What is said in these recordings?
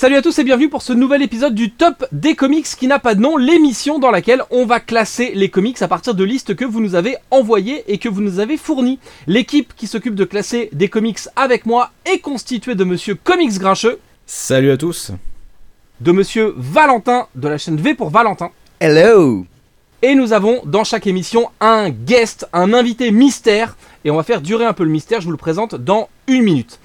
Salut à tous et bienvenue pour ce nouvel épisode du Top des comics qui n'a pas de nom, l'émission dans laquelle on va classer les comics à partir de listes que vous nous avez envoyées et que vous nous avez fournies. L'équipe qui s'occupe de classer des comics avec moi est constituée de monsieur Comics Grincheux. Salut à tous. De monsieur Valentin de la chaîne V pour Valentin. Hello Et nous avons dans chaque émission un guest, un invité mystère. Et on va faire durer un peu le mystère, je vous le présente dans une minute.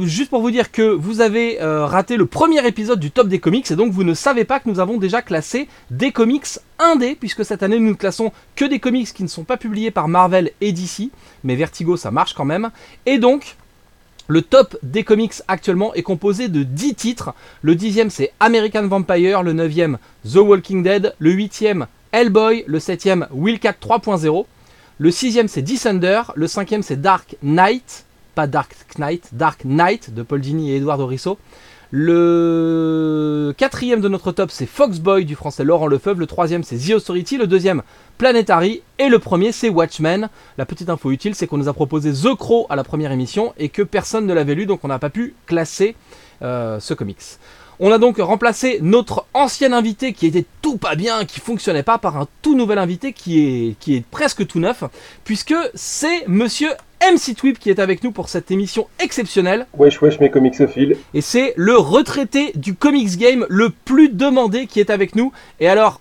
Juste pour vous dire que vous avez euh, raté le premier épisode du top des comics et donc vous ne savez pas que nous avons déjà classé des comics indés puisque cette année nous ne classons que des comics qui ne sont pas publiés par Marvel et DC mais Vertigo ça marche quand même et donc le top des comics actuellement est composé de 10 titres. Le dixième c'est American Vampire, le neuvième The Walking Dead, le huitième Hellboy, le septième Wildcat 3.0, le sixième c'est Descender, le cinquième c'est Dark Knight, pas Dark Knight, Dark Knight de Paul Dini et Edouard Risso. Le quatrième de notre top, c'est Foxboy du français Laurent Lefebvre. Le troisième, c'est The Authority. Le deuxième, Planetary. Et le premier, c'est Watchmen. La petite info utile, c'est qu'on nous a proposé The Crow à la première émission et que personne ne l'avait lu, donc on n'a pas pu classer euh, ce comics. On a donc remplacé notre ancien invité qui était tout pas bien, qui fonctionnait pas, par un tout nouvel invité qui est, qui est presque tout neuf, puisque c'est monsieur MC Twip qui est avec nous pour cette émission exceptionnelle. Wesh wesh mes comicsophiles. Et c'est le retraité du comics game le plus demandé qui est avec nous. Et alors,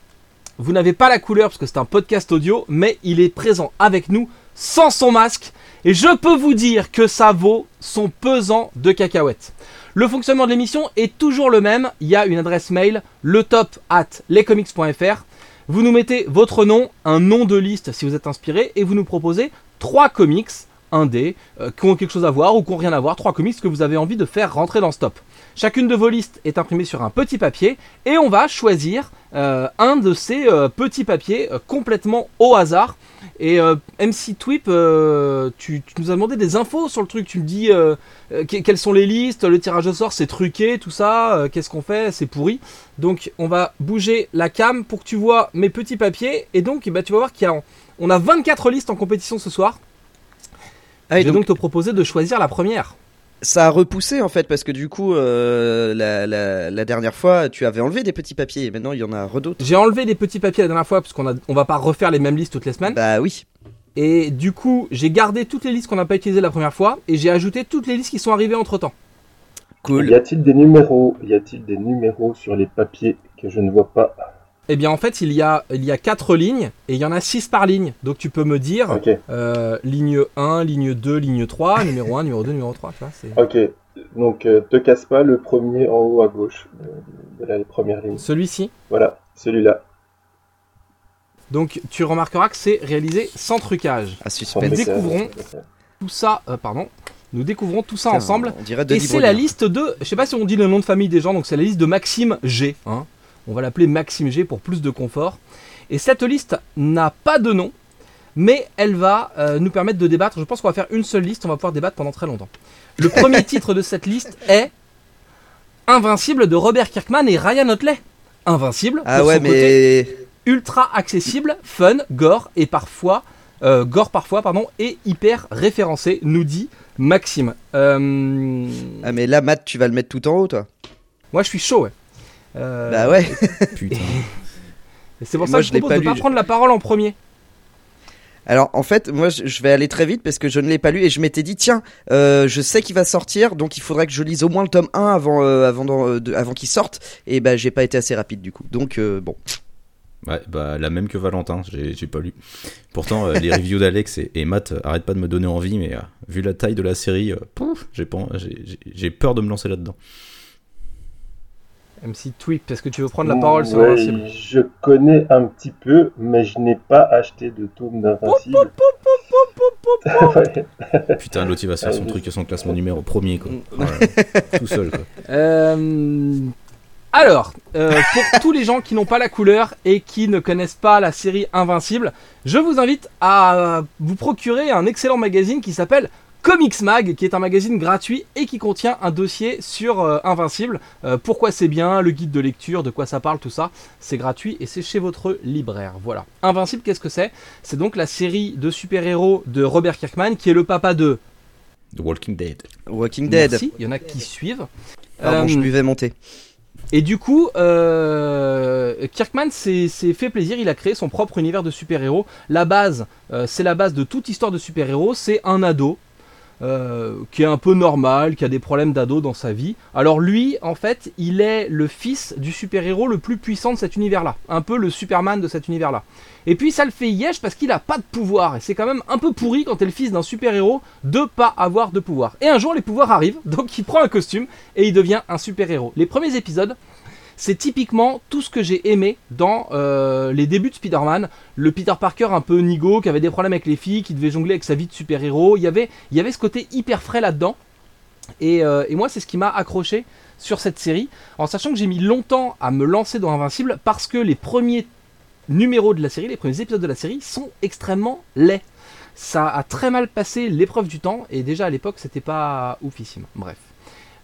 vous n'avez pas la couleur parce que c'est un podcast audio, mais il est présent avec nous sans son masque. Et je peux vous dire que ça vaut son pesant de cacahuètes. Le fonctionnement de l'émission est toujours le même. Il y a une adresse mail, le top at lescomics.fr. Vous nous mettez votre nom, un nom de liste si vous êtes inspiré, et vous nous proposez trois comics indés euh, qui ont quelque chose à voir ou qui n'ont rien à voir, trois comics que vous avez envie de faire rentrer dans ce top. Chacune de vos listes est imprimée sur un petit papier et on va choisir euh, un de ces euh, petits papiers euh, complètement au hasard. Et MC Twip, tu, nous as demandé des infos sur le truc. Tu me dis que- quelles sont les listes, le tirage au sort c'est truqué, tout ça, qu'est-ce qu'on fait, c'est pourri. Donc on va bouger la cam pour que tu vois mes petits papiers. Et donc ben, tu vas voir qu'il y a, a 24 listes en compétition ce soir. Ah, et Je vais donc, donc te proposer de choisir la première. ça a repoussé en fait parce que du coup euh, la, la, la dernière fois tu avais enlevé des petits papiers et maintenant il y en a redouté. J'ai enlevé des petits papiers la dernière fois parce qu'on a, on va pas refaire les mêmes listes toutes les semaines. Bah oui. Et du coup, j'ai gardé toutes les listes qu'on n'a pas utilisées la première fois et j'ai ajouté toutes les listes qui sont arrivées entre temps. Cool. Y a-t-il des numéros Y a-t-il des numéros sur les papiers que je ne vois pas? Eh bien, en fait, il y a, il y a 4 lignes et il y en a 6 par ligne. Donc, tu peux me dire euh, ligne 1, ligne 2, ligne 3, numéro 1, numéro 2, numéro 3. Tu vois, c'est... ok. Donc euh, te casse pas le premier en haut à gauche de, de la première ligne. Celui-ci. Voilà, celui-là. Donc, tu remarqueras que c'est réalisé sans trucage. À Sans suspense. Nous découvrons. Tout ça, euh, pardon. Nous découvrons tout ça ensemble. On dirait Et c'est la liste de. Je sais pas si on dit le nom de famille des gens, donc c'est la liste de Maxime G. hein. On va l'appeler Maxime G pour plus de confort. Et cette liste n'a pas de nom, mais elle va euh, nous permettre de débattre. Je pense qu'on va faire une seule liste, on va pouvoir débattre pendant très longtemps. Le premier titre de cette liste est Invincible de Robert Kirkman et Ryan Otley. Invincible, Ah pour ouais son côté mais ultra accessible, fun, gore et parfois euh, gore parfois pardon et hyper référencé, nous dit Maxime. Euh, ah mais là Matt tu vas le mettre tout en haut toi. moi je suis chaud ouais. Euh, Bah ouais. Putain. C'est pour Et ça moi, que je je propose pas de pas lu. prendre la parole en premier. Alors en fait moi je vais aller très vite parce que je ne l'ai pas lu et je m'étais dit tiens euh, je sais qu'il va sortir donc il faudrait que je lise au moins le tome 1 avant euh, avant euh, de- avant qu'il sorte et bah j'ai pas été assez rapide du coup donc euh, bon Ouais, bah la même que Valentin, j'ai pas lu. Pourtant, euh, les reviews d'Alex et, et Matt euh, arrêtent pas de me donner envie, mais euh, vu la taille de la série, euh, j'ai peur de me lancer là-dedans. MC Tweep, est-ce que tu veux prendre la parole sur Ouais, Invincible je connais un petit peu, mais je n'ai pas acheté de tome d'Invincible. Ouais. Putain, l'autre il va se faire son Ah, truc et son classement numéro premier, quoi. Mm. Ouais, tout seul, quoi. Euh, Alors, euh, pour tous les gens qui n'ont pas la couleur et qui ne connaissent pas la série Invincible, je vous invite à vous procurer un excellent magazine qui s'appelle Comics Mag, qui est un magazine gratuit et qui contient un dossier sur euh, Invincible. Euh, pourquoi c'est bien, le guide de lecture, de quoi ça parle, tout ça. C'est gratuit et c'est chez votre libraire. Voilà. Invincible, qu'est-ce que c'est? C'est donc la série de super-héros de Robert Kirkman, qui est le papa de The Walking Dead. Walking Dead. Merci, il y en a qui suivent. Pardon, Euh, je buvais mon thé. Et du coup, euh, Kirkman s'est s'est fait plaisir, il a créé son propre univers de super-héros. La base, euh, c'est la base de toute histoire de super-héros, c'est un ado. Euh, qui est un peu normal, qui a des problèmes d'ado dans sa vie. Alors lui, en fait, il est le fils du super-héros le plus puissant de cet univers-là. Un peu le Superman de cet univers-là. Et puis ça le fait yesh parce qu'il a pas de pouvoir. Et c'est quand même un peu pourri quand t'es le fils d'un super-héros de pas avoir de pouvoir. Et un jour, les pouvoirs arrivent, donc il prend un costume et il devient un super-héros. Les premiers épisodes, c'est typiquement tout ce que j'ai aimé dans euh, les débuts de Spider-Man. Le Peter Parker un peu nigo, qui avait des problèmes avec les filles, qui devait jongler avec sa vie de super-héros. Il y avait, il y avait ce côté hyper frais là-dedans. Et, euh, et moi, c'est ce qui m'a accroché sur cette série, en sachant que j'ai mis longtemps à me lancer dans Invincible parce que les premiers numéros de la série, les premiers épisodes de la série sont extrêmement laids. Ça a très mal passé l'épreuve du temps et déjà à l'époque c'était pas oufissime. Bref.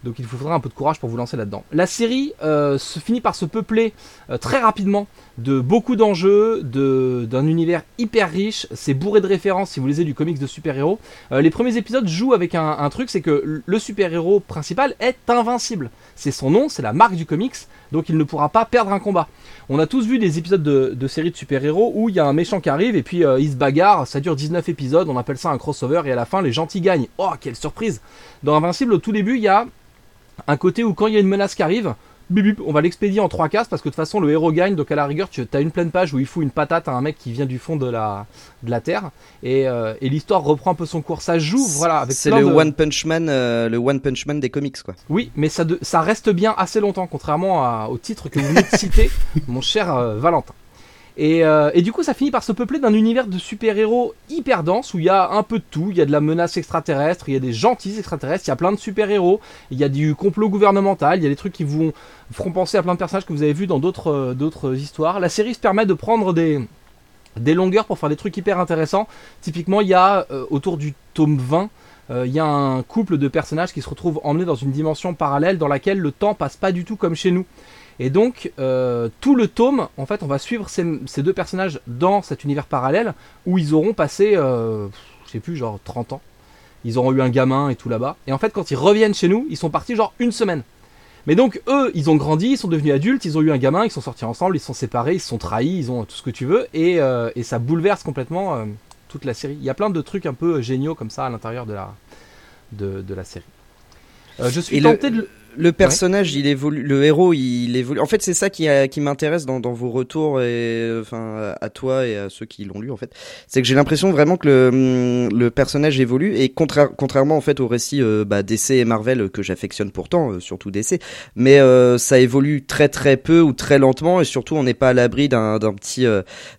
Donc il vous faudra un peu de courage pour vous lancer là-dedans. La série euh, se finit par se peupler euh, très rapidement de beaucoup d'enjeux, de- d'un univers hyper riche. C'est bourré de références si vous lisez du comics de super-héros. Euh, les premiers épisodes jouent avec un truc, c'est que le super-héros principal est invincible. C'est son nom, c'est la marque du comics, donc il ne pourra pas perdre un combat. On a tous vu des épisodes de, séries de super-héros où il y a un méchant qui arrive et puis euh, il se bagarre, ça dure 19 épisodes, on appelle ça un crossover et à la fin les gentils gagnent. Oh, quelle surprise Dans Invincible, au tout début, il y a un côté où quand il y a une menace qui arrive, bip, bip, on va l'expédier en trois cases parce que de toute façon le héros gagne, donc à la rigueur tu as une pleine page où il fout une patate à un mec qui vient du fond de la, de la terre et, euh, et l'histoire reprend un peu son cours. Ça joue, voilà, avec C'est le de- One Punch Man, euh, le One Punch Man des comics quoi. Oui, mais ça, de- ça reste bien assez longtemps, contrairement à- au titre que vous venez de citer, mon cher euh, Valentin. Et, euh, et du coup, ça finit par se peupler d'un univers de super-héros hyper dense où il y a un peu de tout. Il y a de la menace extraterrestre, il y a des gentils extraterrestres, il y a plein de super-héros, il y a du complot gouvernemental, il y a des trucs qui vous feront penser à plein de personnages que vous avez vus dans d'autres euh, histoires. La série se permet de prendre des, longueurs pour faire des trucs hyper intéressants. Typiquement, il y a euh, autour du tome 20, euh, il y a un couple de personnages qui se retrouvent emmenés dans une dimension parallèle dans laquelle le temps passe pas du tout comme chez nous. Et donc, euh, tout le tome, en fait, on va suivre ces, ces deux personnages dans cet univers parallèle où ils auront passé, euh, je sais plus, genre 30 ans. Ils auront eu un gamin et tout là-bas. Et en fait, quand ils reviennent chez nous, ils sont partis genre une semaine. Mais donc, eux, ils ont grandi, ils sont devenus adultes, ils ont eu un gamin, ils sont sortis ensemble, ils sont séparés, ils se sont trahis, ils ont tout ce que tu veux. Et, euh, et ça bouleverse complètement euh, toute la série. Il y a plein de trucs un peu géniaux comme ça à l'intérieur de la, de, de la série. Je suis Et le- tenté de. Le- personnage, il évolue, le héros, il évolue. En fait, c'est ça qui, a- qui m'intéresse dans, dans vos retours et enfin à toi et à ceux qui l'ont lu en fait. C'est que j'ai l'impression vraiment que le, le personnage évolue et contraire- contrairement en fait au récit euh, bah, DC et Marvel euh, que j'affectionne pourtant, euh, surtout DC, mais euh, ça évolue très très peu ou très lentement et surtout on n'est pas à l'abri d'un petit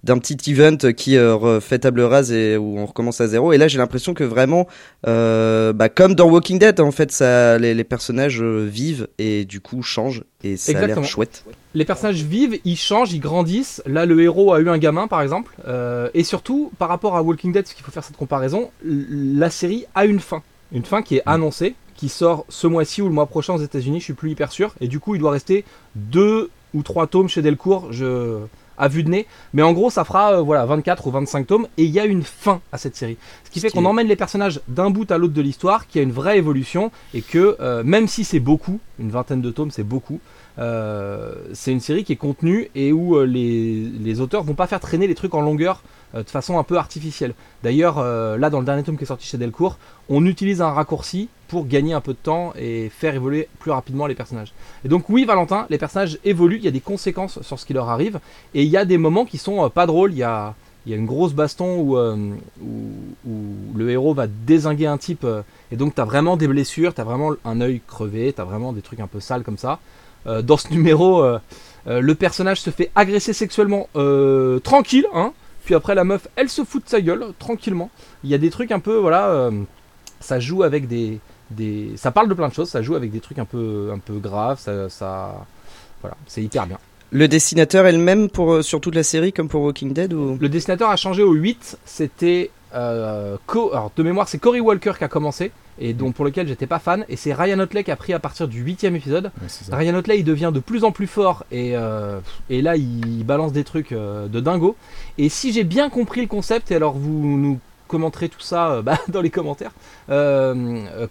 d'un petit event qui refait table rase et où on recommence à zéro. Et là, j'ai l'impression que vraiment bah, comme dans Walking Dead, en fait, ça, les, les personnages euh, vivent et du coup changent et ça a Exactement. l'air chouette. les personnages vivent, ils changent, ils grandissent. Là, le héros a eu un gamin, par exemple. Euh, et surtout, par rapport à Walking Dead, parce qu'il faut faire cette comparaison, la série a une fin. Une fin qui est annoncée, qui sort ce mois-ci ou le mois prochain aux États-Unis, je suis plus hyper sûr. Et du coup, il doit rester deux ou trois tomes chez Delcourt, je... à vue de nez. Mais en gros, ça fera euh, voilà, 24 ou 25 tomes. Et il y a une fin à cette série. Ce qui fait qu'on emmène les personnages d'un bout à l'autre de l'histoire, qui a une vraie évolution. Et que euh, même si c'est beaucoup, une vingtaine de tomes, c'est beaucoup. Euh, c'est une série qui est contenue et où les, les auteurs vont pas faire traîner les trucs en longueur de façon un peu artificielle. D'ailleurs, euh, là dans le dernier tome qui est sorti chez Delcourt, on utilise un raccourci pour gagner un peu de temps et faire évoluer plus rapidement les personnages. Et donc oui, Valentin, les personnages évoluent, il y a des conséquences sur ce qui leur arrive et il y a des moments qui sont euh, pas drôles. Il y a, une grosse baston où, euh, le héros va désinguer un type euh, et donc t'as vraiment des blessures, t'as vraiment un œil crevé, t'as vraiment des trucs un peu sales comme ça. Euh, dans ce numéro, euh, euh, le personnage se fait agresser sexuellement euh, tranquille, hein. Puis après la meuf, elle se fout de sa gueule tranquillement. Il y a des trucs un peu, voilà, euh, ça joue avec des, des, ça parle de plein de choses, ça joue avec des trucs un peu, un peu graves, ça, ça, voilà, c'est hyper bien. Le dessinateur est le même pour euh, sur toute la série comme pour Walking Dead ou? Le dessinateur a changé au 8, c'était euh, Co- alors, de mémoire c'est Cory Walker qui a commencé et dont pour lequel j'étais pas fan et c'est Ryan Otley qui a pris à partir du 8 épisode Ouais. Ryan Otley il devient de plus en plus fort et, euh, et là il balance des trucs euh, de dingo. Et si j'ai bien compris le concept, et alors vous nous commenterez tout ça euh, bah, dans les commentaires,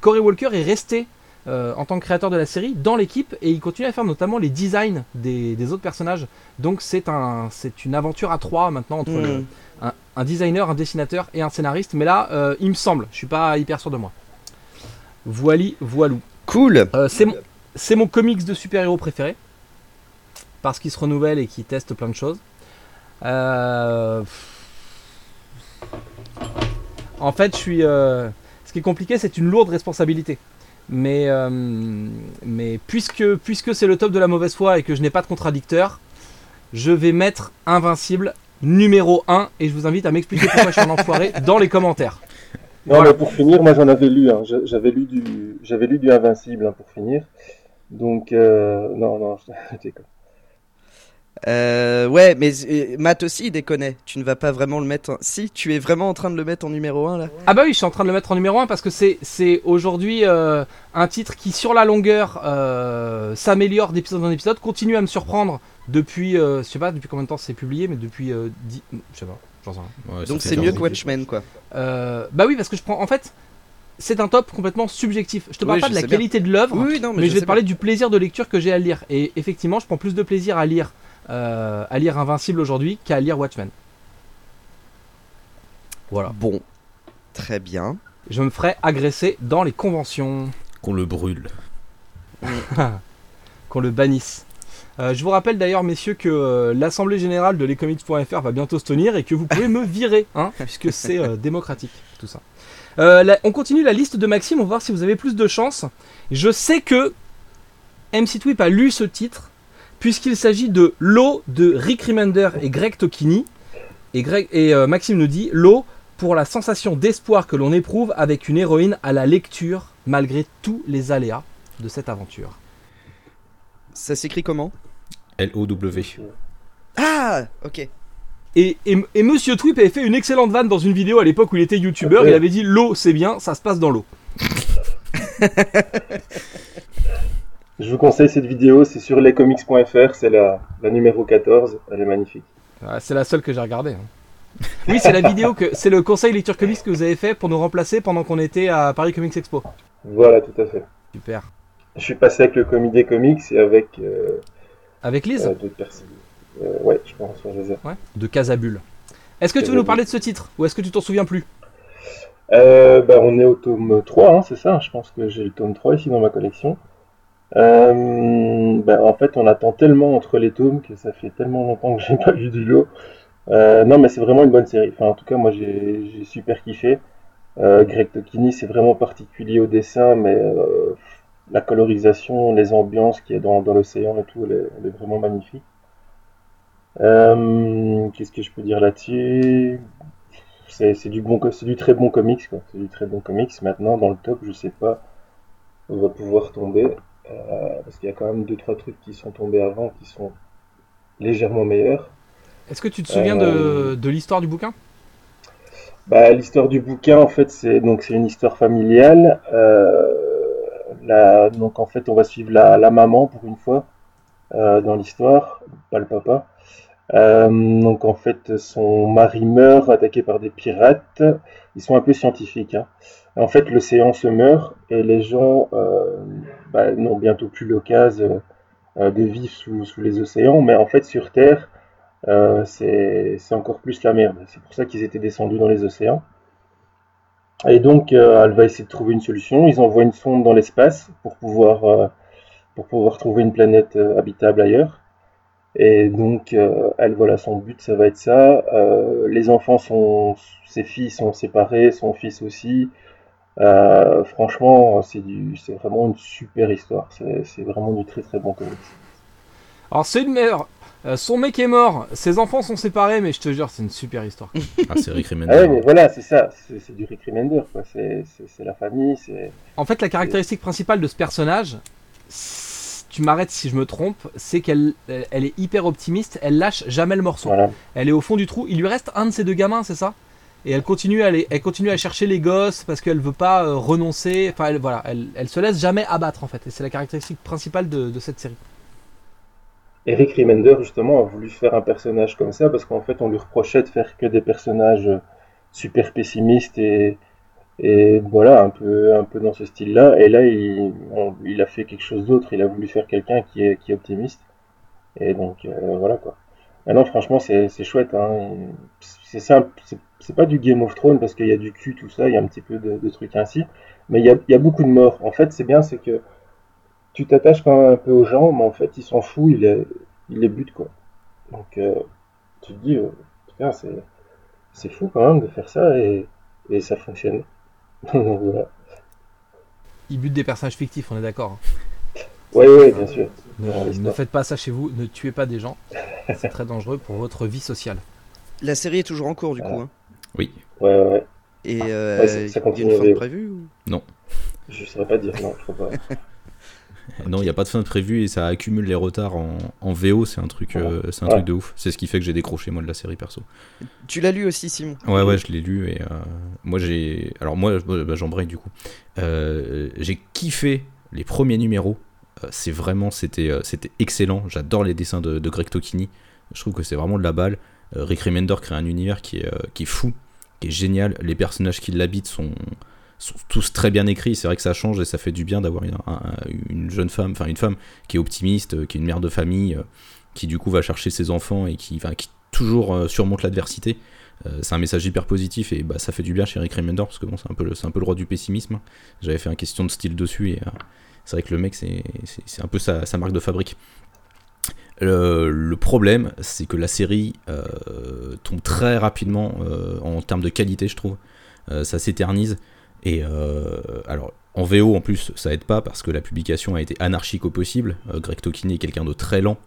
Corey Walker est resté en tant que créateur de la série dans l'équipe et il continue à faire notamment les designs des, des autres personnages. Donc c'est un, c'est une aventure à trois maintenant entre le- Hmm. un, un designer, un dessinateur et un scénariste. Mais là, il me semble, je suis pas hyper sûr de moi. Voili, voilou. Cool. Euh, c'est mon, c'est mon comics de super-héros préféré. Parce qu'il se renouvelle et qu'il teste plein de choses. Euh, En fait, je suis. euh, Ce qui est compliqué, c'est une lourde responsabilité. Mais, euh, mais puisque, puisque c'est le top de la mauvaise foi et que je n'ai pas de contradicteur, je vais mettre Invincible numéro 1 et je vous invite à m'expliquer pourquoi je suis un enfoiré dans les commentaires. Non, Voilà. mais pour finir, moi j'en avais lu, hein. J'a- j'avais lu du, j'avais lu du Invincible hein, pour finir. Donc euh, non, non, je déconne. Euh, ouais, mais euh, Matt aussi il déconne. Tu ne vas pas vraiment le mettre. en- Si, tu es vraiment en train de le mettre en numéro 1 là? Ah bah oui, je suis en train de le mettre en numéro 1 parce que c'est c'est aujourd'hui euh, un titre qui sur la longueur euh, s'améliore d'épisode en épisode, continue à me surprendre depuis, euh, je sais pas depuis combien de temps c'est publié, mais depuis euh, 10, je sais pas, sais rien. Ouais, ça Donc c'est mieux que Watchmen quoi. Euh, bah oui, parce que je prends, en fait, c'est un top complètement subjectif. Je te parle Oui, pas de la bien. qualité de l'œuvre, Oui, oui, non, mais, mais, je vais te parler du plaisir de lecture que j'ai à lire. Et effectivement, je prends plus de plaisir à lire, euh, à lire Invincible aujourd'hui qu'à lire Watchmen. Voilà. Bon, très bien. Je me ferai agresser dans les conventions. Qu'on le brûle. qu'on le bannisse. Euh, je vous rappelle d'ailleurs, messieurs, que euh, l'Assemblée Générale de lescomics.fr va bientôt se tenir et que vous pouvez me virer, hein, puisque c'est euh, démocratique, tout ça. Euh, la- on continue la liste de Maxime, on va voir si vous avez plus de chance. Je sais que MC Twip a lu ce titre, puisqu'il s'agit de L'eau de Rick Remender et Greg Tokini. Et, Greg, et euh, Maxime nous dit L'eau pour la sensation d'espoir que l'on éprouve avec une héroïne à la lecture, malgré tous les aléas de cette aventure. Ça s'écrit comment? L-O-W. Ah, ok. Et, et, et Monsieur Twip avait fait une excellente vanne dans une vidéo à l'époque où il était youtubeur. Ouais. Il avait dit l'eau c'est bien, ça se passe dans l'eau. Je vous conseille cette vidéo, c'est sur lescomics.fr, c'est la, la numéro 14, elle est magnifique. Ah, C'est la seule que j'ai regardée. hein. Oui, c'est la vidéo que c'est le conseil lecture comics que vous avez fait pour nous remplacer pendant qu'on était à Paris Comics Expo. Voilà, tout à fait. Super. Je suis passé avec le comité comics et avec euh, Avec Lise euh, d'autres personnes. Euh, ouais, je pense, ouais, je les ai. Ouais. De Casabule. Est-ce que tu veux nous parler de ce titre ou est-ce que tu t'en souviens plus? Euh, bah, on est au tome 3, hein, c'est ça. Je pense que j'ai le tome 3 ici dans ma collection. Euh, bah, en fait, on attend tellement entre les tomes que ça fait tellement longtemps que j'ai pas lu du lot. Euh, non, mais c'est vraiment une bonne série. Enfin, en tout cas, moi, j'ai super kiffé. Greg Tokini, c'est vraiment particulier au dessin, mais la colorisation, les ambiances qu'il y a dans, dans l'océan et tout, elle est, elle est vraiment magnifique. Euh, Qu'est-ce que je peux dire là-dessus? C'est du bon, très bon comics, quoi. C'est du très bon comics. Maintenant, dans le top, je sais pas où on va pouvoir tomber. euh, parce qu'il y a quand même deux, trois trucs qui sont tombés avant qui sont légèrement meilleurs. Est-ce que tu te souviens de, Euh, de l'histoire du bouquin? Bah, l'histoire du bouquin, en fait, c'est donc c'est une histoire familiale. Euh, donc, en fait, on va suivre la, maman pour une fois euh, dans l'histoire, pas le papa. Euh, donc, en fait, son mari meurt attaqué par des pirates. Ils sont un peu scientifiques. Hein. En fait, l'océan se meurt et les gens euh, bah, n'ont bientôt plus l'occasion de vivre sous, sous les océans. Mais en fait, sur Terre, c'est encore plus la merde. C'est pour ça qu'ils étaient descendus dans les océans. Et donc, euh, elle va essayer de trouver une solution. Ils envoient une sonde dans l'espace pour pouvoir, euh, pour pouvoir trouver une planète euh, habitable ailleurs. Et donc, euh, elle, voilà, son but, ça va être ça. Euh, les enfants sont, ses filles sont séparées, son fils aussi. Euh, franchement, c'est du, c'est vraiment une super histoire. C'est c'est vraiment du très très bon comics. Alors c'est une meilleure. Euh, son mec est mort, ses enfants sont séparés, mais je te jure, c'est une super histoire. Ah, c'est Rick Ah ouais, Remender. mais voilà, c'est ça. C'est c'est du Rick Remender, quoi. C'est c'est- c'est la famille, c'est. En fait, la caractéristique principale de ce personnage, tu m'arrêtes si je me trompe, c'est qu'elle elle elle est hyper optimiste, elle lâche jamais le morceau. Voilà. Elle est au fond du trou, il lui reste un de ses deux gamins, c'est ça? Et elle continue, à aller, elle continue à chercher les gosses parce qu'elle veut pas euh, renoncer. Enfin, elle, voilà, elle, elle se laisse jamais abattre en fait. Et c'est la caractéristique principale de, de cette série. Eric Remender, justement, a voulu faire un personnage comme ça parce qu'en fait, on lui reprochait de faire que des personnages euh, super pessimistes et, voilà, un peu, un peu dans ce style-là. Et là, il, il a fait quelque chose d'autre. Il a voulu faire quelqu'un qui est, qui est optimiste. Et donc, euh, voilà quoi. Ah non, franchement, c'est chouette. Hein. C'est simple. C'est c'est pas du Game of Thrones parce qu'il y a du cul, tout ça. Il y a un petit peu de, de trucs ainsi. Mais il y a, il y a beaucoup de morts. En fait, c'est bien, c'est que tu t'attaches quand même un peu aux gens, mais en fait, ils s'en foutent. Il les, il les bute quoi. Donc, euh, tu te dis, euh, putain, c'est c'est fou quand même de faire ça et, et ça fonctionne. Donc, voilà. Il bute des personnages fictifs, on est d'accord. hein. Oui, oui, bien sûr. Ne, Ah, ne faites pas ça chez vous, ne tuez pas des gens. C'est très dangereux pour votre vie sociale. La série est toujours en cours du Ah. coup. hein. Oui. Ouais, ouais, ouais. Et euh, Ouais, ça- ça il y a continue une fin prévue ou... Je saurais pas dire, non, je crois pas. Non, il n'y a pas de fin de prévu et ça accumule les retards en, en VO, c'est un truc, euh, c'est un Ouais. truc de ouf. C'est ce qui fait que j'ai décroché moi de la série perso. Tu l'as lu aussi, Simon? Ouais, ouais, je l'ai lu et euh, moi j'ai. Alors moi, bah, j'embraye du coup. Euh, j'ai kiffé les premiers numéros. C'est vraiment, c'était, c'était excellent. J'adore les dessins de, de Greg Tokini. Je trouve que c'est vraiment de la balle. Rick Remender crée un univers qui est, qui est fou, qui est génial. Les personnages qui l'habitent sont, sont tous très bien écrits. C'est vrai que ça change et ça fait du bien d'avoir une, un- une jeune femme, enfin une femme qui est optimiste, euh, qui est une mère de famille, euh, qui du coup va chercher ses enfants et qui, enfin, qui toujours euh, surmonte l'adversité. C'est un message hyper positif et bah, ça fait du bien chez Rick Remender parce que bon, c'est un peu le, un peu le roi du pessimisme. J'avais fait un question de style dessus et c'est vrai que le mec c'est, un peu sa, marque de fabrique. Le, problème, c'est que la série tombe très rapidement en termes de qualité, je trouve. Ça s'éternise et euh, alors en VO en plus, ça aide pas parce que la publication a été anarchique au possible. Euh, Greg Tokini est quelqu'un de très lent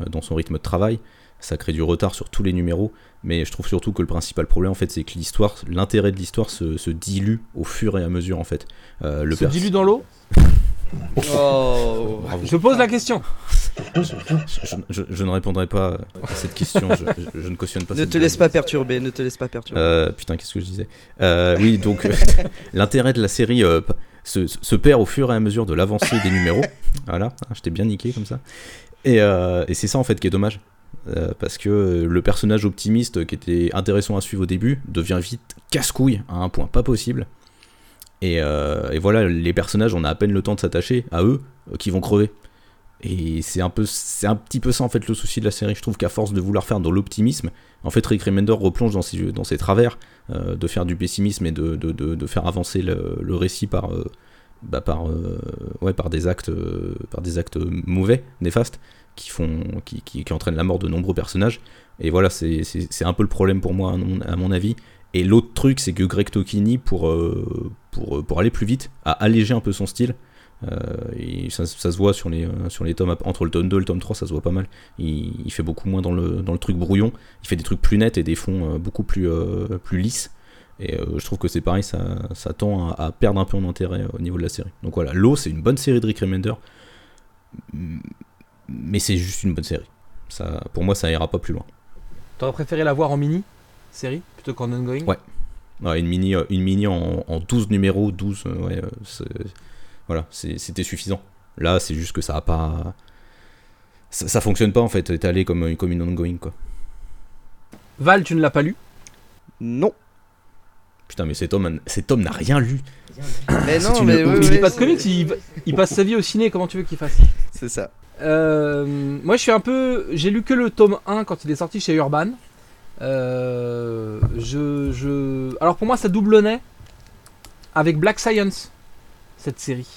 euh, dans son rythme de travail. Ça crée du retard sur tous les numéros. Mais je trouve surtout que le principal problème, en fait, c'est que l'histoire, l'intérêt de l'histoire se, se dilue au fur et à mesure, en fait. Euh, le Se dilue dans l'eau? Oh Bravo. Je pose la question. Je, je- je ne répondrai pas à cette question. Je, je- je ne cautionne pas. Ne cette te laisse blague. pas perturber, ne te laisse pas perturber. Euh, putain, qu'est-ce que je disais? Euh, Oui, donc l'intérêt de la série euh, se, se perd au fur et à mesure de l'avancée des numéros. Voilà, hein, je t'ai bien niqué comme ça. Et, euh, et c'est ça en fait qui est dommage. Euh, parce que le personnage optimiste qui était intéressant à suivre au début devient vite casse-couille à un point pas possible. Et, euh, et voilà, les personnages, on a à peine le temps de s'attacher à eux euh, qui vont crever. Et c'est un peu, c'est un petit peu ça en fait le souci de la série. Je trouve qu'à force de vouloir faire dans l'optimisme, en fait Rick Remender replonge dans ses, dans ses travers, euh, de faire du pessimisme et de, de, de, faire avancer le, le récit par, bah, par, ouais, par des actes, par des actes mauvais, néfastes, qui font, qui, qui, qui entraînent la mort de nombreux personnages. Et voilà, c'est c'est- c'est un peu le problème pour moi à mon avis. Et l'autre truc, c'est que Greg Tokini, pour, euh, pour, pour aller plus vite, a allégé un peu son style. Euh, ça, se voit sur les, euh, sur les tomes, entre le tome 2 et le tome 3, ça se voit pas mal. Il, fait beaucoup moins dans le, dans le truc brouillon. Il fait des trucs plus nets et des fonds euh, beaucoup plus, euh, plus lisses. Et euh, je trouve que c'est pareil, ça, ça tend à, perdre un peu en intérêt euh, au niveau de la série. Donc voilà, L'eau, c'est une bonne série de Rick Remender. Mais c'est juste une bonne série. Ça, pour moi, ça ira pas plus loin. T'aurais préféré la voir en mini? Série plutôt qu'en ongoing Ouais. Ouais, une mini, euh, une mini en, en 12 numéros, 12, euh, ouais, euh, voilà, c'était suffisant. Là, c'est juste que ça a pas. Ça, ça fonctionne pas en fait, étalé comme, comme une ongoing quoi. Val, tu ne l'as pas lu? Non. Putain, mais cet homme, cet homme n'a rien lu. Mais non, une mais oui, Il oui, lit pas de comics, il, il passe sa vie au ciné, comment tu veux qu'il fasse? C'est ça. Euh, moi, je suis un peu. J'ai lu que le tome 1 quand il est sorti chez Urban. Euh, je, je... Alors pour moi, ça doublonnait avec Black Science, cette série.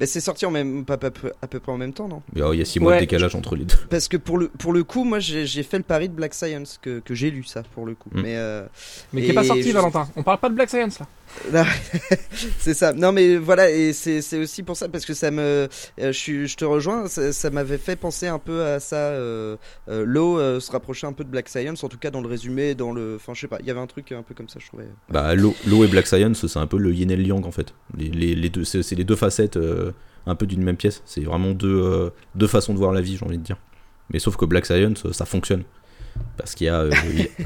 Mais c'est sorti en même, pas, pas- à peu près en même temps, non? Il y a- il y a 6 mois Ouais. de décalage entre les deux. Parce que pour le, pour le coup, moi j'ai j'ai fait le pari de Black Science, que, que j'ai lu ça pour le coup. Mm. Mais euh, Mais qui est pas sorti, je- Valentin. On parle pas de Black Science là. C'est ça. Non, mais voilà, et c'est aussi pour ça, parce que ça me. euh, je, te rejoins, ça, m'avait fait penser un peu à ça. Euh, euh, L'eau se rapprochait un peu de Black Science, en tout cas dans le résumé, dans le. Enfin, je sais pas, il y avait un truc un peu comme ça, je trouvais. Bah, l'eau et Black Science, c'est un peu le yin et le yang en fait. Les, les- deux, c'est les deux facettes euh, un peu d'une même pièce. C'est vraiment deux, deux façons de voir la vie, j'ai envie de dire. Mais sauf que Black Science, ça fonctionne. Parce qu'il y a.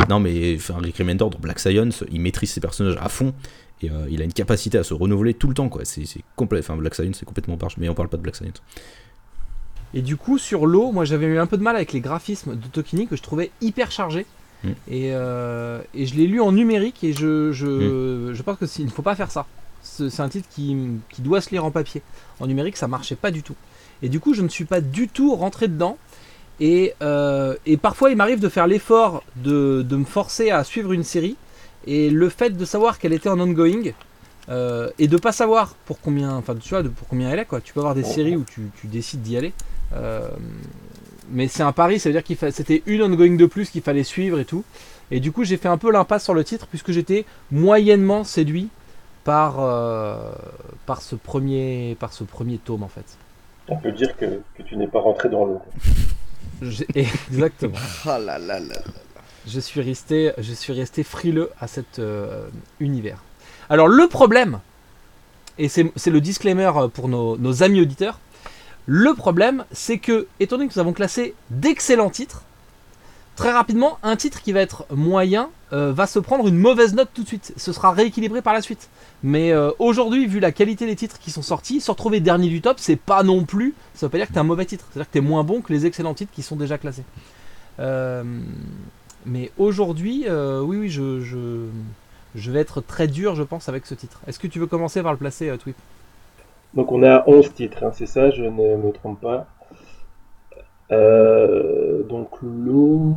non, mais enfin, Rick Remender Black Science, il maîtrise ses personnages à fond. Et euh, il a une capacité à se renouveler tout le temps, quoi. C'est complet. Enfin, Black Science, c'est complètement barge. Mais on parle pas de Black Science. Et du coup, sur l'eau, moi j'avais eu un peu de mal avec les graphismes de Tokini que je trouvais hyper chargés. Mm. Et, euh, et je l'ai lu en numérique et je, je, je pense que il ne faut pas faire ça. C'est c'est un titre qui, qui doit se lire en papier. En numérique, ça marchait pas du tout. Et du coup, je ne suis pas du tout rentré dedans. Et, euh, et parfois, il m'arrive de faire l'effort de, de me forcer à suivre une série. Et le fait de savoir qu'elle était en ongoing euh, et de pas savoir pour combien, enfin tu vois, de- pour combien elle est quoi. Tu peux avoir des séries où tu, tu décides d'y aller. Euh, mais c'est un pari, ça veut dire qu'il fa- c'était une ongoing de plus qu'il fallait suivre et tout. Et du coup, j'ai fait un peu l'impasse sur le titre puisque j'étais moyennement séduit par euh, par ce premier par ce premier tome en fait. On peut dire que, que tu n'es pas rentré dans l'eau. Exactement. Ah là là là. Je suis resté, je suis resté frileux à cet euh, univers. Alors le problème, et c'est le disclaimer pour nos, amis auditeurs, le problème c'est que, étant donné que nous avons classé d'excellents titres, très rapidement, un titre qui va être moyen euh, va se prendre une mauvaise note tout de suite. Ce sera rééquilibré par la suite. Mais euh, aujourd'hui, vu la qualité des titres qui sont sortis, se retrouver dernier du top, c'est pas non plus. Ça veut pas dire que t'es un mauvais titre. C'est-à-dire que t'es moins bon que les excellents titres qui sont déjà classés. Euh, mais aujourd'hui, euh, oui, oui, je, je, je vais être très dur, je pense, avec ce titre. Est-ce que tu veux commencer par le placer, euh, Twip? Donc on a 11 titres, hein, c'est ça, je ne me trompe pas. Euh, donc l'eau.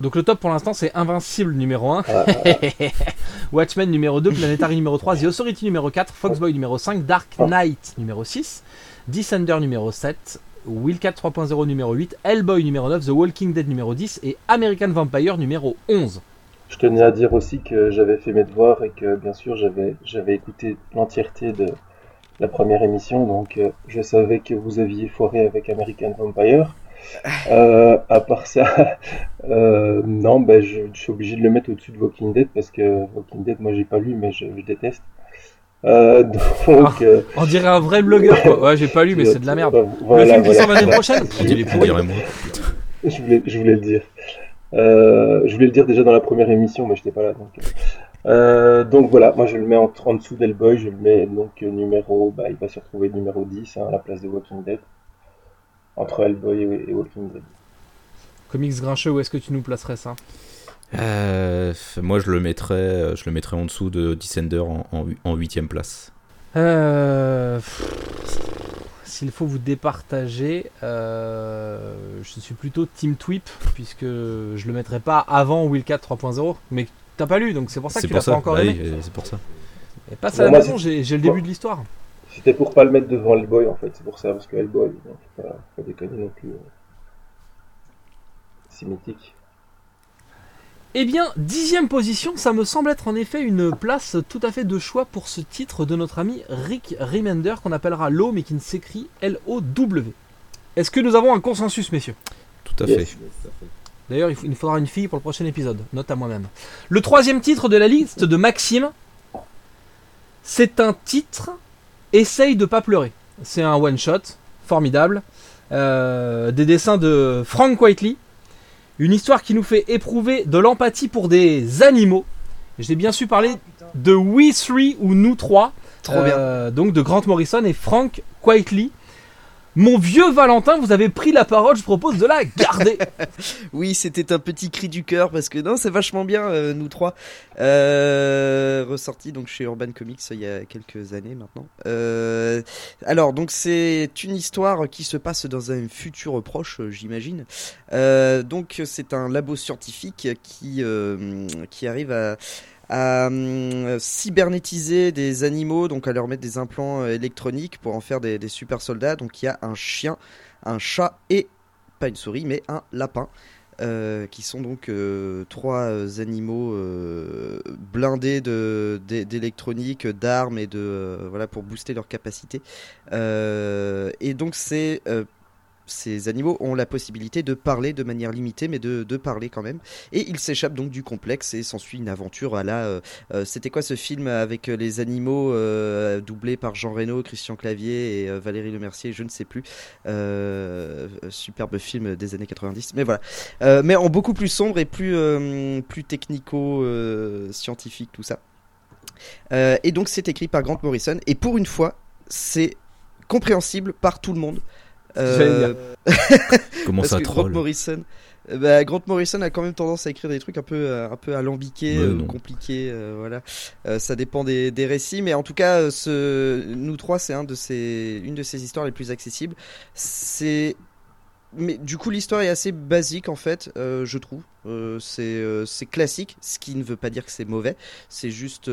Donc le top pour l'instant, c'est Invincible numéro 1, Ah, Watchmen numéro 2, Planetary numéro 3, The Authority numéro 4, Foxboy numéro 5, Dark Knight numéro 6, Descender numéro 7, Wildcat 3.0 numéro 8, Hellboy numéro 9, The Walking Dead numéro 10 et American Vampire numéro 11. je tenais à dire aussi que j'avais fait mes devoirs et que bien sûr j'avais j'avais écouté l'entièreté de la première émission, donc euh, je savais que vous aviez foiré avec American Vampire. Euh, à part ça, euh, non, ben je, je suis obligé de le mettre au-dessus de Walking Dead parce que Walking Dead, moi j'ai pas lu, mais je, je déteste. Euh, donc, euh, On dirait un vrai blogueur quoi. Ouais, j'ai pas lu, mais c'est de la merde. euh, Le voilà, film qui voilà. sort l'année prochaine On moi. Je voulais, je voulais le dire. Euh, je voulais le dire déjà dans la première émission, mais je n'étais pas là. Donc, euh, donc voilà, moi je le mets en, en dessous d'Hellboy, je le mets donc numéro, bah, il va se retrouver numéro 10 hein, à la place de Walking Dead. Entre Hellboy et, et Walking Dead. Comics grincheux, où est-ce que tu nous placerais ça? Euh, moi, je le mettrais, euh, je le mettrais en dessous de Descender en, en, en huitième place. Euh, S'il faut vous départager, euh, je suis plutôt Team Tweep, puisque je le mettrai pas avant Wildcat 3.0, mais t'as pas lu, donc c'est pour ça que tu l'as pas encore bah aimé. oui, c'est pour ça. Et passe à la maison, j'ai le début de l'histoire. C'était pour pas le mettre devant Hellboy en fait, c'est pour ça, parce que Hellboy, faut pas, faut pas déconner non plus. C'est mythique. Eh bien, dixième position, ça me semble être en effet une place tout à fait de choix pour ce titre de notre ami Rick Remender, qu'on appellera Low, mais qui ne s'écrit L-O-W. Est-ce que nous avons un consensus, messieurs? Tout à Yes. fait. D'ailleurs, il nous faudra une fille pour le prochain épisode, note à moi-même. Le troisième titre de la liste de Maxime, c'est un titre Essaye de pas pleurer. C'est un one-shot, formidable. Euh, des dessins de Frank Whiteley. Une histoire qui nous fait éprouver de l'empathie pour des animaux. J'ai bien su parler de We Three ou Nous Trois. Trop bien. Euh, Donc de Grant Morrison et Frank Whiteley. Mon vieux Valentin, vous avez pris la parole, je propose de la garder. Oui, c'était un petit cri du cœur parce que non, c'est vachement bien, euh, nous trois. Euh, ressorti donc chez Urban Comics il y a quelques années maintenant. Euh, alors, donc c'est une histoire qui se passe dans un futur proche, euh, j'imagine. Euh, donc c'est un labo scientifique qui euh, qui arrive à à hum, cybernétiser des animaux, donc à leur mettre des implants euh, électroniques pour en faire des, super soldats. Donc il y a un chien, un chat et pas une souris, mais un lapin. euh, qui sont donc euh, trois euh, animaux euh, blindés d'électronique, d'armes et de euh, voilà pour booster leur capacité. Euh, et donc c'est euh, ces animaux ont la possibilité de parler de manière limitée, mais de, de parler quand même. Et ils s'échappent donc du complexe et s'ensuit une aventure à la. euh, euh, C'était quoi ce film avec euh, les animaux doublés par Jean Reno, Christian Clavier et Valérie Lemercier, je ne sais plus. Superbe film des années 90. Mais voilà. Mais en beaucoup plus sombre et plus, plus technico-scientifique, tout ça. Et donc c'est écrit par Grant Morrison. Et pour une fois, c'est compréhensible par tout le monde. Euh, Comment parce ça que Grant Morrison, euh, bah, Grant Morrison a quand même tendance à écrire des trucs un peu, euh, un peu alambiqués, euh, compliqués, euh, voilà. Euh, ça dépend des, des récits, mais en tout cas, ce, nous trois, c'est un de ces, une de ces histoires les plus accessibles. C'est, mais du coup, l'histoire est assez basique en fait, euh, je trouve. Euh, c'est, euh, classique, ce qui ne veut pas dire que c'est mauvais. C'est juste,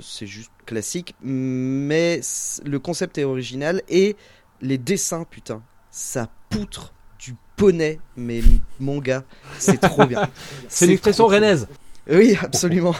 c'est juste classique, mais le concept est original et les dessins, putain, ça poutre du poney, mais mon gars, c'est trop bien. C'est une expression trop cool. Oui, absolument.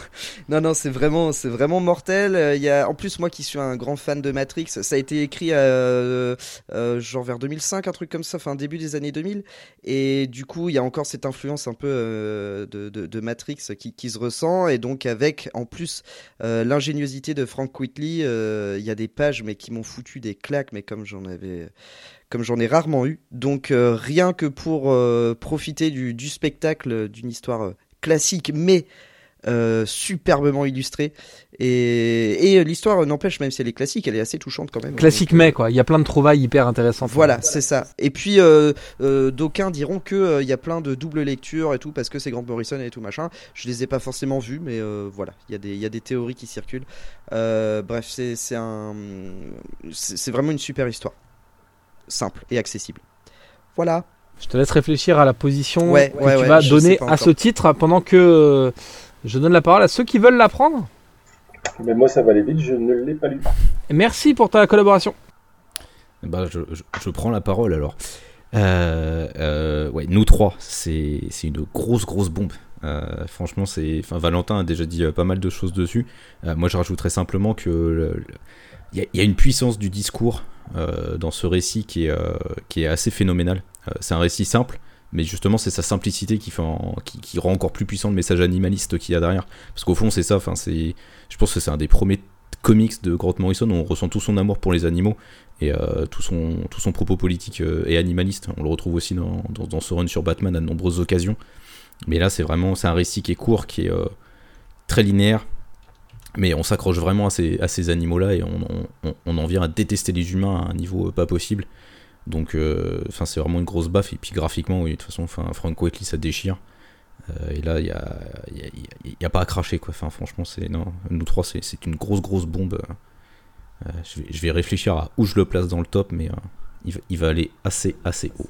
Non, non, c'est vraiment, c'est vraiment mortel. Euh, Il y a, en plus, moi qui suis un grand fan de Matrix, ça a été écrit euh, euh, genre vers 2005, un truc comme ça, enfin début des années 2000. Et du coup, il y a encore cette influence un peu euh, de, Matrix qui, se ressent. Et donc, avec en plus euh, l'ingéniosité de Frank Whitley, euh, il y a des pages mais qui m'ont foutu des claques, mais comme j'en avais comme j'en ai rarement eu. Donc euh, rien que pour euh, profiter du, spectacle d'une histoire euh, classique mais euh, superbement illustrée. Et, et euh, l'histoire euh, n'empêche, même si elle est classique, elle est assez touchante quand même. Classique mais quoi. Il y a plein de trouvailles hyper intéressantes. Voilà, c'est ça. Et puis, euh, euh, d'aucuns diront que il y a plein de double lecture et tout parce que c'est Grant Morrison et tout machin. Je les ai pas forcément vus, mais voilà, il y a des y a des théories qui circulent. Bref, c'est un c'est vraiment une super histoire, simple et accessible. Voilà. Je te laisse réfléchir à la position Ouais, que ouais, tu ouais, vas donner à ce titre pendant que euh, je donne la parole à ceux qui veulent l'apprendre. Mais moi, ça va aller vite, je ne l'ai pas lu. Merci pour ta collaboration. Bah, je, je- je prends la parole alors. Euh, euh, ouais, nous trois, c'est c'est une grosse grosse bombe. Euh, franchement, c'est. Enfin, Valentin a déjà dit euh, pas mal de choses dessus. Euh, moi, je rajouterais simplement que il y, a- il y a une puissance du discours euh, dans ce récit qui est euh, qui est assez phénoménale. Euh, c'est un récit simple, mais justement, c'est sa simplicité qui rend encore plus puissant le message animaliste qu'il y a derrière. Parce qu'au fond, c'est ça. C'est. Je pense que c'est un des premiers comics de Grant Morrison où on ressent tout son amour pour les animaux et euh, tout, son, propos politique euh, et animaliste. On le retrouve aussi dans, dans, ce run sur Batman à de nombreuses occasions. Mais là, c'est vraiment c'est un récit qui est court, qui est très linéaire. Mais on s'accroche vraiment à ces, animaux-là et on, en vient à détester les humains à un niveau pas possible. Donc, euh, enfin, c'est vraiment une grosse baffe. Et puis graphiquement, oui, de toute façon, enfin, Frank Whiteley, ça déchire. Euh, et là, il n'y a, y a- y a- pas à cracher, quoi. Enfin, franchement, c'est non, nous trois, c'est c'est une grosse, grosse bombe. Euh, je, vais, je vais réfléchir à où je le place dans le top, mais il, va, il va aller assez, assez haut.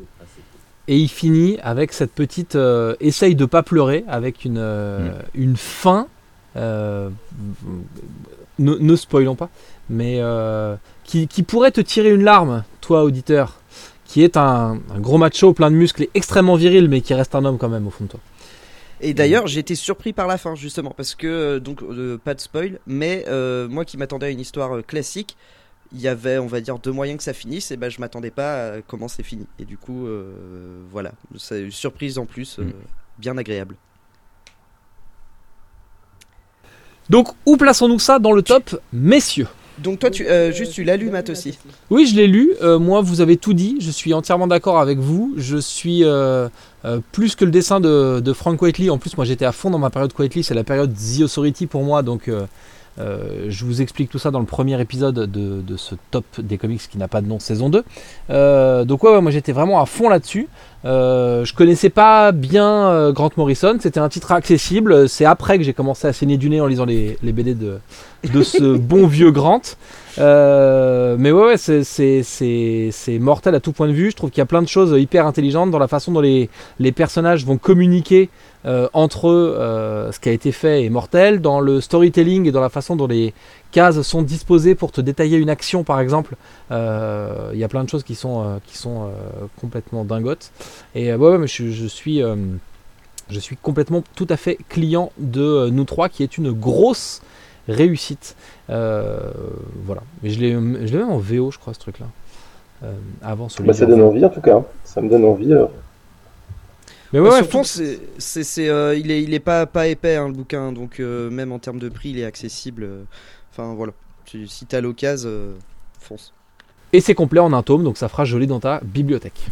Et il finit avec cette petite euh, essaye de pas pleurer avec une euh, Mm. une fin. euh, ne, ne spoilons pas, mais qui, qui pourrait te tirer une larme, toi auditeur, qui est un, un gros macho plein de muscles et extrêmement viril, mais qui reste un homme quand même au fond de toi. Et d'ailleurs, j'ai été surpris par la fin justement parce que euh, donc euh, pas de spoil, mais euh, moi qui m'attendais à une histoire classique, il y avait on va dire deux moyens que ça finisse et ben je m'attendais pas à comment c'est fini. Et du coup euh, voilà, c'est une surprise en plus Mm. bien agréable. Donc où plaçons-nous ça dans le top, messieurs? Donc toi tu euh, juste tu l'as lu Matt aussi. Oui, je l'ai lu. Euh, moi, vous avez tout dit. Je suis entièrement d'accord avec vous. Je suis euh, plus que le dessin de, de Frank Whiteley. En plus, moi, j'étais à fond dans ma période Whiteley. C'est la période The Authority pour moi. Donc, euh, je vous explique tout ça dans le premier épisode de, de ce top des comics qui n'a pas de nom, saison 2. Euh, donc, ouais, ouais, moi, j'étais vraiment à fond là-dessus. Euh, je connaissais pas bien Grant Morrison. C'était un titre accessible. C'est après que j'ai commencé à saigner du nez en lisant les, les BD de, de ce bon vieux Grant. Euh, mais ouais, c'est- mortel à tout point de vue. Je trouve qu'il y a plein de choses hyper intelligentes dans la façon dont les, personnages vont communiquer euh, entre eux. euh, ce qui a été fait est mortel. Dans le storytelling et dans la façon dont les cases sont disposées pour te détailler une action, par exemple, il y a plein de choses qui sont, complètement dingotes. Et ouais, mais je, suis. je suis complètement tout à fait client de nous trois, qui est une grosse réussite. Euh, voilà. Mais je l'ai je l'ai même en VO, je crois, ce truc-là. Euh, avant celui Bah, ça donne envie en tout cas. Ça me donne envie. alors. Mais ouais, Ouais, ouais, surtout, fonce. c'est, c'est, c'est, euh, il est, il est pas, pas épais hein, le bouquin, donc euh, même en termes de prix, il est accessible. euh, Enfin voilà, Tu- si t'as l'occasion, euh, fonce. Et c'est complet en un tome, donc ça fera joli dans ta bibliothèque.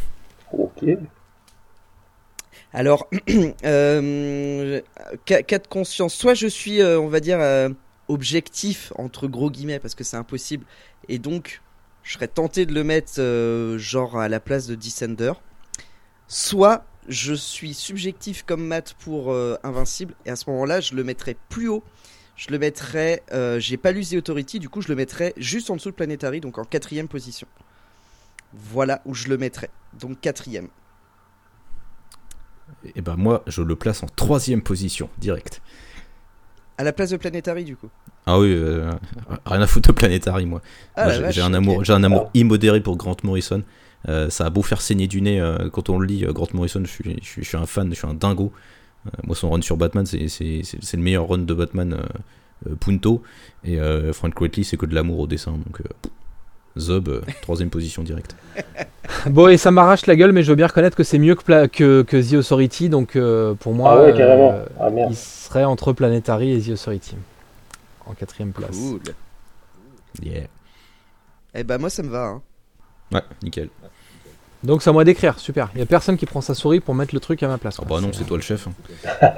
Ok. Alors, euh, cas, cas de conscience, soit je suis, euh, on va dire, euh, objectif entre gros guillemets parce que c'est impossible, et donc je serais tenté de le mettre euh, genre à la place de Descender. Soit je suis subjectif comme Matt pour euh, Invincible et à ce moment-là je le mettrais plus haut. Je le mettrais, euh, j'ai pas lu The Authority, du coup je le mettrais juste en dessous de Planetary, donc en quatrième position. Voilà où je le mettrais, donc quatrième. Et ben moi, je le place en troisième position, direct. À la place de Planetary du coup. Ah oui, euh, rien à foutre de Planetary, moi. Ah, Moi, j'ai- un amour, j'ai un amour immodéré pour Grant Morrison. Euh, ça a beau faire saigner du nez euh, quand on le lit. euh, Grant Morrison, je suis, je suis, je suis un fan, je suis un dingo. Euh, moi, son run sur Batman, c'est, c'est, c'est- c'est le meilleur run de Batman euh, euh, Punto. Et euh, Frank Whiteley, c'est que de l'amour au dessin. Donc, euh, Zob, euh, troisième position directe. Bon, et ça m'arrache la gueule, mais je veux bien reconnaître que c'est mieux que, que, que The Authority, donc euh, pour moi, ah ouais, euh, Ah il serait entre Planetary et The Authority. En quatrième place. Cool. Yeah. Eh ben moi ça me va. Hein. Ouais, nickel. Donc c'est à moi d'écrire, super. Il y a personne qui prend sa souris pour mettre le truc à ma place. Ah quoi. bah non, c'est toi le chef. hein.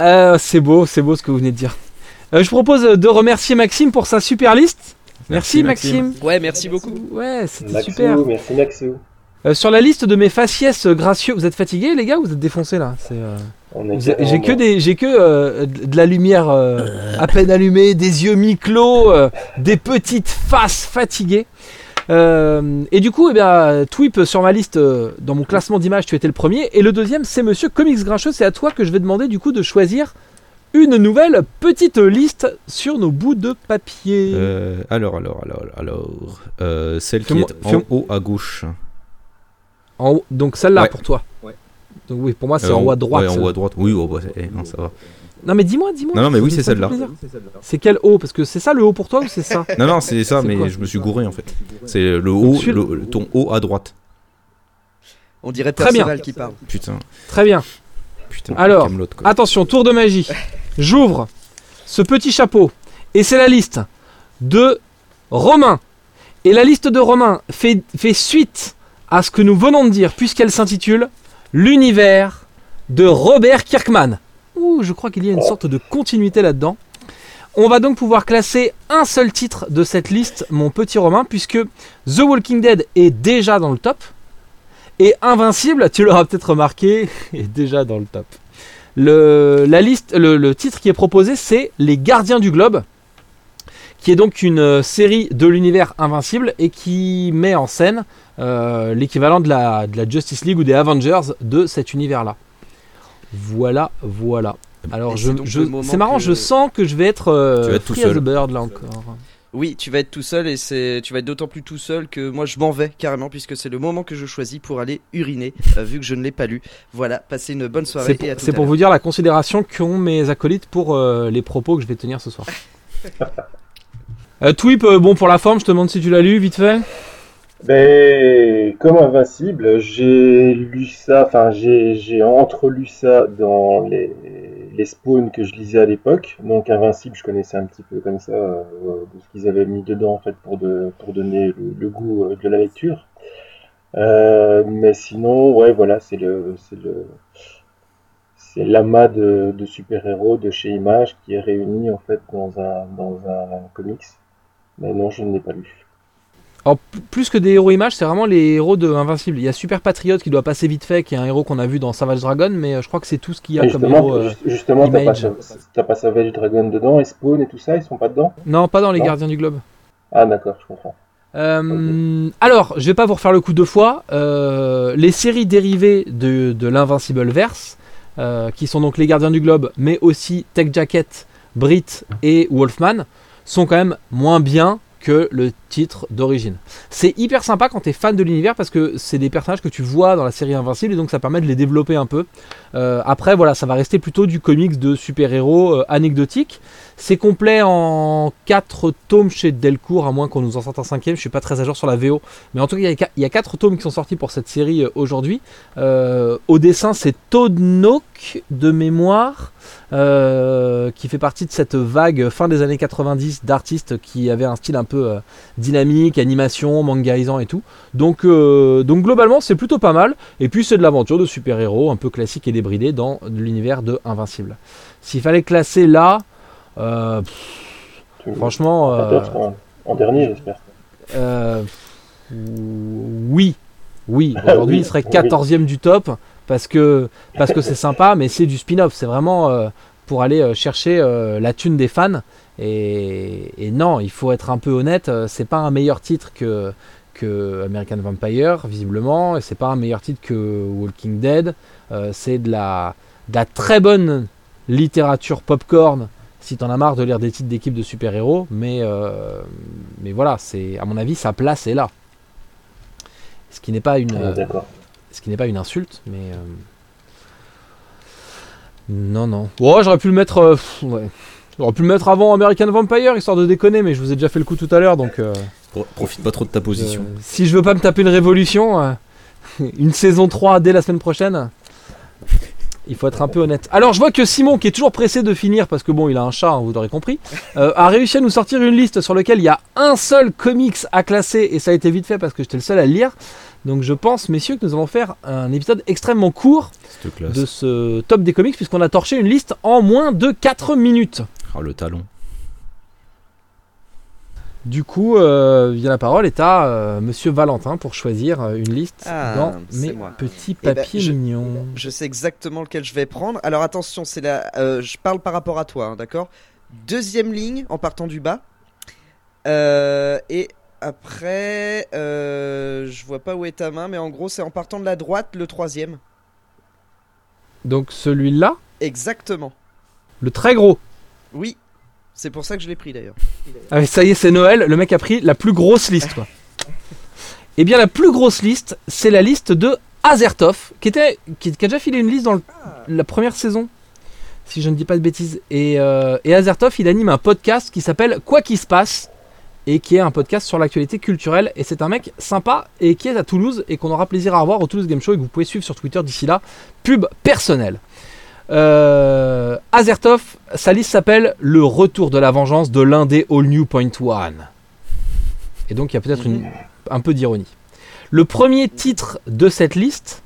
Euh, c'est beau, c'est beau ce que vous venez de dire. Euh, je propose de remercier Maxime pour sa super liste. Merci, Merci, Maxime. Maxime. Ouais, merci beaucoup. Ouais, c'était super. merci Maxou. Euh, sur la liste de mes faciès gracieux, vous êtes fatigués les gars ou vous êtes défoncés là? C'est, euh, J'ai que des, j'ai que euh, de la lumière euh, à peine allumée, des yeux mi-clos, euh, des petites faces fatiguées. Euh, et du coup, eh bien, Twip sur ma liste, euh, dans mon classement d'images, tu étais le premier. Et le deuxième, c'est Monsieur Comics Grincheux. C'est à toi que je vais demander du coup de choisir une nouvelle petite liste sur nos bouts de papier. Euh, alors, alors, alors, alors. euh, celle qui est en haut à gauche. En haut, donc celle-là Ouais. pour toi. Donc oui, pour moi c'est Euh, en haut à droite. Ouais, en haut à droite. Oui, oh, bah, eh, non, ça va. Non mais dis-moi, dis-moi. Non, non, mais oui, c'est celle-là. C'est quel haut? Parce que c'est ça le haut pour toi ou c'est ça? Non, non, c'est ça, mais quoi? je me suis gouré en fait. C'est le haut, le- ton haut à droite. On dirait Très bien. Qui parle. Putain, Très bien. putain. Alors. Attention, tour de magie. J'ouvre ce petit chapeau et c'est la liste de Romain. Et la liste de Romain fait, fait suite à ce que nous venons de dire puisqu'elle s'intitule L'univers de Robert Kirkman. Ouh, je crois qu'il y a une sorte de continuité là-dedans. On va donc pouvoir classer un seul titre de cette liste, mon petit Romain, puisque The Walking Dead est déjà dans le top. Et Invincible, tu l'auras peut-être remarqué, est déjà dans le top. Le, la liste, le, le titre qui est proposé, c'est Les Gardiens du Globe, qui est donc une euh, série de l'univers Invincible et qui met en scène euh, l'équivalent de la, de la Justice League ou des Avengers de cet univers-là. Voilà, voilà. Alors, je, c'est je- marrant, que- je sens que je vais être, euh, Tu vas être tout free as a seul. bird là encore. Oui, tu vas être tout seul et c'est tu vas être d'autant plus tout seul que moi je m'en vais carrément puisque c'est le moment que je choisis pour aller uriner euh, vu que je ne l'ai pas lu. Voilà, passez une bonne soirée C'est pour, et à tout c'est à pour vous dire la considération qu'ont mes acolytes pour euh, les propos que je vais tenir ce soir. Euh, Twip, euh, bon pour la forme, je te demande si tu l'as lu vite fait. Ben, comme Invincible, j'ai lu ça, enfin j'ai entrelu ça dans les, spawns que je lisais à l'époque. Donc Invincible, je connaissais un petit peu comme ça euh, de ce qu'ils avaient mis dedans en fait pour pour donner le, goût euh, de la lecture. Mais sinon, ouais, voilà, c'est le c'est le c'est l'amas de, de super-héros de chez Image qui est réuni en fait dans un dans un comics. Mais non, je ne l'ai pas lu. Alors, plus que des héros images, c'est vraiment les héros de Invincible. Il y a Super Patriot qui doit passer vite fait, qui est un héros qu'on a vu dans Savage Dragon, mais euh, je crois que c'est tout ce qu'il y a comme héros. euh. ju- justement t'as pas, pas Savage Dragon dedans et Spawn et tout ça, ils sont pas dedans? Non, pas dans les Non. Gardiens du Globe. Ah d'accord, je comprends. Euh, Alors, je vais pas vous refaire le coup deux fois. Euh, les séries dérivées de, de l'Invincible Verse, qui sont donc les Gardiens du Globe, mais aussi Tech Jacket, Brit et Wolfman, sont quand même moins bien que le titre d'origine. C'est hyper sympa quand tu es fan de l'univers parce que c'est des personnages que tu vois dans la série Invincible et donc ça permet de les développer un peu. Euh, après, voilà, ça va rester plutôt du comics de super-héros euh, anecdotique. C'est complet en 4 tomes chez Delcourt, à moins qu'on nous en sorte un cinquième. Je suis pas très à jour sur la VO, mais en tout cas, il y a qua- il y a 4 tomes qui sont sortis pour cette série euh, aujourd'hui. Euh, au dessin, c'est Todd Nook de mémoire, euh, qui fait partie de cette vague fin des années 90 d'artistes qui avaient un style un peu dynamique, animation, mangaisant et tout. Donc, donc globalement, c'est plutôt pas mal. Et puis, c'est de l'aventure de super-héros, un peu classique et débridé dans l'univers de Invincible. S'il fallait classer là, euh, pff, franchement, euh, Peut-être en, en dernier, j'espère. euh, oui, oui. Aujourd'hui, il serait 14e du top parce que parce que c'est sympa, mais c'est du spin-off. C'est vraiment pour aller chercher la thune des fans. Et, et non, il faut être un peu honnête. C'est pas un meilleur titre que que American Vampire, visiblement, et c'est pas un meilleur titre que Walking Dead. Euh, c'est de la de la très bonne littérature popcorn si t'en as marre de lire des titres d'équipe de super-héros, mais, euh, mais voilà, c'est à mon avis sa place est là. Ce qui n'est pas une, Ah, ce qui n'est pas une insulte, mais euh, non non. Ouais, j'aurais pu le mettre, euh, ouais. j'aurais pu le mettre avant American Vampire histoire de déconner, mais je vous ai déjà fait le coup tout à l'heure, donc euh, Pro- Profite pas trop de ta position. si je veux pas me taper une révolution, une saison 3 dès la semaine prochaine. Il faut être un peu honnête. Alors, je vois que Simon, qui est toujours pressé de finir, parce que bon, il a un chat, hein, vous l'aurez compris, euh, a réussi à nous sortir une liste sur laquelle il y a un seul comics à classer, et ça a été vite fait parce que j'étais le seul à le lire. Donc, je pense, messieurs, que nous allons faire un épisode extrêmement court de ce top des comics, puisqu'on a torché une liste en moins de 4 minutes. Ah, le talon. Du coup, euh, la parole est à euh, Monsieur Valentin pour choisir euh, une liste Ah, dans mes moi. petits ben, papiers je- mignons. Je sais exactement lequel je vais prendre. Alors attention, c'est la. je parle par rapport à toi, hein, d'accord? Deuxième ligne en partant du bas. Et après, je vois pas où est ta main, mais en gros, c'est en partant de la droite, le troisième. Donc celui-là, Exactement. le très gros? Oui. C'est pour ça que je l'ai pris d'ailleurs. Ah, mais ça y est, c'est Noël. Le mec a pris la plus grosse liste, quoi. Eh bien, la plus grosse liste, c'est la liste de Azertov, qui, était, qui, qui a déjà filé une liste dans le- la première saison, si je ne dis pas de bêtises. Et, euh, et Azertov, il anime un podcast qui s'appelle Quoi qu'il se passe, et qui est un podcast sur l'actualité culturelle. Et c'est un mec sympa et qui est à Toulouse et qu'on aura plaisir à revoir au Toulouse Game Show et que vous pouvez suivre sur Twitter d'ici là. Pub personnelle. Euh, Azertov, sa liste s'appelle Le retour de la vengeance de l'un des All New Point One. Et donc il y a peut-être une- un peu d'ironie. Le premier titre de cette liste,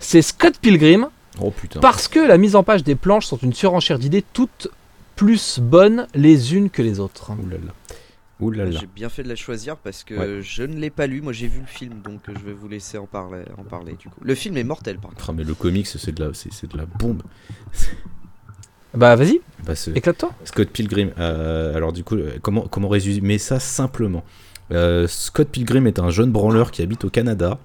c'est Scott Pilgrim, Oh putain. parce que la mise en page des planches sont une surenchère d'idées toutes plus bonnes les unes que les autres. Ouh là là. Ouh là là. J'ai bien fait de la choisir parce que Ouais. je ne l'ai pas lu. Moi, j'ai vu le film, donc euh, je vais vous laisser en parler. En parler du coup. Le film est mortel, par contre. Ah, mais le comics, c'est de la, c'est, c'est de la bombe. Bah vas-y, Bah, éclate-toi. Scott Pilgrim. euh, alors du coup, euh, comment, comment résumer ça simplement? Euh, Scott Pilgrim est un jeune branleur qui habite au Canada.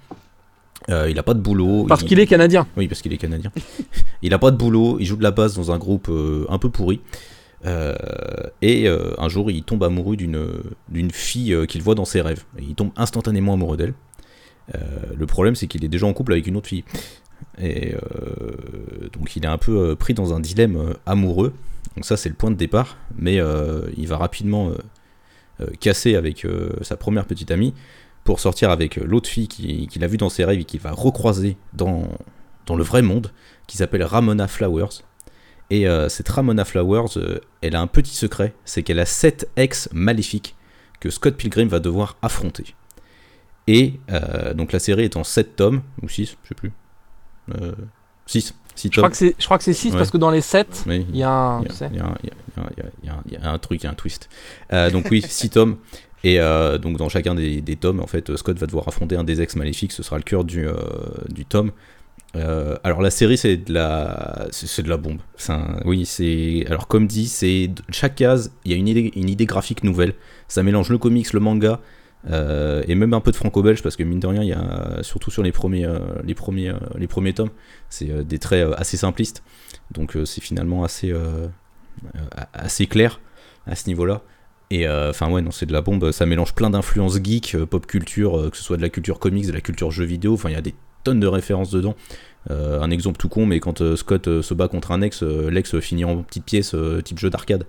Euh, il a pas de boulot. Parce il- qu'il est canadien. Oui, parce qu'il est canadien. il a pas de boulot, il joue de la basse dans un groupe euh, un peu pourri. Euh, et euh, un jour, il tombe amoureux d'une fille euh, qu'il voit dans ses rêves. Et il tombe instantanément amoureux d'elle. Le problème, c'est qu'il est déjà en couple avec une autre fille. Et donc, il est un peu pris dans un dilemme amoureux. Donc, ça, c'est le point de départ. Mais il va rapidement casser avec sa première petite amie pour sortir avec l'autre fille qui- qu'il a vue dans ses rêves et qu'il va recroiser dans le vrai monde, qui s'appelle Ramona Flowers. Et euh, cette Ramona Flowers, euh, elle a un petit secret, c'est qu'elle a sept ex maléfiques que Scott Pilgrim va devoir affronter. Et euh, donc la série est en 7 tomes, ou 6, je sais plus. 6, 6 Je crois tomes. que c'est, je crois que c'est 6 Ouais. parce que dans les 7, Oui, il y a un, truc, il y a un twist. Euh, donc oui, 6 tomes. Et euh, donc dans chacun des, des tomes, en fait, Scott va devoir affronter un des ex maléfiques. Ce sera le cœur du, euh, du tome. Euh, alors la série, c'est de la, c'est de la bombe. Oui, c'est. Alors comme dit, c'est chaque case, il y a une idée, une idée graphique nouvelle. Ça mélange le comics, le manga. euh, et même un peu de franco-belge parce que mine de rien il y a surtout sur les premiers euh, les premiers les premiers tomes c'est des traits assez simplistes donc c'est finalement assez assez clair à ce niveau-là. Et euh, enfin ouais non c'est de la bombe, ça mélange plein d'influences geek, pop culture, que ce soit de la culture comics, de la culture jeux vidéo, enfin il y a des tonnes de références dedans. Euh, un exemple tout con, mais quand euh, Scott euh, se bat contre un ex, l'ex finit en petites pièces euh, type jeu d'arcade.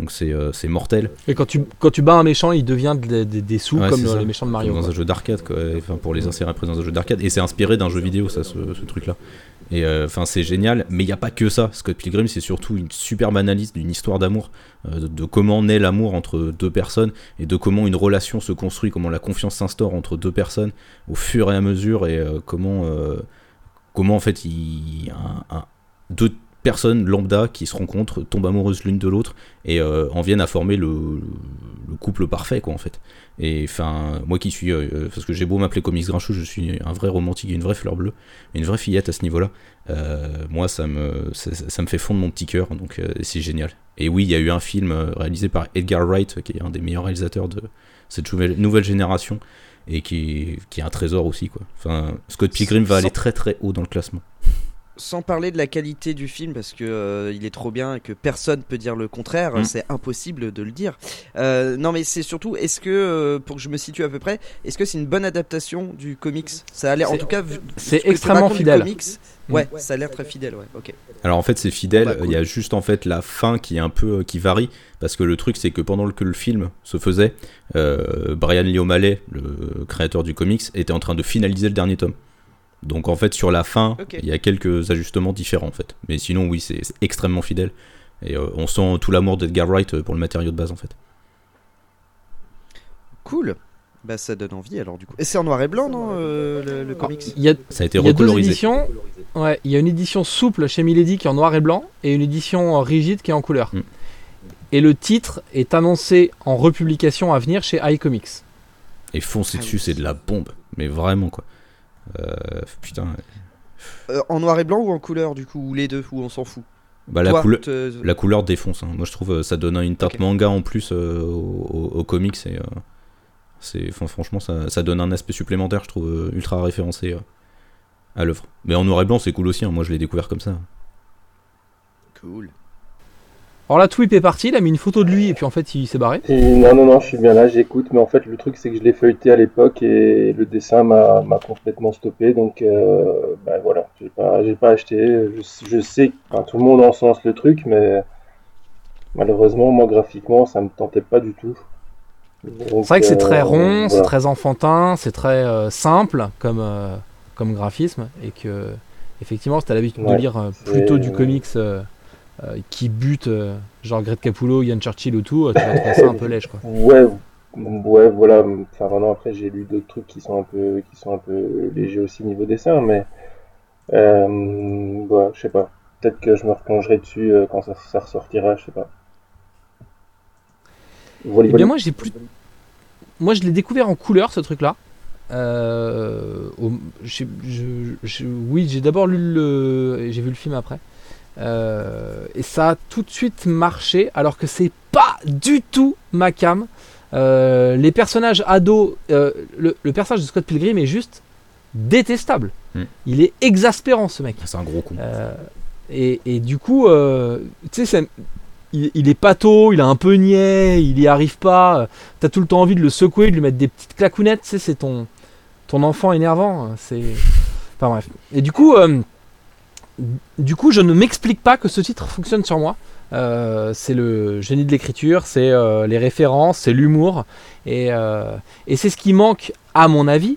Donc c'est euh, mortel. Et quand tu, quand tu bats un méchant, il devient de- de- des sous Ouais, comme ça. les méchants de Mario. Dans quoi. un jeu d'arcade. Enfin, pour les insérer après dans un jeu d'arcade. Et c'est inspiré d'un jeu vidéo, ça, ce, ce truc-là. Et euh, enfin, c'est génial. Mais il n'y a pas que ça. Scott Pilgrim, c'est surtout une superbe analyse d'une histoire d'amour, euh, de, de comment naît l'amour entre deux personnes et de comment une relation se construit, comment la confiance s'instaure entre deux personnes au fur et à mesure et euh, comment, euh, comment en fait, il, un- un- deux, personnes lambda qui se rencontrent, tombent amoureuses l'une de l'autre et euh, en viennent à former le, le couple parfait, quoi, en fait. Et enfin, moi qui suis, euh, parce que j'ai beau m'appeler comics grincheux, je suis un vrai romantique et une vraie fleur bleue, une vraie fillette à ce niveau-là. Euh, moi, ça me, ça, ça me fait fondre mon petit cœur, donc euh, c'est génial. Et oui, il y a eu un film euh, réalisé par Edgar Wright, qui est un des meilleurs réalisateurs de cette nouvelle, nouvelle génération, et qui, qui est un trésor aussi, quoi. Enfin, Scott Pilgrim va aller très très haut dans le classement. Sans parler de la qualité du film, parce que euh, il est trop bien et que personne peut dire le contraire, Mm. c'est impossible de le dire. Euh, non, mais c'est surtout, est-ce que, euh, pour que je me situe à peu près, est-ce que c'est une bonne adaptation du comics? Ça a l'air, en tout cas, c'est ce extrêmement fidèle. comics, ouais, ça a l'air très fidèle, ouais. Ok. Alors en fait c'est fidèle, il bah, cool. y a juste en fait la fin qui est un peu qui varie parce que le truc c'est que pendant que le film se faisait, Brian Lee O'Malley, le créateur du comics, était en train de finaliser le dernier tome. Donc en fait sur la fin, il y a quelques ajustements différents en fait. Mais sinon oui c'est extrêmement fidèle et euh, on sent tout l'amour d'Edgar Wright euh, pour le matériau de base en fait. Cool. Bah, ça donne envie alors du coup. Et c'est en noir et blanc, non, euh, le, le comics Il y a, Ça a été il y a deux recolorisé. éditions. Ouais, il y a une édition souple chez Milady qui est en noir et blanc et une édition rigide qui est en couleur. Mm. Et le titre est annoncé en republication à venir chez iComics. Et foncer Ah dessus oui. c'est de la bombe, mais vraiment quoi. Euh, putain, Euh, En noir et blanc ou en couleur du coup Ou les deux Ou on s'en fout bah la couleur. te- La couleur défonce. hein. Moi, je trouve euh, ça donne une teinte manga en plus euh, au, au- au comics et euh, c'est, franchement, ça, ça donne un aspect supplémentaire, je trouve ultra référencé euh, à l'œuvre. Mais en noir et blanc, c'est cool aussi. hein. Moi, je l'ai découvert comme ça. Cool. Alors là, Twip est parti, il a mis une photo de lui et puis en fait il s'est barré. Et non, non, non, je suis bien là, j'écoute, mais en fait, le truc, c'est que je l'ai feuilleté à l'époque et le dessin m'a complètement stoppé, donc euh, ben voilà, j'ai pas, pas acheté. Je, je sais que tout le monde encense le truc, mais malheureusement, moi, graphiquement, ça me tentait pas du tout. C'est vrai que c'est très rond, c'est très enfantin, c'est très euh, simple comme, euh, comme graphisme et que effectivement si t'as l'habitude de lire euh, plutôt du comics euh, euh, qui bute euh, genre Greg Capullo, Ian Churchill ou tout, euh, tu vas trouver ça un peu lèche quoi. Ouais, ouais, voilà. Enfin, vraiment, après, j'ai lu d'autres trucs qui sont un peu, qui sont un peu légers aussi niveau dessin, mais euh, ouais, je sais pas. Peut-être que je me replongerai dessus euh, quand ça, ça ressortira, je sais pas. Eh bien moi j'ai plus, moi je l'ai découvert en couleur ce truc là. Euh, au- je- je- oui, j'ai d'abord lu le, j'ai vu le film après. Euh, et ça a tout de suite marché, alors que c'est pas du tout ma cam. Euh, les personnages ados, euh, le, le personnage de Scott Pilgrim est juste détestable. Hmm. Il est exaspérant ce mec. C'est un gros con. Et, et du coup, tu sais, il, il est pato, il a un peu niais, il y arrive pas. T'as tout le temps envie de le secouer, de lui mettre des petites clacounettes. Tu sais, c'est ton, ton enfant énervant. hein, C'est. Enfin bref. Et du coup, du coup, je ne m'explique pas que ce titre fonctionne sur moi. Euh, c'est le génie de l'écriture, c'est euh, les références, c'est l'humour. Et, euh, et c'est ce qui manque, à mon avis,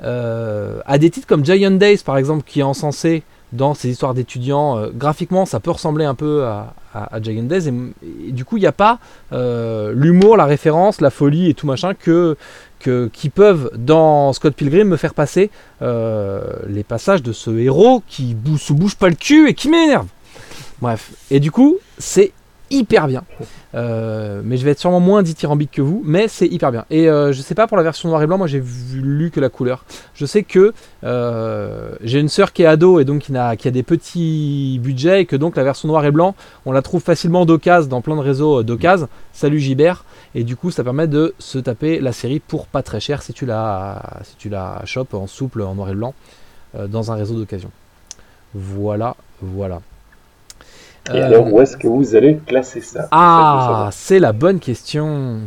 à des titres comme Giant Days, par exemple, qui est encensé dans ces histoires d'étudiants. graphiquement, ça peut ressembler un peu à, Giant Days. Et, du coup, il n'y a pas l'humour, la référence, la folie et tout machin que, qui peuvent, dans Scott Pilgrim, me faire passer euh, les passages de ce héros qui bou- se bouge pas le cul et qui m'énerve. Bref. Et du coup, c'est hyper bien. Euh, mais je vais être sûrement moins dithyrambique que vous, mais c'est hyper bien. Et euh, je sais pas pour la version noir et blanc, moi j'ai vu, lu que la couleur. Je sais que euh, j'ai une sœur qui est ado et donc qui a, qui a des petits budgets et que donc la version noir et blanc, on la trouve facilement d'occasion dans plein de réseaux d'occasion. Salut Gibert. Et du coup, ça permet de se taper la série pour pas très cher si tu la, si tu la chopes en souple, en noir et blanc, dans un réseau d'occasion. Voilà, voilà. Et Euh, alors, où est-ce que vous allez classer ça? Ah, c'est la bonne question.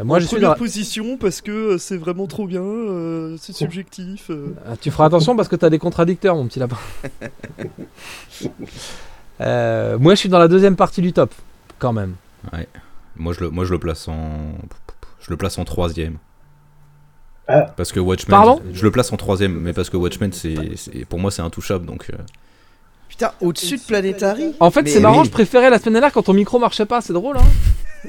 Euh, Moi, en je suis dans... position parce que euh, c'est vraiment trop bien, euh, c'est subjectif. euh. Ah, Tu feras attention parce que tu as des contradicteurs, mon petit lapin. Euh, moi, je suis dans la deuxième partie du top, quand même. Moi, je le, moi, je le place en, je le place en troisième. Ah. Parce que Watchmen, Pardon? je le place en troisième, mais parce que Watchmen, c'est, c'est- pour moi, c'est intouchable. Donc, euh, Putain, au-dessus de Planetary En fait, c'est marrant, oui. je préférais la semaine dernière quand ton micro marchait pas, c'est drôle, hein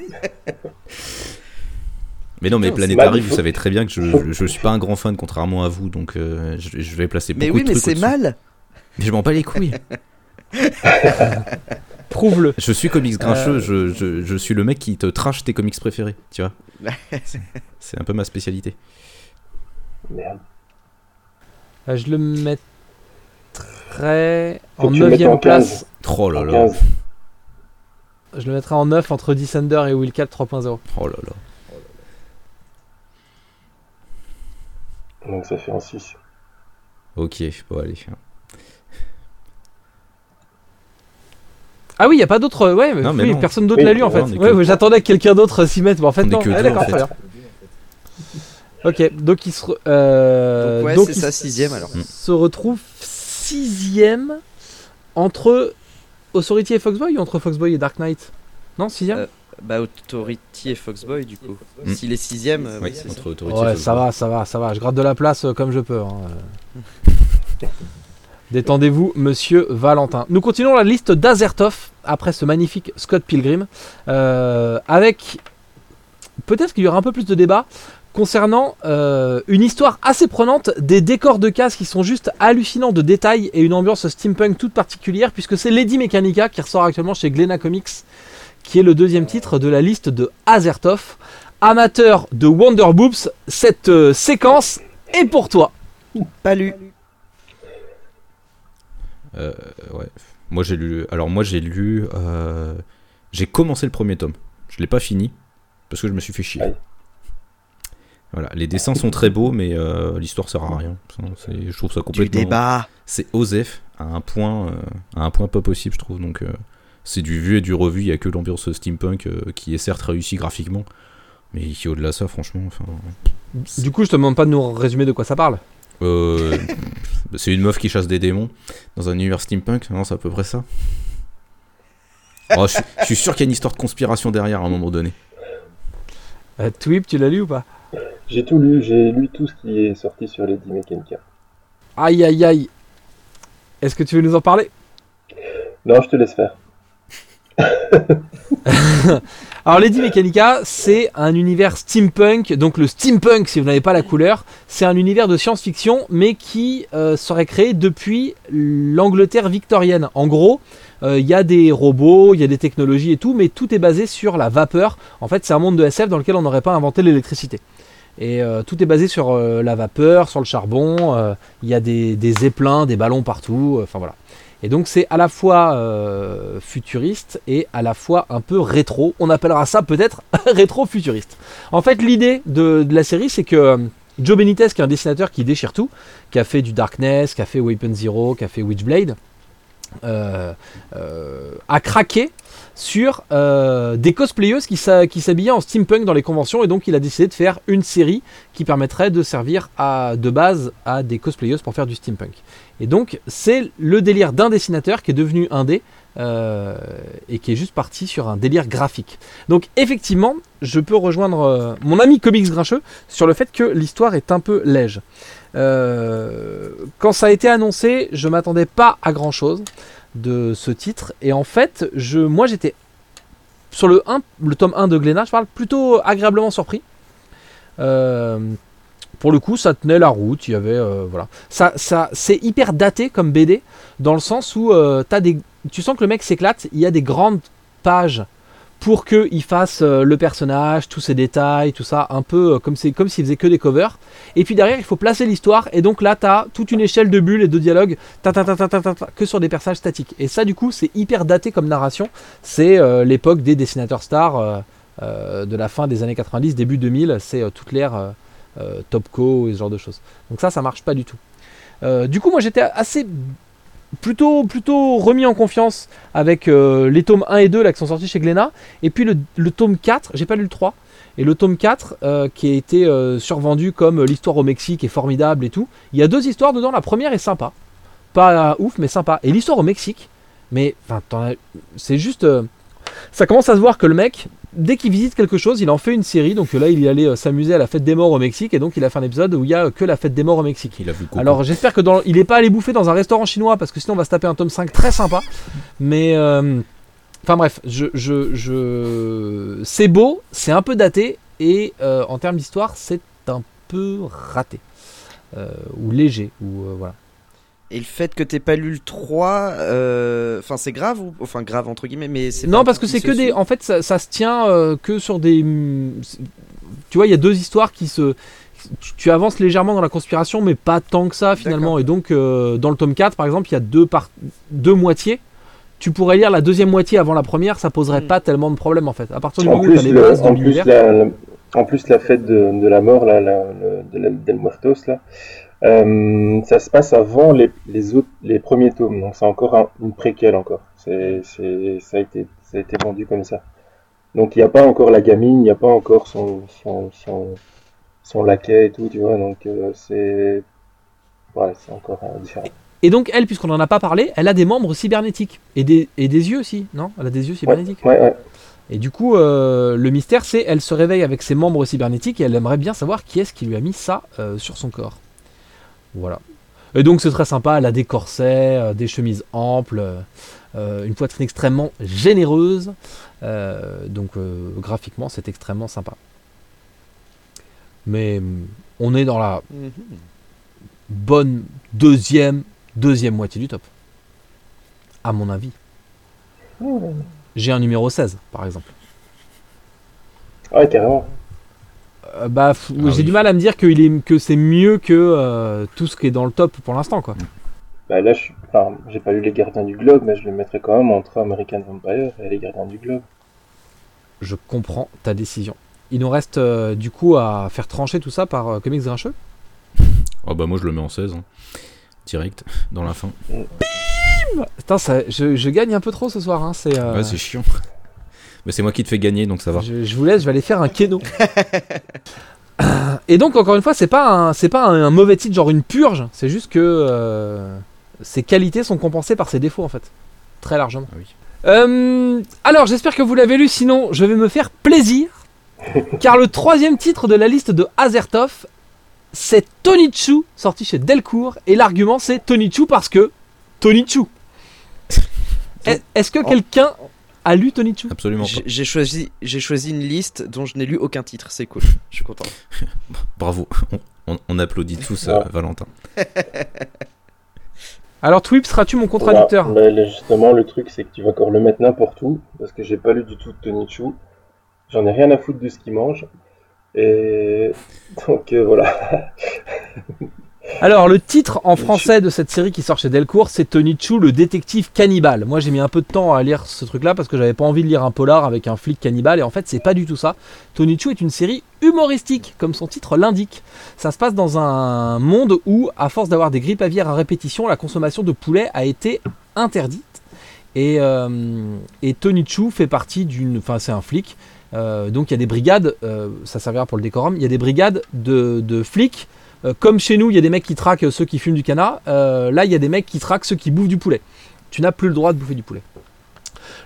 Mais non, mais Planetary, mal. vous savez très bien que je, je, je suis pas un grand fan, contrairement à vous, donc euh, je, je vais placer beaucoup Mais oui, de mais c'est mal Mais je m'en bats les couilles. Prouve-le. Je suis comics grincheux, Euh. je, je, je suis le mec qui te trash tes comics préférés, tu vois. C'est un peu ma spécialité. Merde. Euh, je le mettrais en que tu le mettes 9ème en 15. place. Oh là En là. 15. Je le mettrais en 9 entre Descender et Wildcat 3.0. Oh là là. Donc ça fait en 6. Ok, bon allez. Ah oui, il y a pas d'autre. Ouais, Non, mais oui, non. personne d'autre Oui, l'a lu en fait. Ouais, que- ouais, J'attendais que quelqu'un d'autre s'y mette, mais en fait On est non. que Ah, deux, d'accord, en fait. Ok, donc il se, re- euh, Donc ouais, donc c'est il ça, se- sixième alors. se retrouve sixième entre Authority et Foxboy ou entre Foxboy et Dark Knight? Non, sixième? Euh, Bah Authority et Foxboy du coup. Mm. S'il est sixième, euh, Oui, c'est entre autorité Ouais, et ça va, ça va, ça va. Je gratte de la place euh, comme je peux. hein. Détendez-vous, monsieur Valentin. Nous continuons la liste d'Azertov après ce magnifique Scott Pilgrim. euh, avec peut-être qu'il y aura un peu plus de débat concernant euh, une histoire assez prenante des décors de cases qui sont juste hallucinants de détails et une ambiance steampunk toute particulière puisque c'est Lady Mechanica qui ressort actuellement chez Glenna Comics qui est le deuxième titre de la liste de Azertov. Amateur de Wonder Boobs, cette euh, séquence est pour toi. Pas lu. Euh, ouais. Moi j'ai lu. Alors moi j'ai lu. euh, J'ai commencé le premier tome. Je l'ai pas fini parce que je me suis fait chier. Voilà, les dessins sont très beaux, mais euh, l'histoire sert à rien. Je trouve ça Du complètement. débat. C'est osef à un point, euh, à un point pas possible, je trouve. Donc euh, c'est du vu et du revu. Il y a que l'ambiance steampunk euh, qui est certes réussie graphiquement, mais qui au-delà de ça, franchement, enfin. Du coup, je te demande pas de nous résumer de quoi ça parle. Euh, c'est une meuf qui chasse des démons dans un univers steampunk, non, c'est à peu près ça. Oh, je, suis- je suis sûr qu'il y a une histoire de conspiration derrière à un moment donné. Euh, Twip, tu l'as lu ou pas? J'ai tout lu, j'ai lu tout ce qui est sorti sur Lady Mechanica. Aïe aïe aïe. Est-ce que tu veux nous en parler? Non, je te laisse faire. Alors Lady Mechanica, c'est un univers steampunk. Donc le steampunk, si vous n'avez pas la couleur, c'est un univers de science-fiction, mais qui euh, serait créé depuis l'Angleterre victorienne. En gros, euh, il y a des robots, il y a des technologies et tout, mais tout est basé sur la vapeur. En fait, c'est un monde de SF dans lequel on n'aurait pas inventé l'électricité. Et euh, tout est basé sur euh, la vapeur, sur le charbon. euh, Il y a des, des des ballons partout. Enfin voilà. Et donc c'est à la fois futuriste et à la fois un peu rétro. On appellera ça peut-être rétro-futuriste. En fait, l'idée de, de la série, c'est que Joe Benitez, qui est un dessinateur qui déchire tout, qui a fait du Darkness, qui a fait Weapon Zero, qui a fait Witchblade, a craqué sur euh, des cosplayeuses qui s'habillaient en steampunk dans les conventions et donc il a décidé de faire une série qui permettrait de servir à, de base à des cosplayeuses pour faire du steampunk. Et donc c'est le délire d'un dessinateur qui est devenu indé euh, et qui est juste parti sur un délire graphique. Donc effectivement, je peux rejoindre euh, mon ami Comics Grincheux sur le fait que l'histoire est un peu. Euh, quand ça a été annoncé, je m'attendais pas à grand chose de ce titre et en fait, je, moi j'étais sur le 1, le tome 1 de Glénat, je parle plutôt agréablement surpris. Euh, pour le coup, ça tenait la route. Il y avait, euh, voilà, ça, ça, c'est hyper daté comme BD dans le sens où euh, des, tu sens que le mec s'éclate. Il y a des grandes pages pour qu'il fasse euh, le personnage, tous ses détails, tout ça, un peu euh, comme c'est comme s'il faisait que des covers. Et puis derrière, il faut placer l'histoire. Et donc là, t'as toute une échelle de bulles et de dialogues, que sur des personnages statiques. Et ça, du coup, c'est hyper daté comme narration. C'est euh, l'époque des dessinateurs stars de la fin des années 90, début 2000. C'est toute l'ère Topco et ce genre de choses. Donc ça, ça marche pas du tout. Du coup, moi, j'étais assez plutôt, remis en confiance avec euh, les tomes 1 et 2 là, qui sont sortis chez Glénat. Et puis le, tome 4, j'ai pas lu le 3. Et le tome 4, euh, qui a été euh, survendu comme l'histoire au Mexique est formidable et tout. Il y a deux histoires dedans. La première est sympa. Pas ouf, mais sympa. Et l'histoire au Mexique, mais c'est juste. ça commence à se voir que le mec, dès qu'il visite quelque chose, il en fait une série. Donc là, il est allé euh, s'amuser à la fête des morts au Mexique. Et donc, il a fait un épisode où il y a euh, que la fête des morts au Mexique. Il a vu le coco. Alors j'espère que dans, il est pas allé bouffer dans un restaurant chinois parce que sinon on va se taper un tome 5 très sympa. Mais euh, enfin bref, je, je, je... c'est beau, c'est un peu daté et euh, en termes d'histoire c'est un peu raté Euh, ou léger ou voilà. Et le fait que t'aies pas lu le 3, euh, enfin c'est grave ou enfin grave entre guillemets, mais c'est Non, parce que c'est que des. En fait, ça, ça se tient euh, que sur des. Tu vois, il y a deux histoires qui se. Tu, tu avances légèrement dans la conspiration, mais pas tant que ça finalement. Et donc, euh, dans le tome 4, par exemple, il y a deux, par... deux moitiés. Tu pourrais lire la deuxième moitié avant la première, ça poserait Mm. pas tellement de problème en fait. À partir du En moment où tu as plus, les le- bases de en, plus l'univers. la, la- en plus, la fête de, de la mort, là, la, de la, d'El Muertos, là, euh, ça se passe avant les, les, autres, les premiers tomes. Donc, c'est encore un- une préquelle encore. C'est, c'est, ça, a été, ça a été vendu comme ça. Donc, il n'y a pas encore la gamine, il n'y a pas encore son, son, son, son laquais et tout, tu vois. Donc, euh, c'est. Ouais, c'est encore euh, différent. Et donc, elle, puisqu'on n'en a pas parlé, elle a des membres cybernétiques. Et des, et des yeux aussi, non? Elle a des yeux Ouais, cybernétiques. ouais, ouais. Et du coup, euh, le mystère, c'est elle se réveille avec ses membres cybernétiques et elle aimerait bien savoir qui est-ce qui lui a mis ça euh, sur son corps. Voilà. Et donc, c'est très sympa. Elle a des corsets, euh, des chemises amples, euh, une poitrine extrêmement généreuse. Euh, donc, euh, graphiquement, c'est extrêmement sympa. Mais hum, on est dans la Mhm. bonne deuxième, deuxième moitié du top. À mon avis. J'ai un numéro 16, par exemple. Ouais, carrément. Euh, bah, Ah j'ai oui. du mal à me dire qu'il est, que c'est mieux que euh, tout ce qui est dans le top pour l'instant, quoi. Bah, là, je suis- enfin, j'ai pas lu Les Gardiens du Globe, mais je le mettrais quand même entre American Vampire et Les Gardiens du Globe. Je comprends ta décision. Il nous reste euh, du coup à faire trancher tout ça par euh, Comics Grincheux? Oh bah moi je le mets en 16. hein. Direct, dans la fin. Putain, ça, je, je gagne un peu trop ce soir. Hein, c'est, euh, Ouais, c'est chiant. Mais c'est moi qui te fais gagner, donc ça va. je, je vous laisse, je vais aller faire un keno. Et donc, encore une fois, c'est pas, un, c'est pas un, un mauvais titre, genre une purge. C'est juste que euh, ses qualités sont compensées par ses défauts, en fait. Très largement. Ah oui. Euh, alors, j'espère que vous l'avez lu, sinon je vais me faire plaisir. car le troisième titre de la liste de Azertov, c'est Tonichu, sorti chez Delcourt. Et l'argument, c'est Tonichu parce que Tonichu. Est- Est-ce que Oh. quelqu'un a lu Tonichu Absolument pas. J'ai choisi, j'ai choisi une liste dont je n'ai lu aucun titre. C'est cool. Je suis content. Bravo. On, on applaudit tous euh. Valentin. Alors, Twip, seras-tu mon contradicteur? Voilà. Mais là, justement, le truc, c'est que tu vas encore le mettre n'importe où, parce que j'ai pas lu du tout de Tony Chu. J'en ai rien à foutre de ce qu'il mange. Et donc euh, voilà. Alors, le titre en français de cette série qui sort chez Delcourt, c'est Tonichu, le détective cannibale. Moi, j'ai mis un peu de temps à lire ce truc-là parce que j'avais pas envie de lire un polar avec un flic cannibale. Et en fait, c'est pas du tout ça. Tonichu est une série humoristique, comme son titre l'indique. Ça se passe dans un monde où, à force d'avoir des grippes aviaires à répétition, la consommation de poulet a été interdite. Et, euh, et Tonichu fait partie d'une. Enfin, c'est un flic. Euh, donc, il y a des brigades, euh, ça servira pour le décorum, il y a des brigades de, de flics euh, comme chez nous, il y a des mecs qui traquent ceux qui fument du canard, euh, là, il y a des mecs qui traquent ceux qui bouffent du poulet. Tu n'as plus le droit de bouffer du poulet.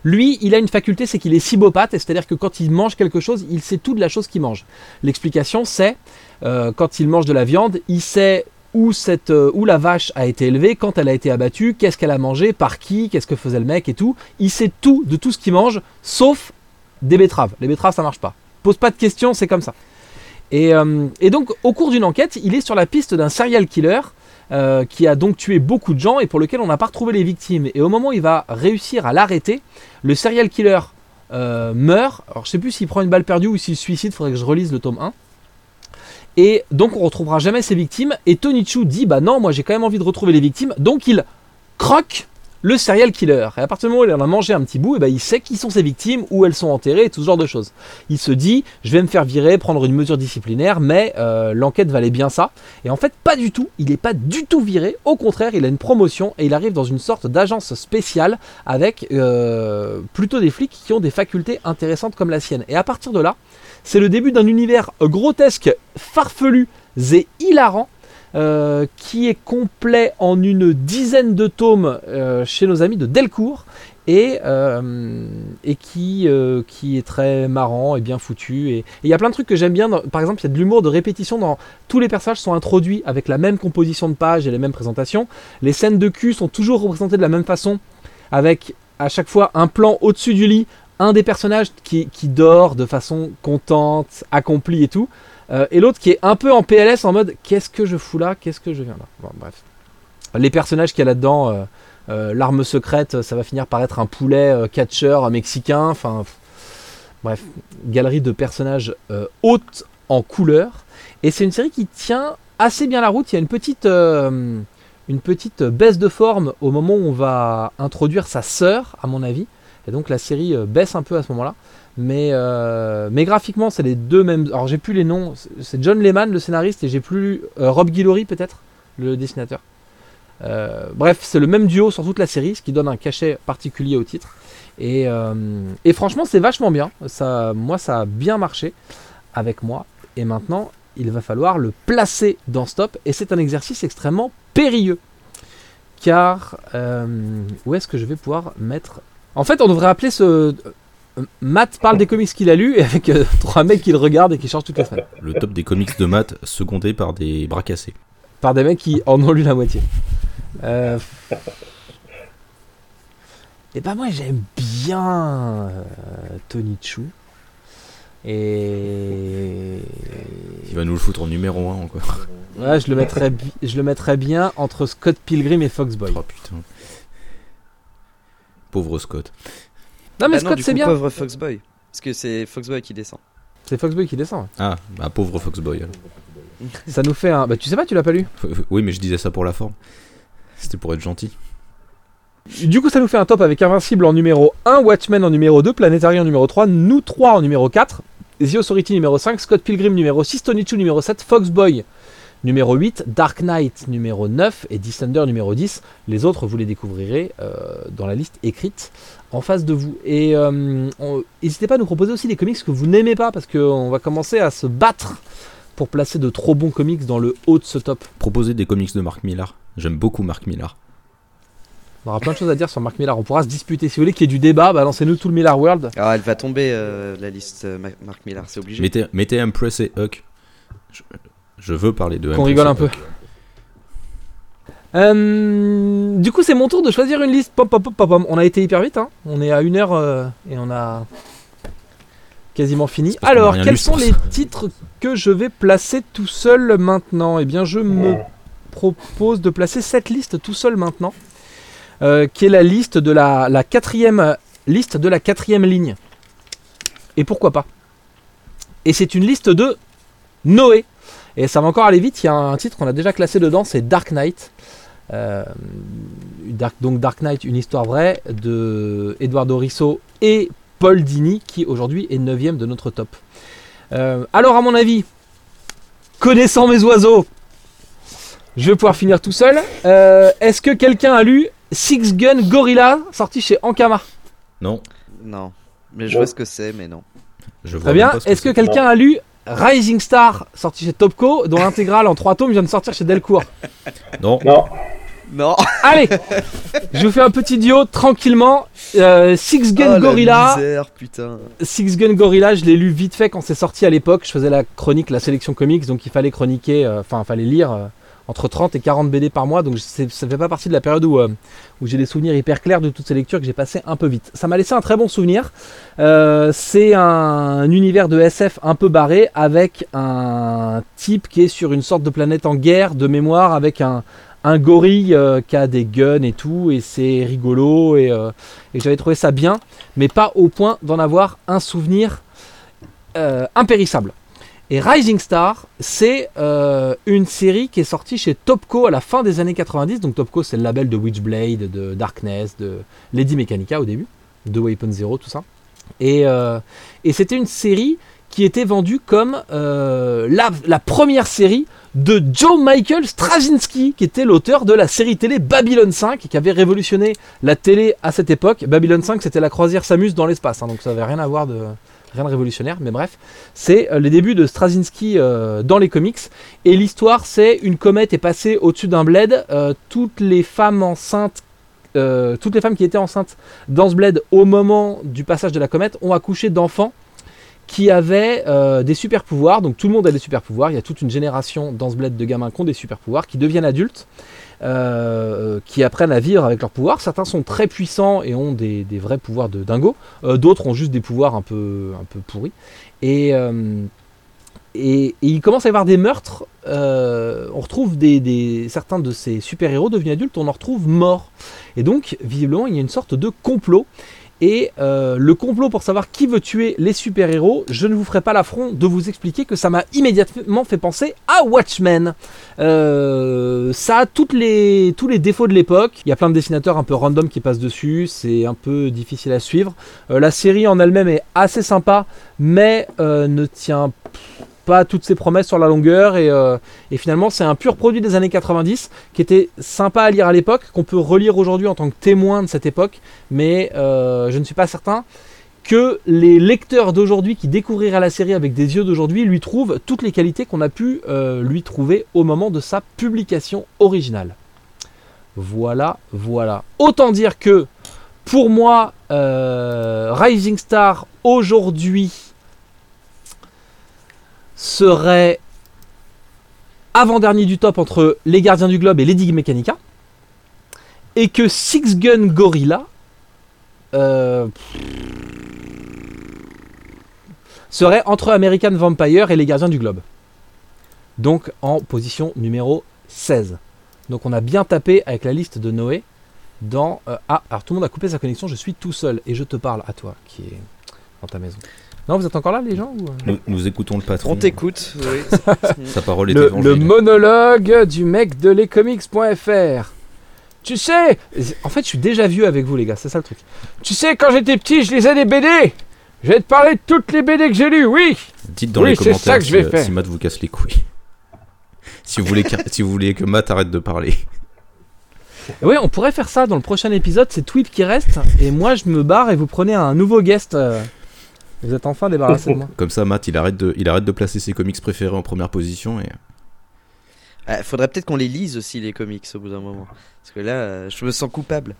Lui, il a une faculté, c'est qu'il est cibopathe, c'est-à-dire que quand il mange quelque chose, il sait tout de la chose qu'il mange. L'explication, c'est euh, quand il mange de la viande, il sait où, cette, où la vache a été élevée, quand elle a été abattue, qu'est-ce qu'elle a mangé, par qui, qu'est-ce que faisait le mec et tout. Il sait tout de tout ce qu'il mange, sauf des betteraves. Les betteraves, ça marche pas. Pose pas de questions, c'est comme ça. Et, euh, et donc, au cours d'une enquête, il est sur la piste d'un serial killer euh, qui a donc tué beaucoup de gens et pour lequel on n'a pas retrouvé les victimes. Et au moment où il va réussir à l'arrêter, le serial killer euh, meurt. Alors, je sais plus s'il prend une balle perdue ou s'il suicide, faudrait que je relise le tome 1. Et donc, on retrouvera jamais ses victimes. Et Tony Chu dit Bah non, moi j'ai quand même envie de retrouver les victimes. Donc, il croque le serial killer. Et à partir du moment où il en a mangé un petit bout, et ben, il sait qui sont ses victimes, où elles sont enterrées, et tout ce genre de choses. Il se dit, je vais me faire virer, prendre une mesure disciplinaire, mais euh, l'enquête valait bien ça. Et en fait, pas du tout. Il n'est pas du tout viré. Au contraire, il a une promotion et il arrive dans une sorte d'agence spéciale avec euh, plutôt des flics qui ont des facultés intéressantes comme la sienne. Et à partir de là, c'est le début d'un univers grotesque, farfelu et hilarant euh, qui est complet en une dizaine de tomes euh, chez nos amis de Delcourt et, euh, qui, est très marrant et bien foutu. Et il y a plein de trucs que j'aime bien. par exemple, il y a de l'humour de répétition dans tous les personnages sont introduits avec la même composition de page et les mêmes présentations. Les scènes de cul sont toujours représentées de la même façon avec à chaque fois un plan au-dessus du lit, un des personnages qui, qui dort de façon contente, accomplie et tout. Euh, et l'autre qui est un peu en PLS en mode qu'est-ce que je fous là, qu'est-ce que je viens là. Bref. les personnages qu'il y a là-dedans, euh, euh, l'arme secrète, ça va finir par être un poulet catcheur mexicain. Enfin, bref, galerie de personnages euh, haute en couleur. Et c'est une série qui tient assez bien la route. Il y a une petite, une petite baisse de forme au moment où on va introduire sa sœur, à mon avis. Et donc la série baisse un peu à ce moment-là. Mais, euh, mais graphiquement, c'est les deux mêmes. Alors j'ai plus les noms. C'est- John Lehman, le scénariste, et j'ai plus euh, Rob Guillory peut-être, le dessinateur. Euh, bref, c'est le même duo sur toute la série, ce qui donne un cachet particulier au titre. Et, franchement, c'est vachement bien. Moi, ça a bien marché avec moi. Et maintenant, il va falloir le placer dans Stop. Et c'est un exercice extrêmement périlleux. Car où est-ce que je vais pouvoir mettre En fait, on devrait appeler ce. Euh, Matt parle des comics qu'il a lus et avec euh, trois mecs qui le regardent et qui changent toutes les semaines. Le top des comics de maths, secondé par des bras cassés. Par des mecs qui en ont lu la moitié. Euh... Et bah moi j'aime bien euh, Tony Chu. Et Il va nous le foutre en numéro 1 encore. ouais, je le mettrais bi- je le mettrais bien entre Scott Pilgrim et Foxboy. Oh putain. Pauvre Scott. Non mais Bah Scott du c'est bien. pauvre Foxboy. Parce que c'est Foxboy qui descend. C'est Foxboy qui descend. Ah, bah pauvre Foxboy. alors. Ça nous fait un. Bah tu sais pas, tu l'as pas lu. F- Oui, mais je disais ça pour la forme. C'était pour être gentil. Du coup, ça nous fait un top avec Invincible en numéro 1, Watchmen en numéro 2, Planetary en numéro 3, nous 3 en numéro 4, The Authority numéro 5, Scott Pilgrim numéro 6, Tony Chu numéro 7, Foxboy numéro 8, Dark Knight numéro 9 et Descender numéro 10. Les autres, vous les découvrirez euh, dans la liste écrite en face de vous. Et euh, on- n'hésitez pas à nous proposer aussi des comics que vous n'aimez pas parce qu'on va commencer à se battre pour placer de trop bons comics dans le haut de ce top. Proposer des comics de Mark Millar. J'aime beaucoup Mark Millar. On aura plein de choses à dire sur Mark Millar. On pourra se disputer. Si vous voulez qu'il y ait du débat, balancez-nous tout le Millar World. Ah, elle va tomber euh, la liste euh, Ma- Mark Millar, c'est obligé. Mettez, mettez Empress et Huck. Je, je veux parler de Qu'on rigole un peu. Euh, du coup, c'est mon tour de choisir une liste. Pop, pop, pop, pop, pop. On a été hyper vite. hein. On est à une heure euh, et on a quasiment fini. Alors, quels sont les titres que je vais placer tout seul maintenant? Eh bien, je me propose de placer cette liste tout seul maintenant, euh, qui est la liste de la, la quatrième liste de la quatrième ligne. Et pourquoi pas? Et c'est une liste de Noé. Et ça va encore aller vite. Il y a un titre qu'on a déjà classé dedans, c'est Dark Knight. Euh, Dark, donc Dark Knight, une histoire vraie de Eduardo Risso et Paul Dini, qui aujourd'hui est 9ème de notre top. Euh, alors, à mon avis, connaissant mes oiseaux, je vais pouvoir finir tout seul. Euh, Est-ce que quelqu'un a lu Six Gun Gorilla, sorti chez Ankama? Non, Non. Mais je vois ce que c'est, mais non. je Très bien. Est-ce que quelqu'un a lu Rising Star, sorti chez Topco, dont l'intégrale en 3 tomes vient de sortir chez Delcourt Non, Non, Non Allez Je vous fais un petit duo tranquillement. Euh, Six Gun Oh, la Gorilla. misère, putain. Six Gun Gorilla, je l'ai lu vite fait quand c'est sorti à l'époque. Je faisais la chronique, la sélection comics, donc il fallait chroniquer, euh, enfin, il fallait lire euh, entre 30 et 40 BD par mois. Donc ça fait pas partie de la période où, euh, où j'ai des souvenirs hyper clairs de toutes ces lectures que j'ai passées un peu vite. Ça m'a laissé un très bon souvenir. Euh, c'est un, univers de SF un peu barré avec un type qui est sur une sorte de planète en guerre de mémoire avec un, gorille euh, qui a des guns et tout, et c'est rigolo, et, et j'avais trouvé ça bien, mais pas au point d'en avoir un souvenir impérissable. Et Rising Star, c'est euh, une série qui est sortie chez Topco à la fin des années 90. Donc Topco, c'est le label de Witchblade, de Darkness, de Lady Mechanica au début, de Weapon Zero, tout ça. Et, euh, et c'était une série qui était vendue comme euh, la, la première série de Joe Michael Straczynski, qui était l'auteur de la série télé Babylon 5, qui avait révolutionné la télé à cette époque. Babylon 5, c'était la croisière Samus dans l'espace, hein, donc ça n'avait rien à voir de rien de révolutionnaire, mais bref, c'est euh, les débuts de Straczynski euh, dans les comics. Et l'histoire, c'est une comète est passée au-dessus d'un bled, euh, toutes les femmes enceintes, toutes les femmes qui étaient enceintes dans ce bled au moment du passage de la comète ont accouché d'enfants qui avaient des super pouvoirs. Donc tout le monde a des super pouvoirs. Il y a toute une génération dans ce bled de gamins qui ont des super pouvoirs, qui deviennent adultes, euh, qui apprennent à vivre avec leurs pouvoirs. Certains sont très puissants et ont des, vrais pouvoirs de dingo. Euh, D'autres ont juste des pouvoirs un peu, un peu pourris. Et, euh, et, il commence à y avoir des meurtres. on retrouve des, des- certains de ces super-héros devenus adultes, on en retrouve morts. Et donc, visiblement, il y a une sorte de complot. Et euh, le complot pour savoir qui veut tuer les super-héros, je ne vous ferai pas l'affront de vous expliquer que ça m'a immédiatement fait penser à Watchmen. Euh, ça a tous les défauts de l'époque. Il y a plein de dessinateurs un peu random qui passent dessus. C'est un peu difficile à suivre. Euh, la série en elle-même est assez sympa, mais ne tient pas toutes ses promesses sur la longueur. Et, euh, et finalement, c'est un pur produit des années 90 qui était sympa à lire à l'époque, qu'on peut relire aujourd'hui en tant que témoin de cette époque. Mais euh, je ne suis pas certain que les lecteurs d'aujourd'hui qui découvriraient la série avec des yeux d'aujourd'hui lui trouvent toutes les qualités qu'on a pu euh, lui trouver au moment de sa publication originale. Voilà, voilà. Autant dire que pour moi, Rising Star aujourd'hui serait avant-dernier du top entre Les Gardiens du Globe et Lady Mechanica. Et que Six Gun Gorilla euh, serait entre American Vampire et Les Gardiens du Globe. Donc en position numéro 16. Donc on a bien tapé avec la liste de Noé dans... euh, ah, alors tout le monde a coupé sa connexion, je suis tout seul et je te parle à toi qui est dans ta maison. Non, vous êtes encore là les gens ou, euh Nous, nous écoutons le patron. On t'écoute. oui. Sa parole est le, le monologue du mec de lescomics.fr. Tu sais, en fait, je suis déjà vieux avec vous, les gars, c'est ça le truc. Tu sais, quand j'étais petit, je lisais des BD. Je vais te parler de toutes les BD que j'ai lues, oui. Dites dans Oui, les c'est ça commentaires que si, je vais euh, faire. si Matt vous casse les couilles. si, vous voulez que, si vous voulez que Matt arrête de parler. Oui, on pourrait faire ça dans le prochain épisode. C'est Tweep qui reste, et moi je me barre et vous prenez un nouveau guest. euh. Vous êtes enfin débarrassé de moi. Comme ça, Matt, il arrête de, il arrête de placer ses comics préférés en première position. Et... Ah, faudrait peut-être qu'on les lise aussi les comics au bout d'un moment. Parce que là, euh, je me sens coupable.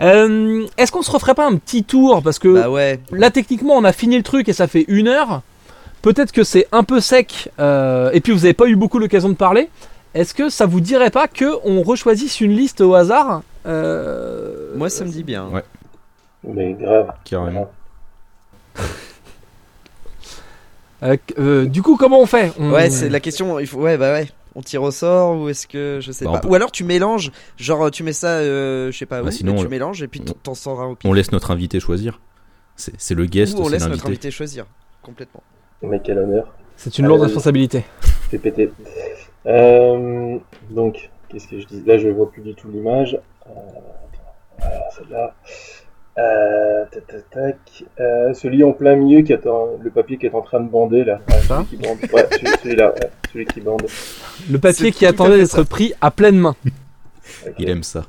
Euh, Est-ce qu'on se referait pas un petit tour? Parce que Bah ouais. là, techniquement, on a fini le truc et ça fait une heure. Peut-être que c'est un peu sec, euh, et puis vous n'avez pas eu beaucoup l'occasion de parler. Est-ce que ça vous dirait pas que on rechoisisse une liste au hasard Euh, Moi, ça me dit bien. Ouais. Mais grave. Carrément. euh, euh, Du coup, comment on fait On- Ouais, c'est la question. Il faut. Ouais, bah ouais. On tire au sort ou est-ce que je sais Bah, pas. peut- Ou alors tu mélanges, genre tu mets ça, euh, je sais pas Bah, où, sinon, tu on- mélanges et puis t'en- sors un au pire. On laisse notre invité choisir. C'est le guest, Ou on laisse notre invité choisir complètement. Mais quel honneur. C'est une lourde responsabilité. Fais péter. Euh, donc, qu'est-ce que je dis? Là, je vois plus du tout l'image. Euh, voilà, celle-là. Euh, tac, tac, tac. Euh, celui en plein milieu qui attend le papier qui est en train de bander là. Ouais, Ça celui qui bande. Ouais, celui- celui-là, ouais, celui qui bande. Le papier qui attendait d'être pris à pleine main. Il aime ça.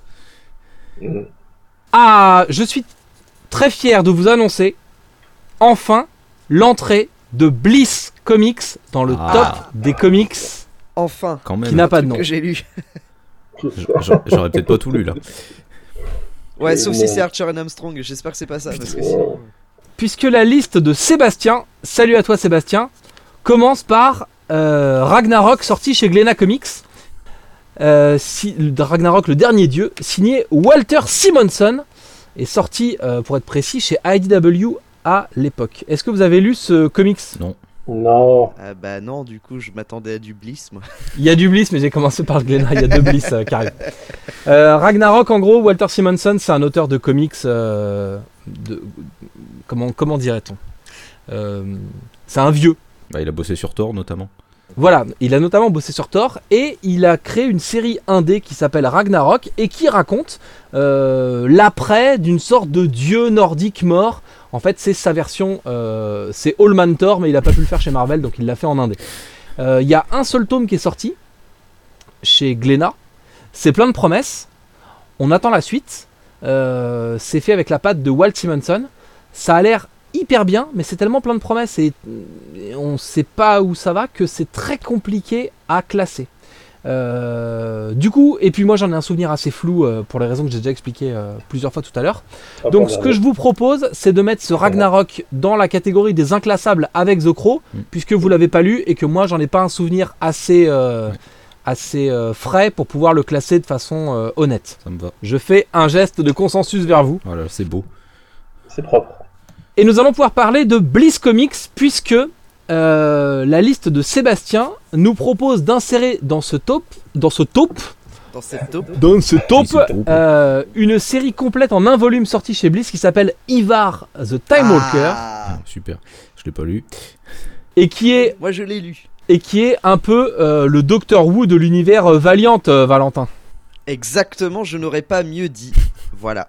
Mhm. Ah, je suis très fier de vous annoncer enfin l'entrée de Bliss Comics dans le Ah. top des comics Enfin. Quand même. qui n'a pas de nom. Que j'ai lu. J'a- J'aurais peut-être pas tout lu là. Ouais, sauf si c'est Archer and Armstrong. J'espère que c'est pas ça parce que sinon. Puisque la liste de Sébastien, salut à toi Sébastien, commence par euh, Ragnarok sorti chez Glénat Comics. Euh, si- Ragnarok le dernier dieu, signé Walter Simonson, est sorti euh, pour être précis chez IDW à l'époque. Est-ce que vous avez lu ce comics? Non. Ah bah non, du coup, je m'attendais à du Bliss moi. Il y a du Bliss, mais j'ai commencé par le Glénat. Il y a deux Bliss euh, qui arrivent. Euh, Ragnarok, en gros, Walter Simonson, c'est un auteur de comics. euh, de, comment comment dirait-on? Euh, C'est un vieux. Bah, il a bossé sur Thor notamment. Voilà, il a notamment bossé sur Thor et il a créé une série indé qui s'appelle Ragnarok et qui raconte euh, l'après d'une sorte de dieu nordique mort. En fait, c'est sa version, euh, c'est Allman Thor, mais il a pas pu le faire chez Marvel, donc il l'a fait en indé. Euh, Il y a un seul tome qui est sorti chez Glénat. C'est plein de promesses. On attend la suite. Euh, c'est fait avec la patte de Walt Simonson. Ça a l'air hyper bien, mais c'est tellement plein de promesses et, on sait pas où ça va que c'est très compliqué à classer. Euh, du coup, et puis moi j'en ai un souvenir assez flou euh, pour les raisons que j'ai déjà expliquées euh, plusieurs fois tout à l'heure. Ah, Donc ce que je vous propose, c'est de mettre ce Ragnarok dans la catégorie des inclassables avec The Crow, Mm. puisque vous l'avez pas lu et que moi j'en ai pas un souvenir assez, euh, assez euh, frais pour pouvoir le classer de façon euh, honnête. Ça me va. Je fais un geste de consensus vers vous. Voilà, c'est beau. C'est propre. Et nous allons pouvoir parler de Bliss Comics puisque euh, la liste de Sébastien nous propose d'insérer dans ce top, dans ce top, Dans ce top, euh, une série complète en un volume sortie chez Bliss qui s'appelle Ivar the Time Walker Ah, Super. Je l'ai pas lu. et qui est moi je l'ai lu. et qui est un peu euh, le Doctor Who de l'univers euh, Valiant, euh, Valentin. Exactement, je n'aurais pas mieux dit. Voilà.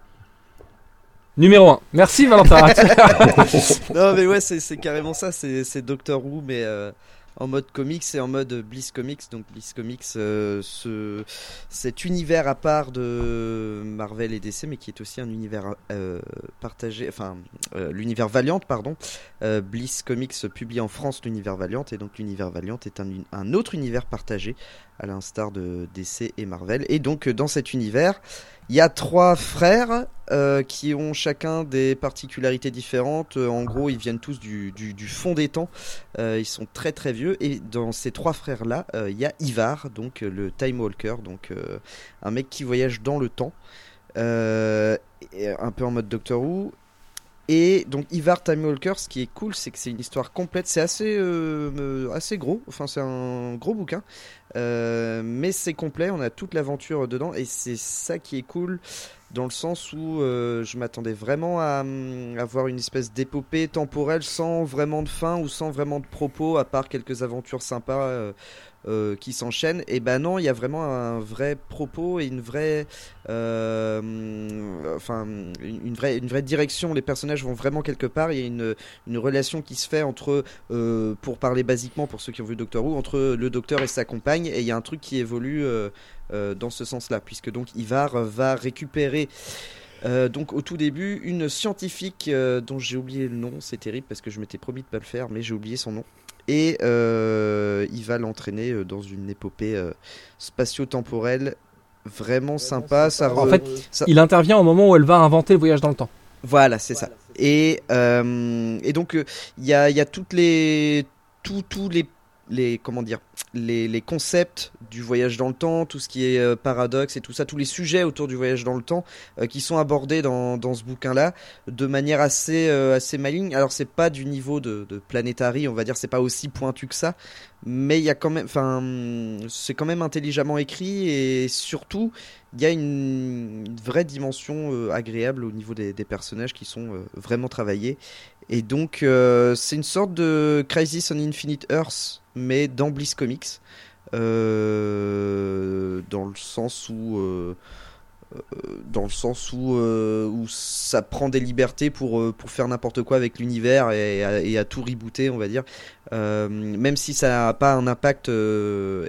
Numéro 1. Merci Valentin. non mais ouais, c'est carrément ça, c'est Doctor Who mais euh, en mode comics et en mode Bliss Comics. Donc Bliss Comics, euh, ce, cet univers à part de Marvel et DC, mais qui est aussi un univers euh, partagé, enfin euh, l'univers Valiant, pardon. Euh, Bliss Comics publie en France l'univers Valiant et donc l'univers Valiant est un, un autre univers partagé à l'instar de DC et Marvel. Et donc dans cet univers, il y a trois frères euh, qui ont chacun des particularités différentes. Euh, en gros, ils viennent tous du, fond des temps. Euh, ils sont très très vieux. Et dans ces trois frères-là, il y a Ivar, donc le Time Walker, donc un mec qui voyage dans le temps, un peu en mode Doctor Who. Et donc Ivar Time Walker, ce qui est cool, c'est que c'est une histoire complète. C'est assez, assez gros. Enfin, c'est un gros bouquin. Euh, mais c'est complet, on a toute l'aventure dedans et c'est ça qui est cool dans le sens où euh, je m'attendais vraiment à hum, avoir une espèce d'épopée temporelle sans vraiment de fin ou sans vraiment de propos à part quelques aventures sympas euh, qui s'enchaînent. Et ben non, il y a vraiment un vrai propos et une vraie, hum, enfin une vraie, une vraie direction. Les personnages vont vraiment quelque part. Il y a une, une relation qui se fait entre pour parler basiquement pour ceux qui ont vu Doctor Who, entre le docteur et sa compagne, et il y a un truc qui évolue euh, euh, dans ce sens-là, puisque donc Ivar va récupérer. euh, donc au tout début, une scientifique euh, dont j'ai oublié le nom, c'est terrible parce que je m'étais promis de pas le faire, mais j'ai oublié son nom. Et euh, il va l'entraîner euh, dans une épopée euh, spatio-temporelle vraiment sympa. Ça En fait, Il intervient au moment où elle va inventer le voyage dans le temps. voilà, c'est ça. Et, euh, et donc, euh, il y, a, il y a toutes les. Tous tous les, les. Comment dire les, les concepts du voyage dans le temps, tout ce qui est euh, paradoxe et tout ça, tous les sujets autour du voyage dans le temps euh, qui sont abordés dans, dans ce bouquin-là de manière assez, euh, assez maligne. Alors, c'est pas du niveau de, de on va dire, c'est pas aussi pointu que ça, mais il y a quand même. Enfin, c'est quand même intelligemment écrit et surtout il y a une, vraie dimension agréable au niveau des, personnages qui sont vraiment travaillés. Et donc, euh, c'est une sorte de Crisis on Infinite Earth, mais dans Bliss Comics. Euh, dans le sens où. euh, dans le sens où, où ça prend des libertés pour, pour faire n'importe quoi avec l'univers et, à- et à tout rebooter, on va dire. Même si ça n'a pas un impact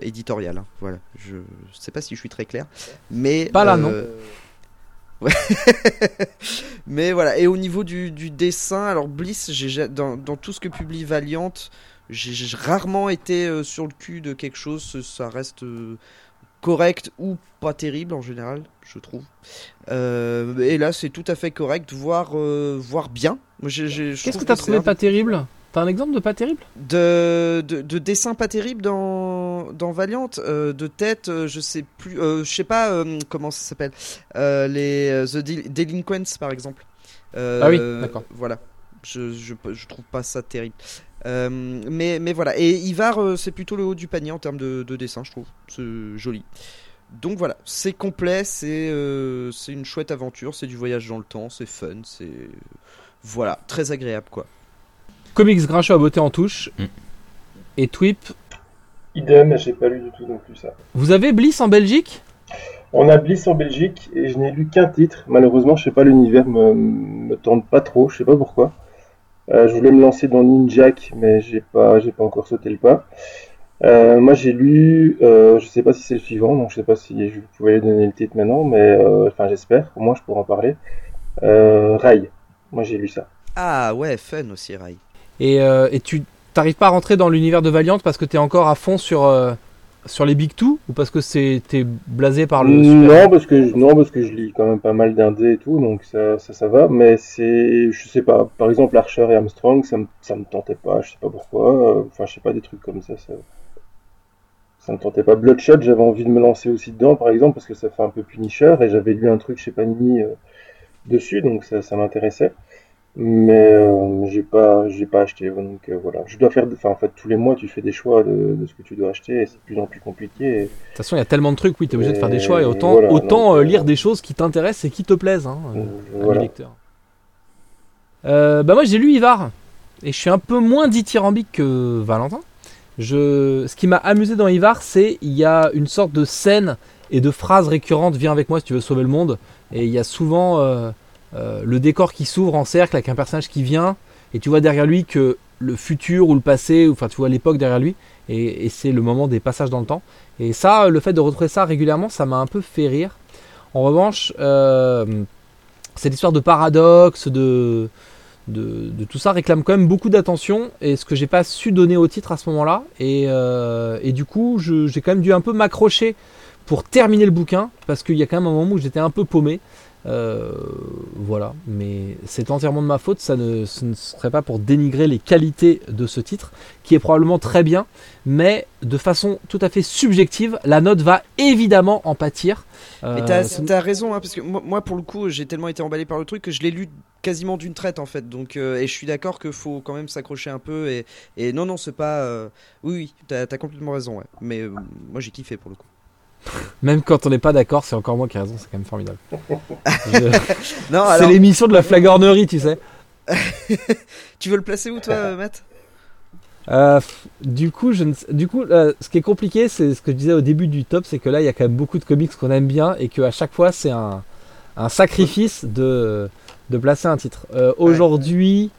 éditorial. hein. Voilà. Je sais pas si je suis très clair. Mais, Pas là, non. Ouais. Mais voilà. Et au niveau du, du dessin, alors Bliss, j'ai ja- dans, dans tout ce que publie Valiant, j'ai rarement été euh, sur le cul de quelque chose. Ça reste euh, correct ou pas terrible en général, je trouve. Euh, et là, c'est tout à fait correct, voire, voire bien. Qu'est-ce que t'as trouvé pas terrible? T'as un exemple de pas terrible? De, de, de dessin pas terrible dans, dans Valiant, euh, de tête, euh, je sais plus, euh, je sais pas euh, comment ça s'appelle, les The Del- Delinquents par exemple. Ah oui, d'accord. Voilà, je, je, je trouve pas ça terrible. Mais, mais voilà, et Ivar, c'est plutôt le haut du panier en termes de, de dessin, je trouve. C'est joli. Donc voilà, c'est complet, c'est une chouette aventure, c'est du voyage dans le temps, c'est fun, c'est. Voilà, très agréable quoi. Comics grincheux à beauté en touche. Mm. Et Twip. Idem, mais j'ai pas lu du tout non plus ça. Vous avez Bliss en Belgique? On a Bliss en Belgique et je n'ai lu qu'un titre. Malheureusement, je sais pas, l'univers me, me tente pas trop, je sais pas pourquoi. Euh, je voulais me lancer dans Ninjak, mais j'ai pas, j'ai pas encore sauté le pas. Euh, moi, j'ai lu, euh, je sais pas si c'est le suivant, donc je sais pas si je pouvais donner le titre maintenant, mais euh, enfin, j'espère, au moins je pourrai en parler. Euh, Rai. Moi, j'ai lu ça. Ah ouais, fun aussi, Rai. Et, euh, et tu t'arrives pas à rentrer dans l'univers de Valiant parce que t'es encore à fond sur, euh, sur les Big Two ou parce que c'est t'es blasé par le super Non, parce que je, non, parce que je lis quand même pas mal d'indés et tout, donc ça, ça, ça va. Mais c'est, je sais pas, par exemple Archer et Armstrong, ça me, ça me tentait pas, je sais pas pourquoi. euh, Enfin, je sais pas, des trucs comme ça, ça, ça me tentait pas. Bloodshot, j'avais envie de me lancer aussi dedans, par exemple, parce que ça fait un peu Punisher et j'avais lu un truc chez Panini euh, dessus, donc ça, ça m'intéressait. Mais euh, j'ai pas, j'ai pas acheté. Donc euh, voilà, je dois faire, enfin en fait tous les mois tu fais des choix de, de ce que tu dois acheter et c'est de plus en plus compliqué. et- De toute façon, il y a tellement de trucs, oui, t'es obligé de faire des choix et autant, voilà, autant euh, euh, lire des choses qui t'intéressent et qui te plaisent, hein, voilà. lecteur. Euh, bah moi j'ai lu Ivar et je suis un peu moins dithyrambique que Valentin. Je... Ce qui m'a amusé dans Ivar, c'est il y a une sorte de scène et de phrases récurrentes. Viens avec moi si tu veux sauver le monde. Et il y a souvent euh, le décor qui s'ouvre en cercle avec un personnage qui vient et tu vois derrière lui que le futur ou le passé, ou enfin tu vois l'époque derrière lui et, c'est le moment des passages dans le temps. Et ça, le fait de retrouver ça régulièrement, ça m'a un peu fait rire. En revanche, euh, cette histoire de paradoxe, de, de, tout ça réclame quand même beaucoup d'attention et ce que j'ai pas su donner au titre à ce moment-là. Et, euh, et du coup, j'ai quand même dû un peu m'accrocher pour terminer le bouquin parce qu'il y a quand même un moment où j'étais un peu paumé. Euh, voilà, mais c'est entièrement de ma faute. Ça ne, ce ne serait pas pour dénigrer les qualités de ce titre, qui est probablement très bien, mais de façon tout à fait subjective, la note va évidemment en pâtir. Euh, Mais t'as t'as raison, hein, parce que moi, moi, pour le coup, j'ai tellement été emballé par le truc que je l'ai lu quasiment d'une traite en fait. Donc, euh, et je suis d'accord qu'il faut quand même s'accrocher un peu. Et, et non, non, c'est pas. euh, Oui, oui, t'as as complètement raison. Ouais. Mais euh, moi, j'ai kiffé pour le coup. Même quand on n'est pas d'accord, c'est encore moi qui ai raison, c'est quand même formidable. Je- Non, C'est l'émission de la flagornerie, tu sais. tu veux le placer où, toi, euh, Matt? Euh, du coup, je ne sais- du coup euh, ce qui est compliqué, c'est ce que je disais au début du top, c'est que là, il y a quand même beaucoup de comics qu'on aime bien et qu'à chaque fois, c'est un, un sacrifice de, de placer un titre. Euh, Aujourd'hui,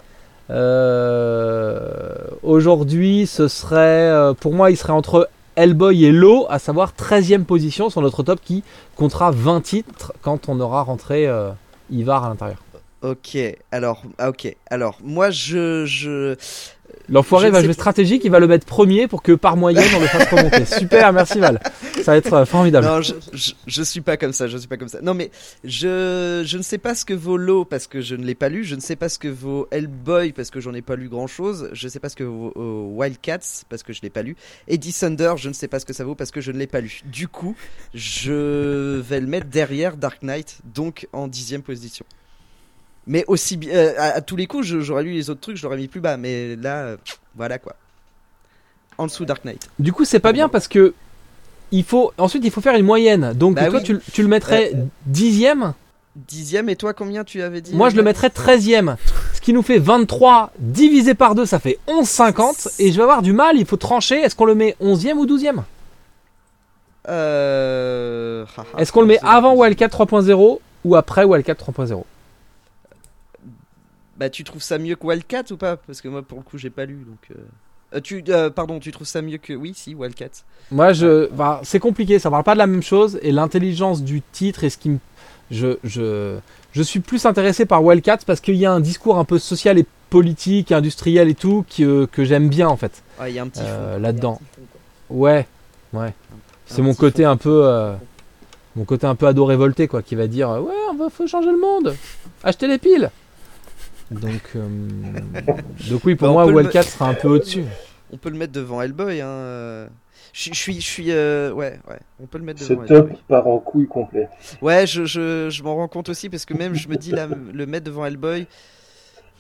aujourd'hui, ce serait, pour moi, il serait entre Hellboy et Low, à savoir 13e position sur notre top qui comptera 20 titres quand on aura rentré euh, Ivar à l'intérieur. Ok, alors, ah, ok, alors, moi, je. je... L'enfoiré va jouer stratégique, il va le mettre premier pour que par moyenne on le fasse remonter. Super, merci Val. Ça va être euh, formidable. Non, je, je, je suis pas comme ça, je suis pas comme ça. Non, mais je, je ne sais pas ce que vaut Low parce que je ne l'ai pas lu. Je ne sais pas ce que vaut Hellboy parce que j'en ai pas lu grand chose. Je ne sais pas ce que vaut euh, Wildcats parce que je l'ai pas lu. Et Thunder, je ne sais pas ce que ça vaut parce que je ne l'ai pas lu. Du coup, je vais le mettre derrière Dark Knight, donc en dixième position. Mais aussi bien, euh, à, à tous les coups, j'aurais lu les autres trucs, je l'aurais mis plus bas. Mais là, euh, voilà quoi. En dessous Dark Knight. Du coup, c'est pas bien parce que il faut ensuite il faut faire une moyenne. Donc Bah toi oui. tu, tu le mettrais dixième, Dixième, et toi combien tu avais dit moi je le mettrais treizième. Ce qui nous fait 23 divisé par 2, ça fait 11,50 et je vais avoir du mal, il faut trancher. Est-ce qu'on le met 11e ou 12e Euh... Est-ce qu'on le met avant Wildcat 3.0 ou après Wildcat 3.0 Bah tu trouves ça mieux que Wildcat ou pas? Parce que moi pour le coup j'ai pas lu donc. euh, euh, tu, euh, pardon, tu trouves ça mieux que oui, si Wildcat. Moi, je, bah, c'est compliqué, ça parle pas de la même chose et l'intelligence du titre et ce qui me, je, je, je suis plus intéressé par Wildcat parce qu'il y a un discours un peu social et politique, industriel et tout qui, euh, que j'aime bien en fait il y a un petit euh, fond. là-dedans. Ouais, ouais. C'est mon côté fond. un peu, mon côté un peu ado révolté quoi, qui va dire ouais, on va faut changer le monde, acheter les piles. Donc, euh, donc oui, pour Bah, on moi, peut le Wildcat sera un peu au-dessus. On peut le mettre devant Hellboy. Hein. euh. Je suis, je suis, euh, ouais, ouais. On peut le mettre Ce devant top Hellboy. part en couille complet. Ouais, je, je, je m'en rends compte aussi parce que même je me dis le mettre devant Hellboy.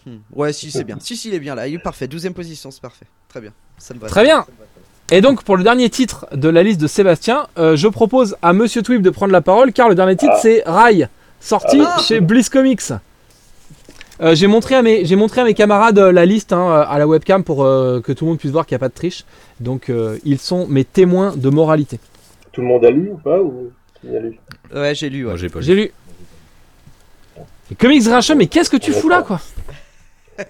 hmm, Ouais, si c'est bien. Si, si, il est bien là. Il est parfait. 12 position, c'est parfait. Très bien. Ça me va. Très bien. Et donc pour le dernier titre de la liste de Sébastien, euh, je propose à Monsieur Twib de prendre la parole car le dernier titre Ah. c'est Rai, sorti Ah. chez Bliss Comics. Euh, j'ai montré à mes j'ai montré à mes camarades euh, la liste hein, euh, à la webcam pour euh, que tout le monde puisse voir qu'il n'y a pas de triche. Donc euh, ils sont mes témoins de moralité. Tout le monde a lu ou pas ou a lu Ouais, j'ai lu. Ouais. Moi j'ai pas lu. J'ai lu. Comics Grincheux, mais qu'est-ce que tu fous là quoi?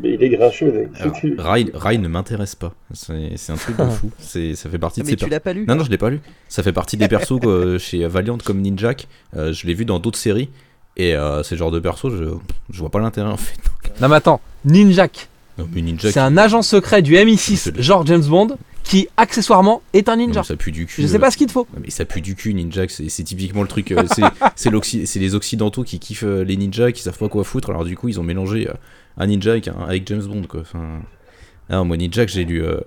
Mais il est grincheux. Alors, Rai, Rai ne m'intéresse pas. C'est c'est un truc de fou. C'est- Ça fait partie Ah, de mais ces tu per- l'as pas lu Non, non, je l'ai pas lu. Ça fait partie des persos chez Valiant comme Ninjak. Euh, je l'ai vu dans d'autres séries. Et euh, c'est le genre de perso, je, je vois pas l'intérêt en fait. Non mais attends, Ninjak, Non, mais Ninjak, c'est un agent secret du C'est MI6, de- genre James Bond, qui accessoirement est un non, ninja. ça pue du cul. Je sais pas ce qu'il te faut. Mais ça pue du cul, Ninjak, c'est c'est typiquement le truc. euh, c'est- c'est l'occi- c'est les Occidentaux qui kiffent euh, les ninjas, qui savent pas quoi foutre. Alors du coup, ils ont mélangé euh, un ninja avec, un- avec James Bond, quoi. Enfin, non, moi, Ninjak, j'ai lu. euh,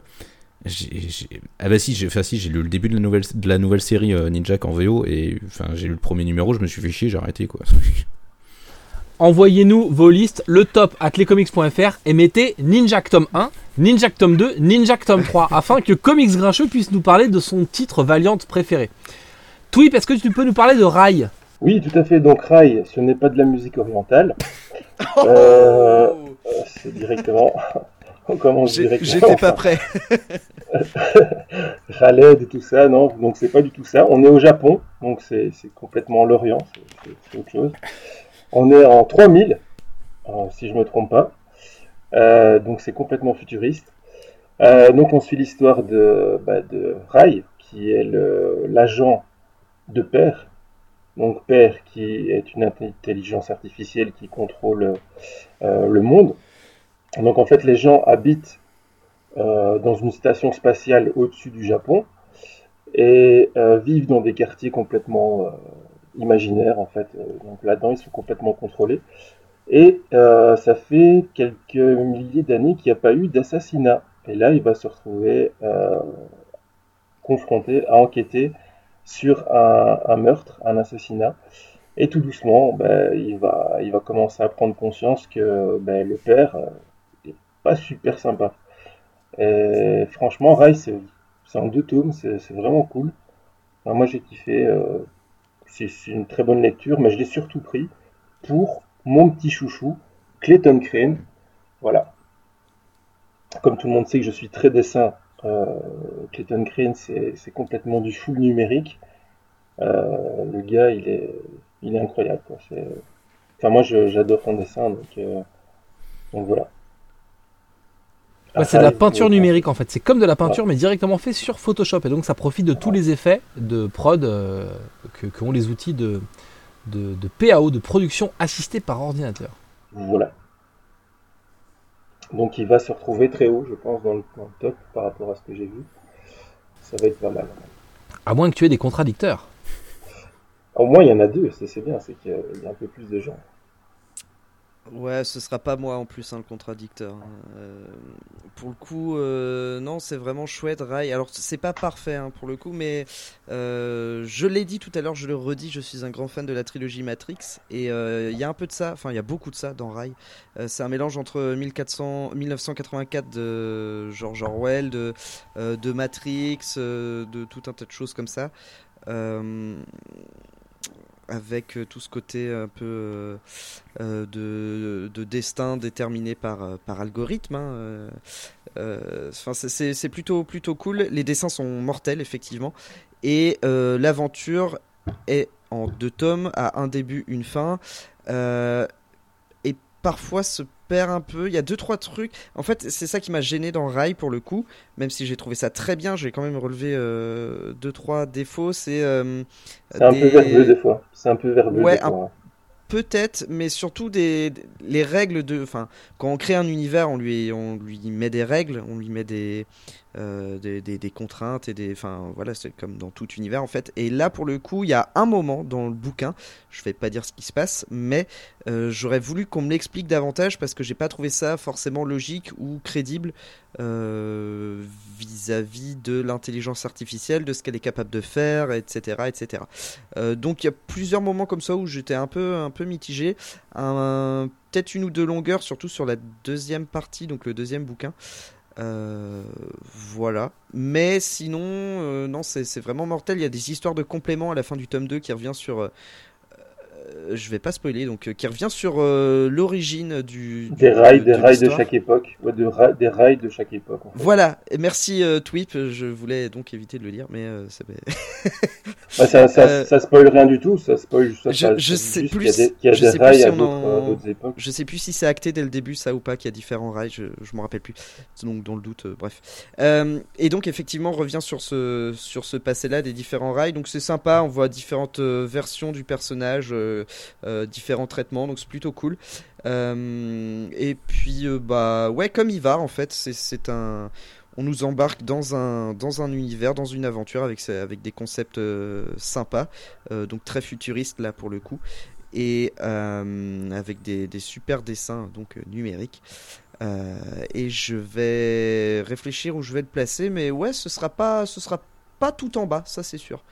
Ah bah si, j'ai enfin, si, j'ai lu le début de la nouvelle, de la nouvelle série euh, Ninjak en VO et enfin j'ai lu le premier numéro, je me suis fait chier, j'ai arrêté quoi. envoyez-nous vos listes, le top at lescomics.fr et mettez Ninja Tom 1, Ninja Tom 2, Ninja Tom 3 afin que Comics Grincheux puisse nous parler de son titre Valiant préféré. Twip, est-ce que tu peux nous parler de Rai? Oui, tout à fait. Donc Rai, ce n'est pas de la musique orientale. Euh, c'est directement. On commence J'ai- directement. J'étais pas prêt. Khaled et tout ça, non, donc c'est pas du tout ça. On est au Japon, donc c'est complètement l'Orient, c'est- autre chose. On est en 3000, euh, si je me trompe pas. Euh, donc c'est complètement futuriste. Euh, donc on suit l'histoire de, bah, de Rai, qui est l'agent de Père. Donc Père qui est une intelligence artificielle qui contrôle euh, le monde. Donc en fait les gens habitent euh, dans une station spatiale au-dessus du Japon et euh, vivent dans des quartiers complètement euh, imaginaires en fait. Donc là-dedans ils sont complètement contrôlés. Et ça fait quelques milliers d'années qu'il n'y a pas eu d'assassinat. Et là il va se retrouver confronté à enquêter sur un, meurtre, un assassinat. Et tout doucement, ben, il, va, commencer à prendre conscience que ben, le père pas super sympa. Et franchement, Rai, c'est en deux tomes, c'est vraiment cool. Moi, j'ai kiffé. euh, c'est une très bonne lecture, mais je l'ai surtout pris pour mon petit chouchou, Clayton Crane. Voilà. Comme tout le monde sait que je suis très dessin, euh, Clayton Crane, c'est complètement du full numérique. Euh, le gars, il est, incroyable. Quoi. Enfin, moi, j'adore son dessin, euh, donc voilà. Ouais, c'est de la peinture numérique en fait. C'est comme de la peinture mais directement fait sur Photoshop. Et donc ça profite de tous les effets de prod euh, que, que ont les outils de, de, de PAO, de production assistée par ordinateur. Voilà. Donc il va se retrouver très haut, je pense, dans le, dans le top par rapport à ce que j'ai vu. Ça va être pas mal. À moins que tu aies des contradicteurs. Au moins il y en a deux, c'est bien, c'est qu'il y a un peu plus de gens. Ouais, ce sera pas moi en plus, hein, le contradicteur. hein. Euh, pour le coup, euh, non, c'est vraiment chouette, Rai. Alors, c'est pas parfait hein, pour le coup, mais euh, je l'ai dit tout à l'heure, je le redis, je suis un grand fan de la trilogie Matrix. Et il y a un peu de ça, enfin, il y a beaucoup de ça dans Rai. C'est un mélange entre 1400, 1984 de George Orwell, de, Matrix, de tout un tas de choses comme ça. Avec euh, tout ce côté un peu euh, euh, de, de destin déterminé par, par algorithme. hein, c'est- plutôt, plutôt cool. Les dessins sont mortels, effectivement. Et l'aventure est en deux tomes, à un début, une fin. Parfois se perd un peu. Il y a deux, trois trucs. En fait, c'est ça qui m'a gêné dans Rai pour le coup. Même si j'ai trouvé ça très bien, j'ai quand même relevé euh, deux, trois défauts. C'est euh, un peu verbeux des fois. C'est un peu verbeux Ouais, des fois. Peut-être, mais surtout des, des- les règles de. Enfin, quand on crée un univers, on lui, on lui met des règles, on lui met des, euh, des, contraintes et des. Enfin, voilà, c'est comme dans tout univers en fait. Et là, pour le coup, il y a un moment dans le bouquin, je vais pas dire ce qui se passe, mais euh, j'aurais voulu qu'on me l'explique davantage parce que j'ai pas trouvé ça forcément logique ou crédible euh, vis-à-vis de l'intelligence artificielle, de ce qu'elle est capable de faire, etc. etc. Donc il y a plusieurs moments comme ça où j'étais un peu, un peu mitigé. Un- Peut-être une ou deux longueurs, surtout sur la deuxième partie, donc le deuxième bouquin. Euh, voilà. Mais sinon, euh, non, c'est vraiment mortel. Il y a des histoires de compléments à la fin du tome 2 qui revient sur. Euh, je vais pas spoiler, donc euh, qui revient sur euh, l'origine du, du- Des rails, de- des de rails de chaque époque. Ouais, de ra- des rails de chaque époque. en fait. Voilà, merci Twip, je voulais donc éviter de le dire, mais ça Bah, ça, ça, ça spoil rien du tout. Ça spoil ça, Je- je sais juste plus- y a des, qu'il y a je des sais plus rails si à on d'autres en- à d'autres époques. Je sais plus si c'est acté dès le début, ça ou pas, qu'il y a différents rails, je, je m'en rappelle plus. Donc, dans le doute, bref. Et donc, effectivement, on revient sur ce, sur ce passé-là des différents rails. Donc, c'est sympa, on voit différentes versions du personnage, euh, différents traitements, donc c'est plutôt cool. Euh, et puis, euh, bah, ouais, comme il va, en fait, c'est- un. On nous embarque dans un, dans un univers, dans une aventure avec, avec des concepts euh, sympas, euh, donc très futuristes là pour le coup et euh, avec des, des super dessins donc euh, numériques. Euh, et je vais réfléchir où je vais le placer, mais ouais, ce sera pas, ce sera pas tout en bas, ça c'est sûr.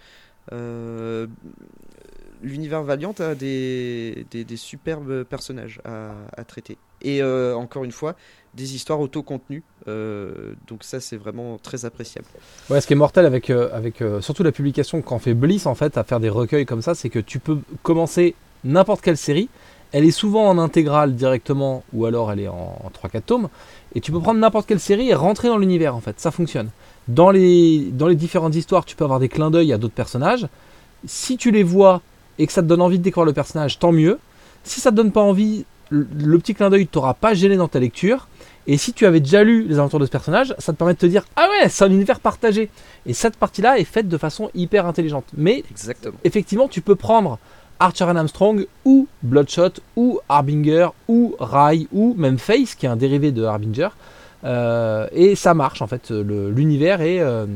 L'univers Valiant a des, des, superbes personnages à, à traiter. Et euh, encore une fois, des histoires auto-contenues. Euh, donc ça, c'est vraiment très appréciable. Ouais, ce qui est mortel avec, euh, avec surtout la publication qu'en fait Bliss en fait à faire des recueils comme ça, c'est que tu peux commencer n'importe quelle série. Elle est souvent en intégrale directement ou alors elle est en, en 3-4 tomes. Et tu peux prendre n'importe quelle série et rentrer dans l'univers en fait. Ça fonctionne. Dans les, dans les différentes histoires, tu peux avoir des clins d'œil à d'autres personnages. Si tu les vois et que ça te donne envie de découvrir le personnage, tant mieux. Si ça te donne pas envie, le, petit clin d'œil t'aura pas gêné dans ta lecture. Et si tu avais déjà lu les alentours de ce personnage, ça te permet de te dire Ah ouais, c'est un univers partagé. Et cette partie-là est faite de façon hyper intelligente. Mais Exactement. effectivement, tu peux prendre Archer and Armstrong ou Bloodshot ou Harbinger ou Rai ou même Face qui est un dérivé de Harbinger. Euh, et ça marche en fait. L'univers est, euh,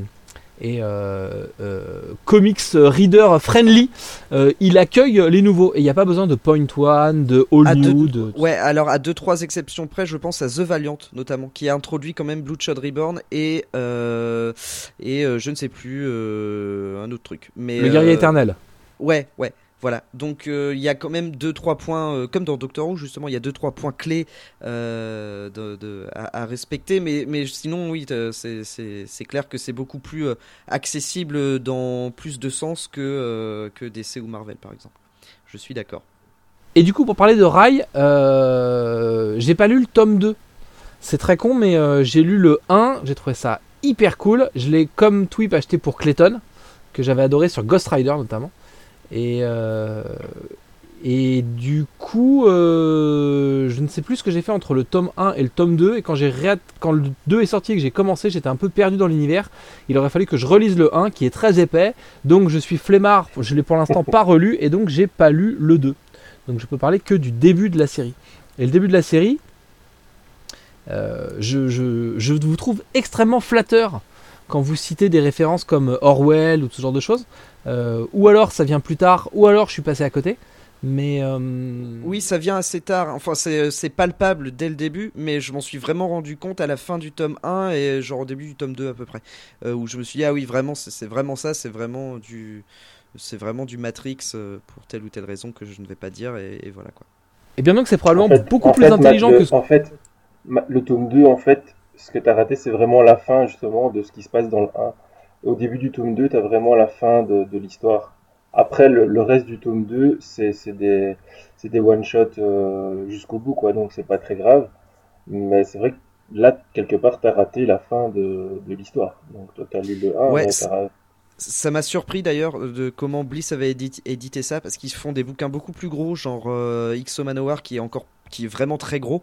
est, euh, euh, comics reader friendly. Euh, il accueille les nouveaux et il n'y a pas besoin de Point One, de All New. deux- de- Ouais, alors à deux trois exceptions près, je pense à The Valiant notamment, qui a introduit quand même Bloodshot Reborn et euh, et je ne sais plus un autre truc. Mais Le guerrier éternel. Ouais, ouais. Voilà, donc euh, il y a quand même deux trois points, euh, comme dans Doctor Who justement, il y a deux trois points clés euh, à, respecter, mais, sinon oui, c'est- clair que c'est beaucoup plus accessible dans plus de sens que, que DC ou Marvel par exemple. Je suis d'accord. Et du coup, pour parler de Rai, j'ai pas lu le tome 2. C'est très con, mais j'ai lu le 1, j'ai trouvé ça hyper cool. Je l'ai comme Tweep acheté pour Clayton, que j'avais adoré sur Ghost Rider notamment. Et, euh, et du coup, euh, je ne sais plus ce que j'ai fait entre le tome 1 et le tome 2. Et quand, j'ai quand le 2 est sorti et que j'ai commencé, j'étais un peu perdu dans l'univers. Il aurait fallu que je relise le 1 qui est très épais. Donc je suis flemmard, je l'ai pour l'instant pas relu et donc j'ai pas lu le 2. Donc je peux parler que du début de la série. Et le début de la série, euh, je, je- je vous trouve extrêmement flatteur quand vous citez des références comme Orwell ou ce genre de choses. Euh, ou alors ça vient plus tard, ou alors je suis passé à côté. Mais euh, Oui, ça vient assez tard. Enfin, c'est c'est palpable dès le début, mais je m'en suis vraiment rendu compte à la fin du tome 1 et genre au début du tome 2 à peu près. Euh, où je me suis dit, ah oui, vraiment, c'est vraiment ça, c'est vraiment du. C'est vraiment du Matrix euh, pour telle ou telle raison que je ne vais pas dire, et, et voilà quoi. et bien donc c'est probablement En fait- beaucoup en plus fait, intelligent que ce En fait, ma- le tome 2, en fait, ce que tu as raté, c'est vraiment la fin, justement, de ce qui se passe dans le 1. Au début du tome 2, tu as vraiment la fin de, de l'histoire. Après, le, le reste du tome 2, c'est des, one-shots euh, jusqu'au bout, quoi, donc c'est pas très grave. Mais c'est vrai que là, quelque part, tu as raté la fin de, de l'histoire. Donc, toi, tu as lu le 1, Ouais, mais Ça m'a surpris d'ailleurs de comment Bliss avait édit- édité ça parce qu'ils font des bouquins beaucoup plus gros, genre euh, Xo Manowar qui est encore qui est vraiment très gros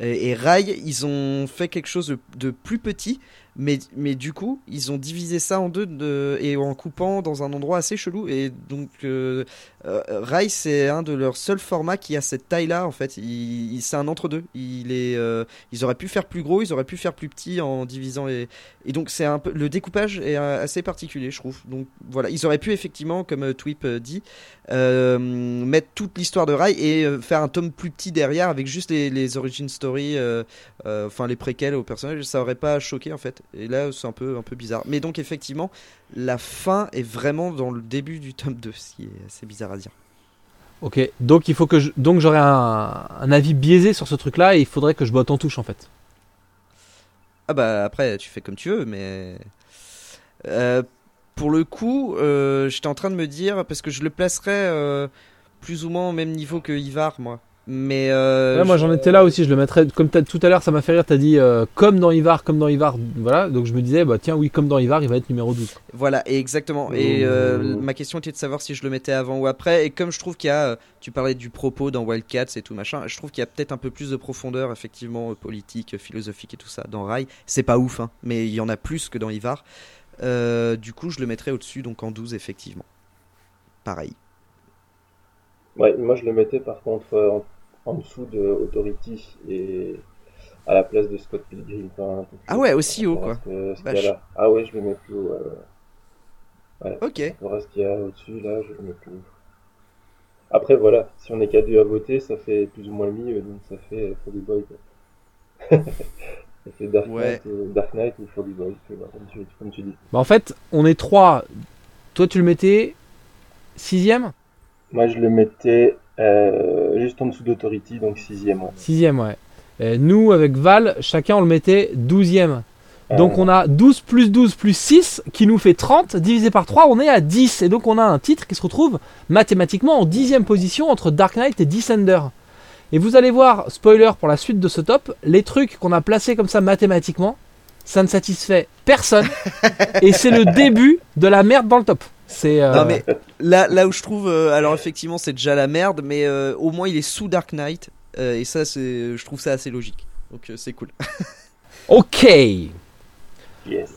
et, et Rai ils ont fait quelque chose de, plus petit mais mais du coup ils ont divisé ça en deux de, et en coupant dans un endroit assez chelou. Et donc euh, euh, Rai c'est un de leurs seuls formats qui a cette taille là en fait. Il, c'est un entre deux il euh, ils auraient pu faire plus gros ils auraient pu faire plus petit en divisant les et donc c'est un peu le découpage est euh, assez particulier, je trouve. Donc voilà, ils auraient pu effectivement, comme euh, Tweep euh, dit, euh, mettre toute l'histoire de Rai et euh, faire un tome plus petit derrière avec juste les, les origin story, euh, euh, enfin les préquels aux personnages. Ça aurait pas choqué en fait. Et là, c'est un peu un peu bizarre. Mais donc effectivement, la fin est vraiment dans le début du tome 2, ce qui est assez bizarre à dire. Ok, donc il faut que je... donc j'aurais un, un avis biaisé sur ce truc-là et il faudrait que je botte en touche en fait. Ah bah après tu fais comme tu veux mais Euh, pour le coup euh, j'étais en train de me dire parce que je le placerais euh, plus ou moins au même niveau que Ivar moi mais euh, Ouais, moi je- j'en étais là aussi, je le mettrais comme tout à l'heure ça m'a fait rire, t'as dit euh, comme dans Ivar, comme dans Ivar, voilà, donc je me disais bah tiens oui comme dans Ivar il va être numéro 12. voilà et exactement et euh, Mmh. ma question était de savoir si je le mettais avant ou après et comme je trouve qu'il y a euh, tu parlais du propos dans Wildcats et tout machin je trouve qu'il y a peut-être un peu plus de profondeur effectivement euh, politique philosophique et tout ça dans Rai c'est pas ouf hein, mais il y en a plus que dans Ivar Euh, du coup je le mettrais au-dessus donc en 12 effectivement pareil Ouais, moi je le mettais par contre euh, en, en dessous de Authority et à la place de Scott Pilgrim. Enfin, Ah ouais, aussi haut, quoi. ce- ce y a là. Ah ouais, je le mets plus haut. ouais, ouais. ok Par rapport à ce qu'il y a au-dessus, là, je le mets plus haut. Après, voilà, si on est qu'à deux à voter, ça fait plus ou moins le milieu, donc ça fait euh, Folly Boy. quoi. ça fait Dark Ouais. Knight, ou, Dark Knight ou Boy, comme tu, comme tu dis. Bah en fait on est trois, toi tu le mettais, sixième? Moi, je le mettais euh, juste en dessous d'Authority, donc sixième. Ouais. Sixième, ouais. Et nous, avec Val, chacun on le mettait douzième. Donc Euh, on a 12 plus 12 plus 6 qui nous fait 30, divisé par 3, on est à 10. Et donc on a un titre qui se retrouve mathématiquement en dixième position entre Dark Knight et Descender. Et vous allez voir, spoiler pour la suite de ce top, les trucs qu'on a placés comme ça mathématiquement, ça ne satisfait personne. et c'est le début de la merde dans le top. C'est euh, Non mais là, là où je trouve, euh, alors effectivement c'est déjà la merde, mais euh, au moins il est sous Dark Knight euh, et ça c'est, je trouve ça assez logique. Donc euh, c'est cool. ok. Yes.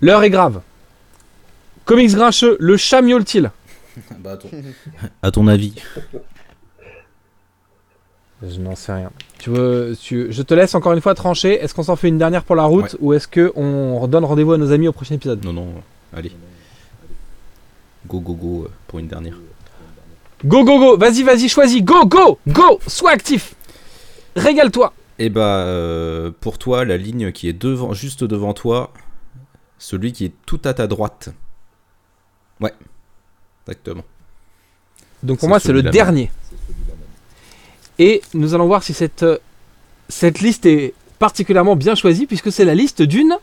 L'heure est grave. Comics grincheux, le chat miaule-t-il? Bah, à, ton... à ton avis Je n'en sais rien. Tu veux, tu- je te laisse encore une fois trancher. Est-ce qu'on s'en fait une dernière pour la route Ouais. ou est-ce que on redonne rendez-vous à nos amis au prochain épisode? Non, non, allez. Go, go, go euh, pour une dernière. Go go go Vas-y vas-y choisis Go go go Sois actif Régale-toi Et bah, euh, pour toi, la ligne qui est devant, juste devant toi, celui qui est tout à ta droite. Ouais, exactement. Donc pour moi c'est le dernier. Et nous allons voir si cette euh, cette liste est particulièrement bien choisie puisque c'est la liste d'une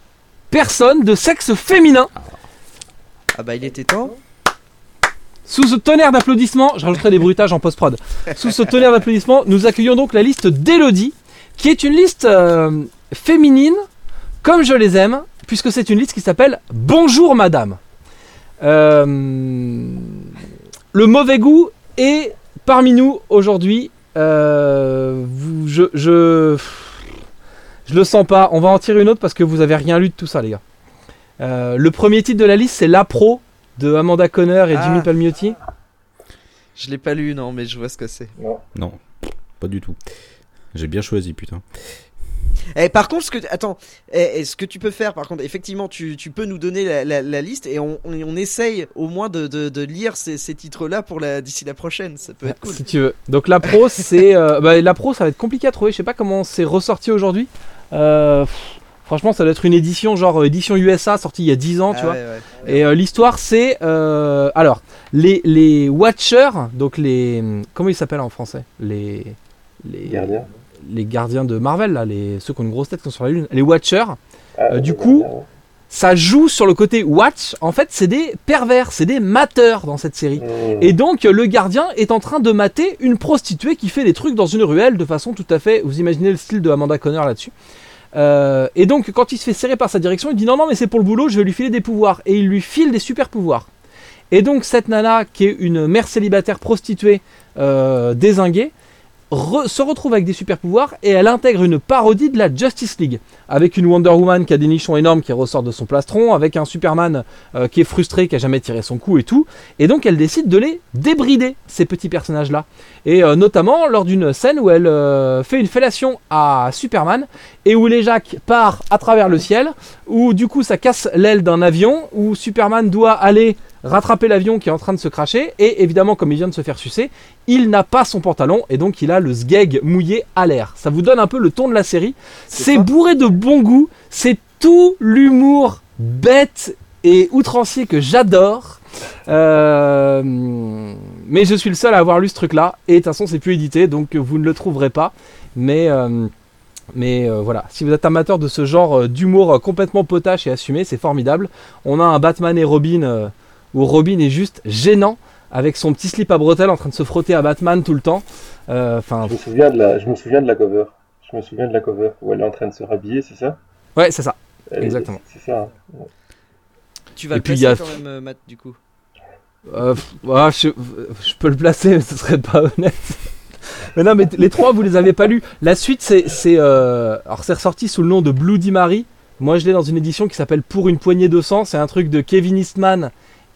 personne de sexe féminin. Ah bah il était temps. Sous ce tonnerre d'applaudissements, je rajouterai des bruitages en post-prod. Sous ce tonnerre d'applaudissements, nous accueillons donc la liste d'Elodie, qui est une liste euh, féminine, comme je les aime, puisque c'est une liste qui s'appelle Bonjour Madame. Euh, le mauvais goût est parmi nous aujourd'hui. Euh, je, je, le sens pas. On va en tirer une autre parce que vous avez rien lu de tout ça, les gars. Le premier titre de la liste, c'est La Pro de Amanda Conner et Ah. Jimmy Palmiotti. Je l'ai pas lu non mais je vois ce que c'est. Non, pas du tout. J'ai bien choisi, putain. Eh, par contre, ce que attends, eh, eh, ce que tu peux faire, par contre, effectivement, tu, tu peux nous donner la, la- la liste et on, on, on essaye au moins de, de, de lire ces, ces titres-là pour la d'ici la prochaine. Ça peut être cool. Si tu veux. Donc la pro, c'est euh, bah, la pro, ça va être compliqué à trouver. Je sais pas comment c'est ressorti aujourd'hui. Euh, pff, franchement, ça doit être une édition genre euh, édition USA sortie il y a 10 ans, tu Ah vois. ouais, ouais. Et euh, l'histoire, c'est euh, alors les les Watchers, donc les comment ils s'appellent en français? Les les Gardien. les gardiens de Marvel là, les ceux qui ont une grosse tête qui sont sur la lune, les Watchers. Ah, Euh, du coup, ouais. Ça joue sur le côté watch. En fait, c'est des pervers, c'est des mateurs dans cette série. Mmh. Et donc, le gardien est en train de mater une prostituée qui fait des trucs dans une ruelle de façon tout à fait. Vous imaginez le style de Amanda Conner là-dessus. Euh, et donc, quand il se fait serrer par sa direction, il dit non, non, mais c'est pour le boulot, je vais lui filer des pouvoirs. Et il lui file des super pouvoirs. Et donc, cette nana, qui est une mère célibataire prostituée euh, désinguée, se retrouve avec des super pouvoirs et elle intègre une parodie de la Justice League. Avec une Wonder Woman qui a des nichons énormes qui ressort de son plastron, avec un Superman euh, qui est frustré, qui a jamais tiré son coup et tout. Et donc elle décide de les débrider, ces petits personnages-là. Et euh, notamment lors d'une scène où elle euh, fait une fellation à Superman et où les Jacques part à travers le ciel, où du coup ça casse l'aile d'un avion, où Superman doit aller rattraper l'avion qui est en train de se cracher, et évidemment comme il vient de se faire sucer, il n'a pas son pantalon, et donc il a le sgeg mouillé à l'air. Ça vous donne un peu le ton de la série. C'est bourré de bon goût, c'est tout l'humour bête et outrancier que j'adore. Euh, mais je suis le seul à avoir lu ce truc-là, et de toute façon c'est plus édité, donc vous ne le trouverez pas. Mais, euh, mais euh, voilà, si vous êtes amateur de ce genre d'humour complètement potache et assumé, c'est formidable. On a un Batman et Robin où Robin est juste gênant avec son petit slip à bretelles en train de se frotter à Batman tout le temps. Euh, Enfin, Je me souviens de la, je me souviens de la cover. Je me souviens de la cover où elle est en train de se rhabiller, c'est ça? Ouais, c'est ça. Elle est- Exactement. C'est ça. hein. Tu vas Et le puis, placer a- quand même, euh, Matt, du coup. Euh, ah, je, je peux le placer, mais ce serait pas honnête. mais non, mais t- les trois, vous les avez pas lus. La suite, c'est. c'est, euh, alors, c'est ressorti sous le nom de Bloody Mary. Moi, je l'ai dans une édition qui s'appelle Pour une poignée de sang. C'est un truc de Kevin Eastman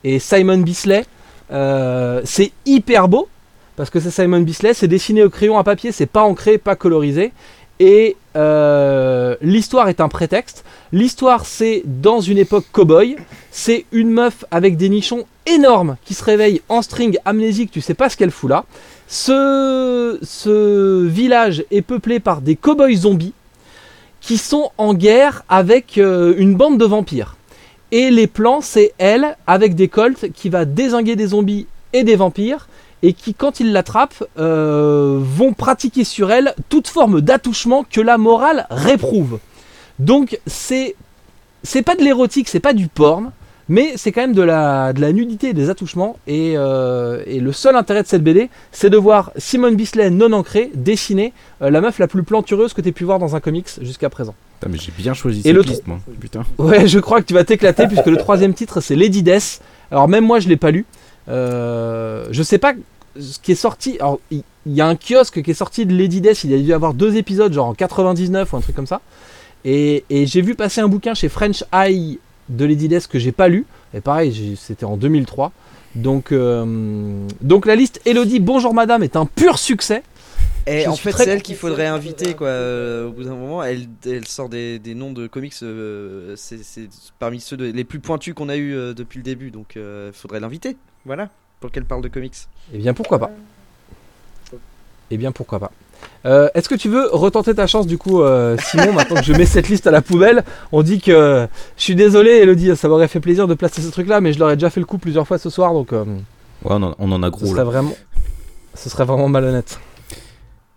et Simon Bisley. Euh, c'est hyper beau parce que c'est Simon Bisley. C'est dessiné au crayon à papier, c'est pas ancré, pas colorisé. Et euh, l'histoire est un prétexte. L'histoire, c'est dans une époque cow-boy. C'est une meuf avec des nichons énormes qui se réveille en string amnésique, tu sais pas ce qu'elle fout là. Ce, village est peuplé par des cow-boys zombies qui sont en guerre avec euh, une bande de vampires. Et les plans, c'est elle avec des colts qui va désinguer des zombies et des vampires, et qui, quand ils l'attrapent, euh, vont pratiquer sur elle toute forme d'attouchement que la morale réprouve. Donc c'est c'est pas de l'érotique, c'est pas du porn, mais c'est quand même de la, nudité et des attouchements. Et, euh, et le seul intérêt de cette BD, c'est de voir Simone Bisley non ancrée dessiner euh, la meuf la plus plantureuse que tu pu voir dans un comics jusqu'à présent. Putain, mais j'ai bien choisi Et cette le liste, moi. Putain. Ouais, je crois que tu vas t'éclater puisque le troisième titre c'est Lady Death. Alors même moi je l'ai pas lu. Euh, je sais pas ce qui est sorti. Alors il y, a un kiosque qui est sorti de Lady Death. Il a dû avoir deux épisodes, genre en 99 ou un truc comme ça. Et, et j'ai vu passer un bouquin chez French Eye de Lady Death que j'ai pas lu. Et pareil, c'était en 2003. Donc, euh, donc la liste Elodie Bonjour Madame est un pur succès. Et Je en fait, très c'est elle content qu'il faudrait inviter, quoi. euh, au bout d'un moment, elle, elle sort des, des noms de comics, euh, c'est c'est parmi ceux de- les plus pointus qu'on a eu euh, depuis le début, donc il faudrait l'inviter. Voilà, pour qu'elle parle de comics. Eh bien pourquoi pas Eh bien pourquoi pas Euh, Est-ce que tu veux retenter ta chance du coup euh, Simon maintenant que je mets cette liste à la poubelle? On dit que je suis désolé Elodie ça m'aurait fait plaisir de placer ce truc là mais je leur ai déjà fait le coup plusieurs fois ce soir donc euh, Ouais, on en, on en a ce gros serait là. vraiment ce serait vraiment malhonnête.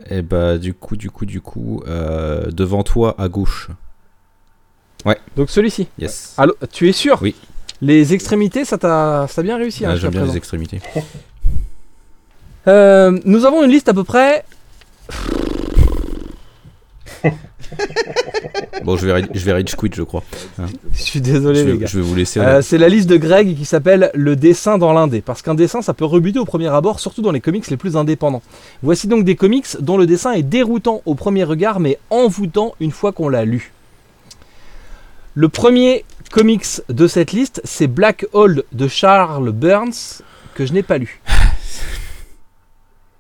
Et bah, du coup, du coup, du coup, euh, devant toi à gauche. Donc celui-ci. Yes. Allô, tu es sûr? Oui. Les extrémités ça t'a ça bien réussi hein, Ah, J'aime bien présent. les extrémités. Euh, nous avons une liste à peu près Bon, je vais, je vais rage quit, je crois. je suis désolé Je les vais, gars. je vais vous laisser. Euh, c'est la liste de Greg qui s'appelle le dessin dans l'indé. Parce qu'un dessin, ça peut rebuter au premier abord, surtout dans les comics les plus indépendants. Voici donc des comics dont le dessin est déroutant au premier regard, mais envoûtant une fois qu'on l'a lu. Le premier comics de cette liste, c'est Black Hole de Charles Burns, que je n'ai pas lu.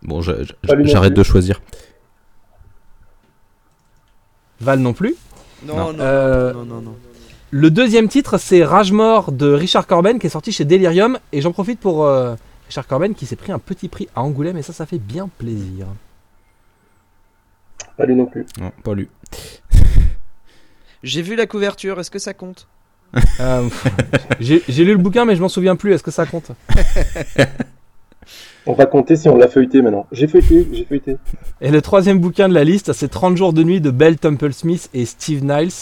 Bon, j'arrête de choisir. Val non plus. Non, Non. non, Euh, non, non, non. Le deuxième titre, c'est Rage Mort de Richard Corben, qui est sorti chez Delirium. Et j'en profite pour euh, Richard Corben, qui s'est pris un petit prix à Angoulême, et ça, ça fait bien plaisir. Pas lui non plus. Non, pas lu. J'ai vu la couverture, est-ce que ça compte? Euh, j'ai j'ai lu le bouquin, mais je m'en souviens plus. Est-ce que ça compte? On va compter si on l'a feuilleté maintenant. J'ai feuilleté, j'ai feuilleté. Et le troisième bouquin de la liste, c'est 30 jours de nuit de Belle Temple Smith et Steve Niles.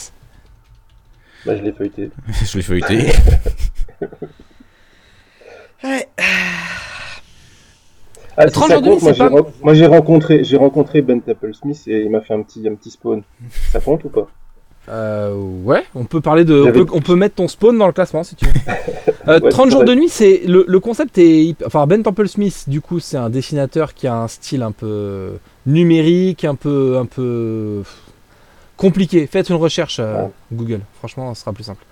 Bah, je l'ai feuilleté. je l'ai feuilleté. Ah, Le si 30 ça jours de nuit, moi c'est j'ai pas- ren- moi, j'ai rencontré, j'ai rencontré Ben Temple Smith et il m'a fait un petit, un petit spawn. Ça compte ou pas? Euh, ouais, on peut parler de. On J'avais- peut, on peut mettre ton spawn dans le classement si tu veux. Euh, Ouais, 30 c'est jours de nuit, c'est le, le concept est. Enfin, Ben Temple Smith, du coup, c'est un dessinateur qui a un style un peu numérique, un peu, un peu compliqué. Faites une recherche euh, Ouais. Google, franchement, ce sera plus simple.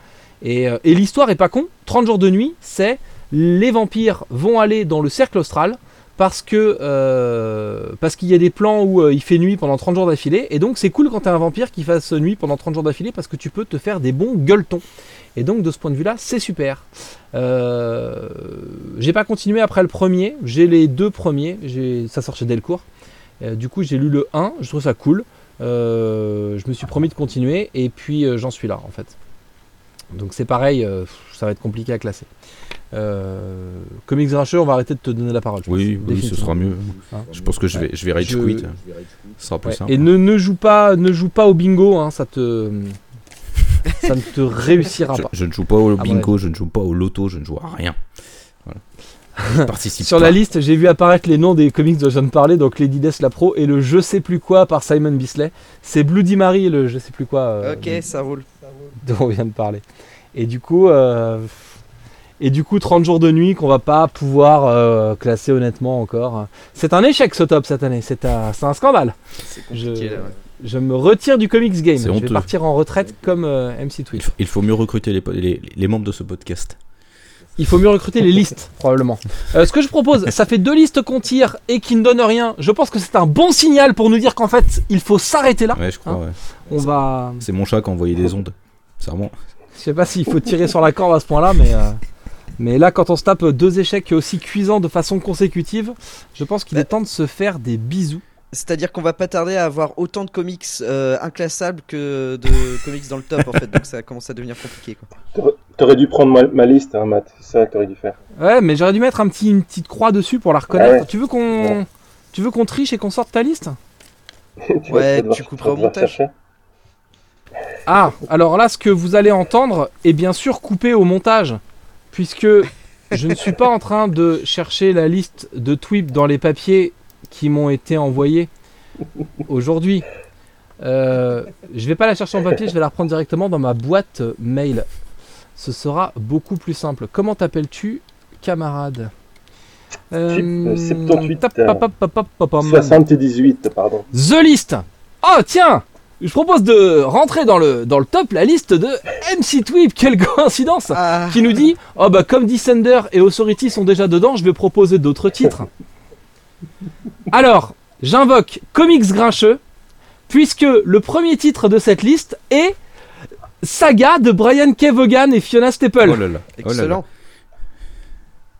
Et, euh, et l'histoire est pas con. 30 jours de nuit, c'est les vampires vont aller dans le cercle austral parce que euh, parce qu'il y a des plans où euh, il fait nuit pendant 30 jours d'affilée et donc c'est cool quand t'es un vampire qui fasse nuit pendant 30 jours d'affilée parce que tu peux te faire des bons gueuletons. Et donc de ce point de vue là c'est super. Euh, j'ai pas continué après le premier j'ai les deux premiers j'ai ça sort chez Delcourt. Euh, du coup j'ai lu le 1 je trouve ça cool. Je me suis promis de continuer et puis j'en suis là en fait donc c'est pareil euh, ça va être compliqué à classer euh, Comics Grincheux, on va arrêter de te donner la parole. je Oui, pense, oui, ce sera mieux. Hein. Je pense que je vais, je vais rage Je- quit. Ce sera plus Ouais, simple. Et ne, ne joue pas, ne joue pas au bingo, hein, ça te, ça ne te réussira Je, pas. je ne joue pas au mon bingo, je ne joue pas au loto, je ne joue à rien. Voilà. Je participe Sur pas. la liste, j'ai vu apparaître les noms des comics dont je viens de parler, donc Lady Death la pro et le je sais plus quoi par Simon Bisley. C'est Bloody Mary, le je sais plus quoi euh, Ok, ça roule. Dont on vient de parler. Et du coup, euh, et du coup, 30 jours de nuit qu'on va pas pouvoir euh, classer honnêtement encore. C'est un échec ce top cette année, c'est un, c'est un scandale. Je- là. ouais. Je me retire du comics game. Je vais partir en retraite comme euh, MC Twitch. il faut mieux recruter les, po- les, les membres de ce podcast. Il faut mieux recruter les listes, probablement. Euh, ce que je propose, ça fait deux listes qu'on tire et qui ne donnent rien. Je pense que c'est un bon signal pour nous dire qu'en fait, il faut s'arrêter là. Ouais, je crois, Hein ouais. On va. C'est mon chat qui a envoyé des ondes. C'est vraiment. Je sais pas s'il faut tirer sur la corde à ce point-là, mais. euh, Mais là, quand on se tape deux échecs aussi cuisants de façon consécutive, je pense qu'il est temps de se faire des bisous. C'est-à-dire qu'on va pas tarder à avoir autant de comics euh, inclassables que de comics dans le top en fait, donc ça commence à devenir compliqué quoi. T'aurais dû prendre ma, ma liste, hein, Matt. C'est ça que t'aurais dû faire. Ouais, mais j'aurais dû mettre un petit, une petite croix dessus pour la reconnaître. Ah ouais. Tu veux qu'on, tu veux qu'on triche et qu'on sorte ta liste? Ouais, tu couperas au montage. Ah, alors là, ce que vous allez entendre est bien sûr coupé au montage, puisque je ne suis pas en train de chercher la liste de tweets dans les papiers qui m'ont été envoyés aujourd'hui. Euh, je vais pas la chercher en papier, je vais la reprendre directement dans ma boîte mail. Ce sera beaucoup plus simple. Comment t'appelles-tu, camarade euh, 78, tap, pap, pap, pap, pap, pap, pam. 78, pardon. The List. Oh tiens, je propose de rentrer dans le, dans le top la liste de MC Tweep. Quelle coïncidence Ah, Qui nous dit Oh bah comme Descender et Authority sont déjà dedans, je vais proposer d'autres titres. Alors, j'invoque Comics Grincheux, puisque le premier titre de cette liste est Saga de Brian Kevogan et Fiona Staple. Oh là là. oh là là. excellent.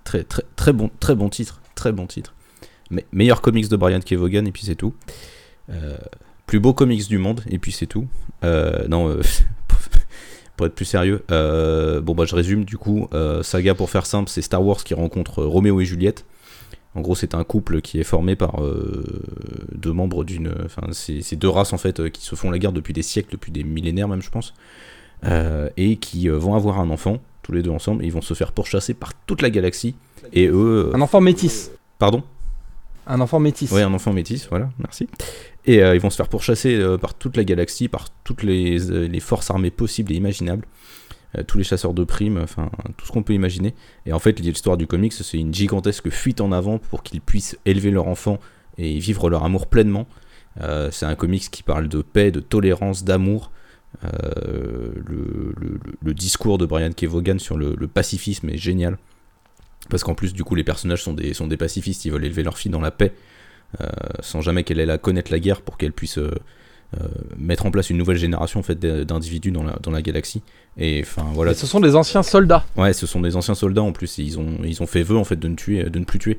Très, très, très bon, très bon titre, très bon titre. Mais meilleur comics de Brian Kevogan et puis c'est tout. Euh, plus beau comics du monde et puis c'est tout. Euh, non, euh, pour être plus sérieux, euh, bon bah je résume du coup. saga pour faire simple, c'est Star Wars qui rencontre Roméo et Juliette. En gros, c'est un couple qui est formé par deux membres d'une, enfin c'est deux races en fait qui se font la guerre depuis des siècles, depuis des millénaires même je pense, et qui vont avoir un enfant tous les deux ensemble et ils vont se faire pourchasser par toute la galaxie et eux, Un enfant métis. pardon? Un enfant métis. Oui, un enfant métis, voilà, merci. Et euh, ils vont se faire pourchasser euh, par toute la galaxie, par toutes les, euh, forces armées possibles et imaginables, tous les chasseurs de primes, enfin tout ce qu'on peut imaginer. Et en fait, l'histoire du comics, c'est une gigantesque fuite en avant pour qu'ils puissent élever leur enfant et vivre leur amour pleinement. C'est un comics qui parle de paix, de tolérance, d'amour. Le, discours de Brian Kevogan sur le, pacifisme est génial. Parce qu'en plus, du coup, les personnages sont des, pacifistes, ils veulent élever leur fille dans la paix, sans jamais qu'elle ait à connaître la guerre pour qu'elle puisse euh, euh, mettre en place une nouvelle génération en fait, d'individus dans la, dans la galaxie. Et enfin, voilà. Et ce sont des anciens soldats. Ouais, ce sont des anciens soldats en plus, ils ont, ils ont fait vœu en fait de ne, tuer, de ne plus tuer.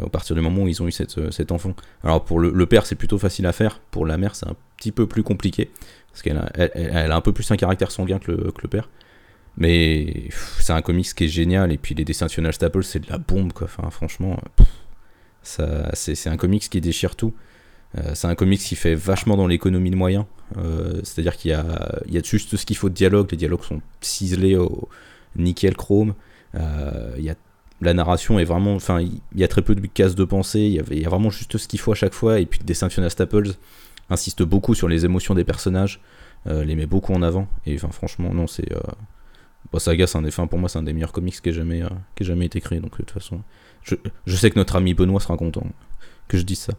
euh, à partir du moment où ils ont eu cette, euh, cet enfant. Alors pour le, le père, c'est plutôt facile à faire. Pour la mère, c'est un petit peu plus compliqué. Parce qu'elle a, elle, a un peu plus un caractère sanguin que le, que le père. Mais c'est un comics qui est génial. Et puis les dessins de Staples, c'est de la bombe, quoi. Enfin, franchement, pff, c'est, un comics qui déchire tout. Euh, c'est un comics qui fait vachement dans l'économie de moyens. Euh, c'est-à-dire qu'il y a, a juste ce qu'il faut de dialogue. Les dialogues sont ciselés au nickel chrome. Euh, il y a la narration est vraiment, enfin, il y a très peu de cases de pensée. Il y, avait, il y a vraiment juste ce qu'il faut à chaque fois. Et puis le dessin Staples insiste beaucoup sur les émotions des personnages, les met beaucoup en avant. Et enfin, franchement, non, c'est bon, Saga, c'est un des, pour moi, c'est un des meilleurs comics qui ait jamais, qui jamais été créé. Donc de toute façon, je, je sais que notre ami Benoît sera content que je dise ça.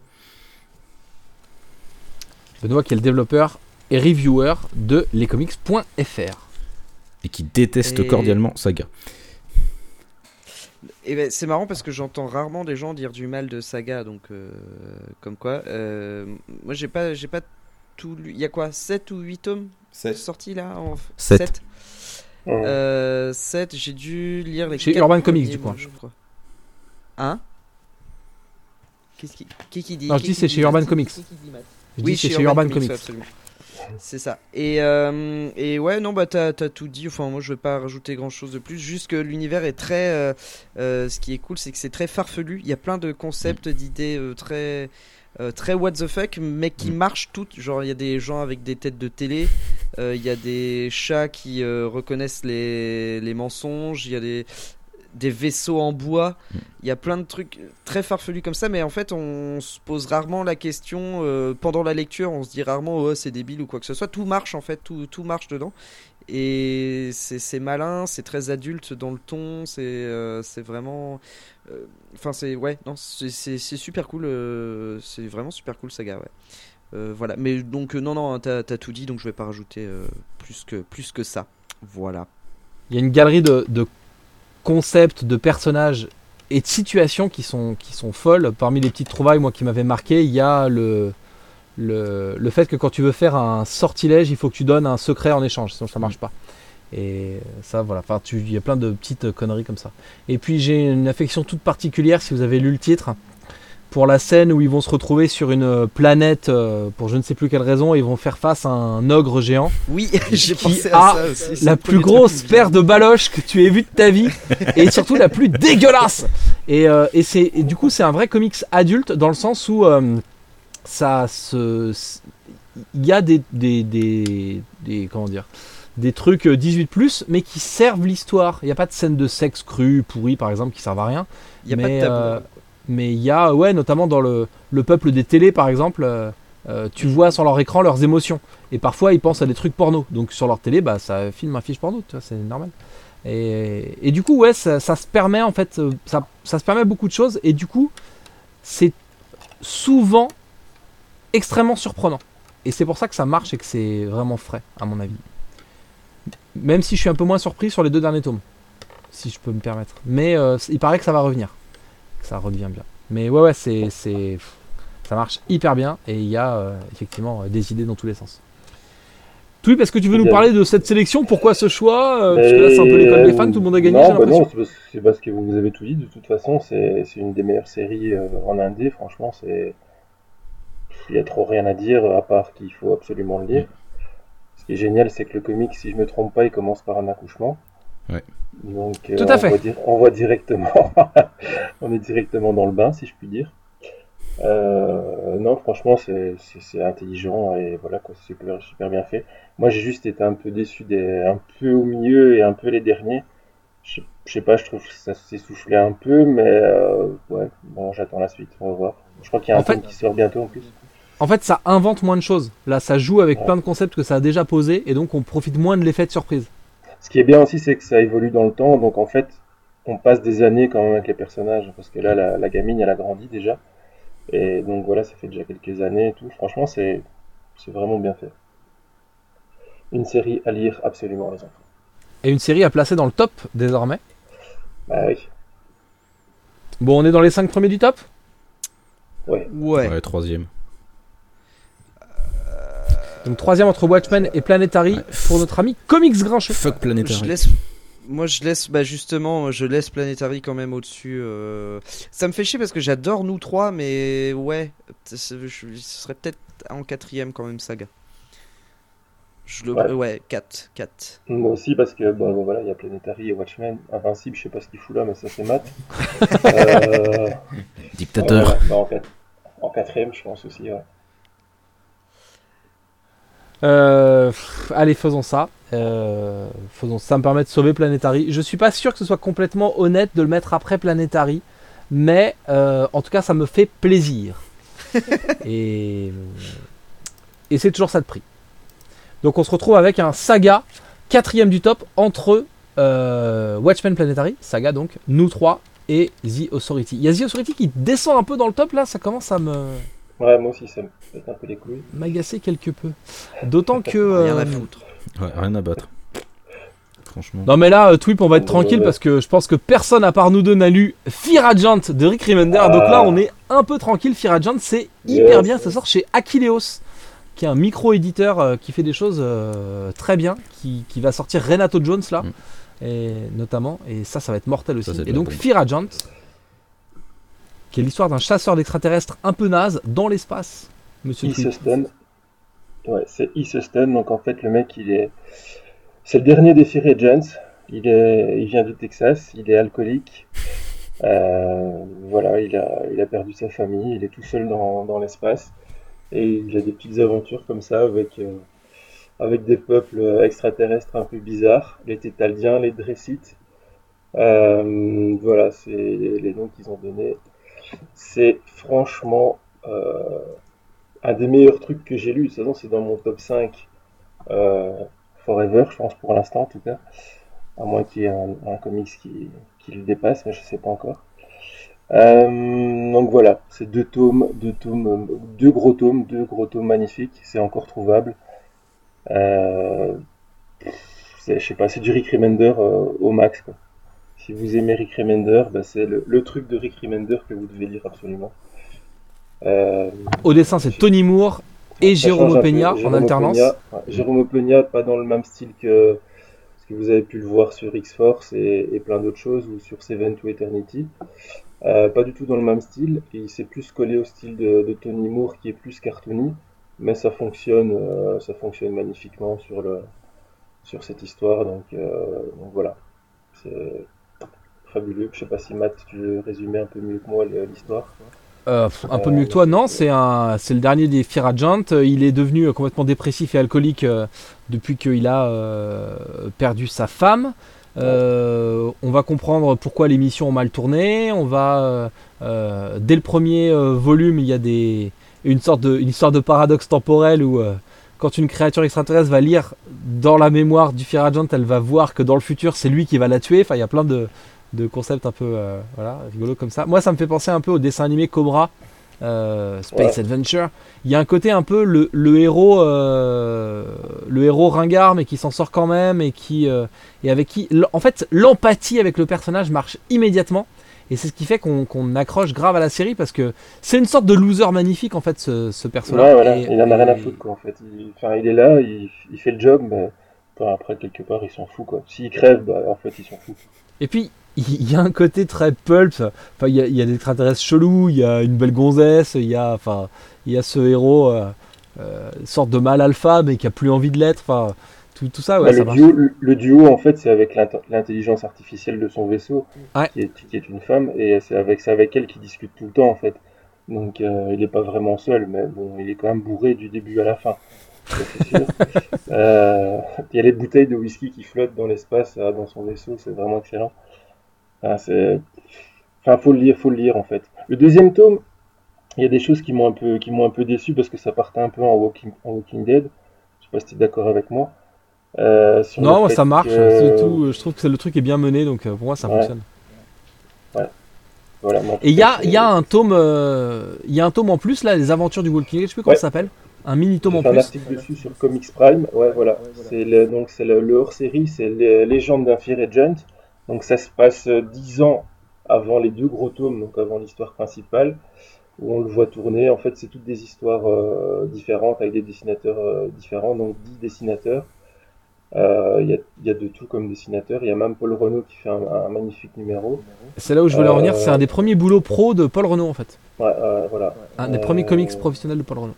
Benoît qui est le développeur et reviewer de lescomics.fr. Et qui déteste Et- cordialement Saga. Et ben, c'est marrant parce que j'entends rarement des gens dire du mal de Saga, donc euh, comme quoi. euh, moi, j'ai pas, j'ai pas tout lu. Il y a quoi 7 ou 8 tomes sortis là en... Sept. 7. Mmh. Euh, 7, j'ai dû lire les Chez Urban Comics, du coup. moi, je crois. Hein Qu'est-ce qui, qui, qui dit Non, je dis c'est chez Urban Comics. Je oui, dis c'est chez Urban Comics. C'est ça. Et, euh, et ouais, non, bah t'as as tout dit. Enfin, moi je vais pas rajouter grand chose de plus. Juste que l'univers est très. euh, euh, ce qui est cool, c'est que c'est très farfelu. Il y a plein de concepts, d'idées euh, très. très what the fuck, mais qui Mm. marchent toutes. Genre, il y a des gens avec des têtes de télé, il y a des chats qui reconnaissent les, les mensonges, il y a des, des vaisseaux en bois, il y a plein de trucs très farfelus comme ça, mais en fait, on se pose rarement la question euh, pendant la lecture, on se dit rarement oh, c'est débile ou quoi que ce soit. Tout marche en fait, tout, tout marche dedans. Et c'est malin, c'est très adulte dans le ton, c'est euh, vraiment. euh, Enfin, c'est. Ouais, non, c'est super cool, c'est vraiment super cool, saga, ouais. Voilà, mais donc, non, non, t'as t'as tout dit, donc je vais pas rajouter plus, que, plus que ça. Voilà. Il y a une galerie de concepts, de personnages et de situations qui sont, qui sont folles. Parmi les petites trouvailles, moi, qui m'avaient marqué, il y a le, fait que quand tu veux faire un sortilège, il faut que tu donnes un secret en échange, sinon ça marche pas. Et ça, voilà. Enfin, il y a plein de petites conneries comme ça. Et puis, j'ai une affection toute particulière, si vous avez lu le titre, pour la scène où ils vont se retrouver sur une euh, planète euh, pour je ne sais plus quelle raison ils vont faire face à un ogre géant. Oui, j'ai pensé à ça aussi. La plus grosse paire de baloches que tu aies vue de ta vie et surtout la plus dégueulasse. Et, euh, et c'est du coup c'est un vrai comics adulte dans le sens où euh, ça se il y a des des, des, des- comment dire des trucs euh, 18 plus mais qui servent l'histoire. Il n'y a pas de scène de sexe cru pourri par exemple qui servent à rien. Il y a pas de tabou. Mais il y a, ouais, notamment dans le, le peuple des télés, par exemple, euh, euh, tu vois sur leur écran leurs émotions. Et parfois, ils pensent à des trucs porno. Donc sur leur télé, bah, ça filme un fiche porno, tu vois, c'est normal. Et, et du coup, ouais, ça, se permet, en fait, euh, ça, ça se permet beaucoup de choses. Et du coup, c'est souvent extrêmement surprenant. Et c'est pour ça que ça marche et que c'est vraiment frais, à mon avis. Même si je suis un peu moins surpris sur les deux derniers tomes, si je peux me permettre. Mais il paraît que ça va revenir ça redevient bien. Mais ouais, ouais, c'est, c'est, ça marche hyper bien et il y a euh, effectivement euh, des idées dans tous les sens. Twip, est-ce que tu veux nous parler de cette sélection? Pourquoi ce choix? Euh, Parce que là, c'est un peu l'école des fans, tout le monde a gagné, non, j'ai bah non, c'est parce, c'est parce que vous avez tout dit. De toute façon, c'est c'est une des meilleures séries en indé. Franchement, c'est il y a trop rien à dire à part qu'il faut absolument le lire. Ce qui est génial, c'est que le comic, si je me trompe pas, il commence par un accouchement. Ouais. Donc, euh, Tout à on fait. voit on voit directement, on est directement dans le bain, si je puis dire. Euh, non, franchement, c'est intelligent et voilà quoi, c'est super, super bien fait. Moi, j'ai juste été un peu déçu des, un peu au milieu et un peu les derniers. Je, je sais pas, je trouve que ça s'essoufflait un peu, mais euh, ouais, bon, j'attends la suite, on va voir. Je crois qu'il y a un En fait- film qui sort bientôt en plus. En fait, ça invente moins de choses. Là, ça joue avec Ouais. plein de concepts que ça a déjà posés et donc on profite moins de l'effet de surprise. Ce qui est bien aussi, c'est que ça évolue dans le temps, donc en fait, on passe des années quand même avec les personnages, parce que là, la, la gamine, elle a grandi déjà. Et donc voilà, ça fait déjà quelques années et tout. Franchement, c'est c'est vraiment bien fait. Une série à lire absolument, les enfants. Et une série à placer dans le top désormais? Bah oui. Bon, on est dans les 5 premiers du top? Ouais. Ouais. Ouais, troisième. Donc troisième entre Watchmen et Planetary Ouais. pour notre ami Comics Grincheux. Fuck Je Planetary. laisse. Moi, je laisse, bah justement, je laisse Planetary quand même au-dessus. euh. Ça me fait chier parce que j'adore nous trois, mais ouais, ce serait peut-être en quatrième quand même, Saga. Je le, Ouais. ouais, 4, 4. Moi aussi, parce que bon, bon, voilà, il y a Planetary et Watchmen. Invincible, je sais pas ce qu'il fout là, mais ça c'est mat. Euh, Dictateur. bah, en quatrième, je pense aussi. Ouais. Euh, pff, allez, faisons ça. Euh, faisons ça. me permet de sauver Planetary. Je suis pas sûr que ce soit complètement honnête de le mettre après Planetary, mais euh, en tout cas, ça me fait plaisir. et et c'est toujours ça de prix. Donc on se retrouve avec un saga quatrième du top entre Watchmen Planetary, saga donc, nous trois et The Authority. Il y a The Authority qui descend un peu dans le top là, ça commence à me ouais, moi aussi, ça me fait un peu les couilles. m'agacer quelque peu. D'autant que Rien à euh, foutre. Ouais, rien à battre. Franchement. Non mais là, euh, Twip, on va être tranquille ouais. parce que je pense que personne à part nous deux n'a lu Fear Agent de Rick Remender. Ah. Donc là, on est un peu tranquille. Fear Agent, c'est hyper Yes. bien. Ça sort chez Aquileos, qui est un micro-éditeur euh, qui fait des choses euh, très bien, qui, qui va sortir Renato Jones là, Mm. et, notamment. Et ça, ça va être mortel aussi. Ça, et donc bombe. Fear Agent, qui est l'histoire d'un chasseur d'extraterrestres un peu naze dans l'espace. Monsieur stun. Ouais, c'est stun. Donc en fait, le mec, il est. C'est le dernier des Fear Agents. Il, est... il vient du Texas. Il est alcoolique. Euh, Voilà, il a... il a perdu sa famille. Il est tout seul dans, dans l'espace. Et il a des petites aventures comme ça avec, euh, avec des peuples extraterrestres un peu bizarres. Les Tétaldiens, les Dressites. Euh, voilà, c'est les noms qu'ils ont donnés. C'est franchement. euh, un des meilleurs trucs que j'ai lu, c'est dans mon top 5 euh, Forever, je pense pour l'instant en tout cas. À moins qu'il y ait un, comics qui, le dépasse, mais je sais pas encore. Euh, donc voilà, c'est deux tomes, deux tomes, deux gros tomes, deux gros tomes magnifiques, c'est encore trouvable. Je sais pas, c'est du Rick Remender au max quoi. Si vous aimez Rick Remender, bah, c'est le, le truc de Rick Remender que vous devez lire absolument. Euh, Au dessin, c'est Tony Moore et Jérôme. Peña en Jérôme alternance. Peña, ouais, Jérôme Peña, pas dans le même style que ce que vous avez pu le voir sur X-Force et, et plein d'autres choses, ou sur Seven to Eternity. Euh, pas du tout dans le même style, et il s'est plus collé au style de, de Tony Moore qui est plus cartoony, mais ça fonctionne, euh, ça fonctionne magnifiquement sur, le, sur cette histoire, donc, donc voilà. C'est fabuleux. Je sais pas si Matt, tu résumer un peu mieux que moi l'histoire. Euh, un peu mieux que toi, non. C'est un, c'est le dernier des Fear Agent. Il est devenu euh, complètement dépressif et alcoolique euh, depuis qu'il a euh, perdu sa femme. Euh, on va comprendre pourquoi les missions ont mal tourné. On va, euh, euh, dès le premier euh, volume, il y a des, une sorte de, une histoire de paradoxe temporel où euh, quand une créature extraterrestre va lire dans la mémoire du Fear Agent, elle va voir que dans le futur, c'est lui qui va la tuer. Enfin, il y a plein de, de concepts un peu euh, voilà, rigolos comme ça. Moi, ça me fait penser un peu au dessin animé Cobra, euh, Space Adventure. Il y a un côté un peu le, le héros, euh, le héros ringard, mais qui s'en sort quand même et qui euh, et avec qui, en fait, l'empathie avec le personnage marche immédiatement. Et c'est ce qui fait qu'on qu'on accroche grave à la série parce que c'est une sorte de loser magnifique en fait ce, ce personnage. Ouais, voilà, Et- il en a rien à foutre quoi en fait. Il, enfin, il est là, il, il fait le job, mais après quelque part il s'en fout quoi. S'il crève, bah, en fait il s'en fout. Et puis, il y a un côté très pulp. Enfin, il y a, il y a des extraterrestres chelous, il y a une belle gonzesse, il y a, enfin, il y a ce héros, euh, euh, sorte de mâle alpha, mais qui a plus envie de l'être. Enfin, tout, tout ça, ouais, Bah, ça le, duo, le, le duo en fait c'est avec l'intelligence artificielle de son vaisseau, Ouais. qui, est, qui est une femme, et c'est avec, avec elle qu'il discute tout le temps en fait. Donc euh, il n'est pas vraiment seul, mais bon, il est quand même bourré du début à la fin. il y a les bouteilles de whisky qui flottent dans l'espace dans son vaisseau, c'est vraiment excellent. Enfin, c'est... enfin, faut le lire, faut le lire en fait. Le deuxième tome, il y a des choses qui m'ont un peu, qui m'ont un peu déçu parce que ça partait un peu en Walking, en Walking Dead. Je sais pas si tu es d'accord avec moi. Euh, sur Non, moi, ça marche. que- tout. Je trouve que le truc est bien mené, donc euh, pour moi, ça Ouais. fonctionne. Voilà, Et il y a, il y a un tome, euh, il y a un tome en plus là, les aventures du Walking Dead. Je sais plus comment Ouais. ça s'appelle. Un mini tome en fait un plus. article dessus sur Comics Prime. Ouais, voilà. C'est le, donc c'est le, le hors-série, c'est les Légendes d'un Fear Agent. Donc ça se passe euh, dix ans avant les deux gros tomes, donc avant l'histoire principale, où on le voit tourner. En fait, c'est toutes des histoires euh, différentes avec des dessinateurs euh, différents, donc dix dessinateurs. Euh, Il y, a, il y a de tout comme dessinateur. Il y a même Paul Renault qui fait un, un magnifique numéro. C'est là où je voulais en venir. C'est un des premiers boulots pro de Paul Renault en fait. Ouais, voilà. Un des premiers comics professionnels de Paul Renault.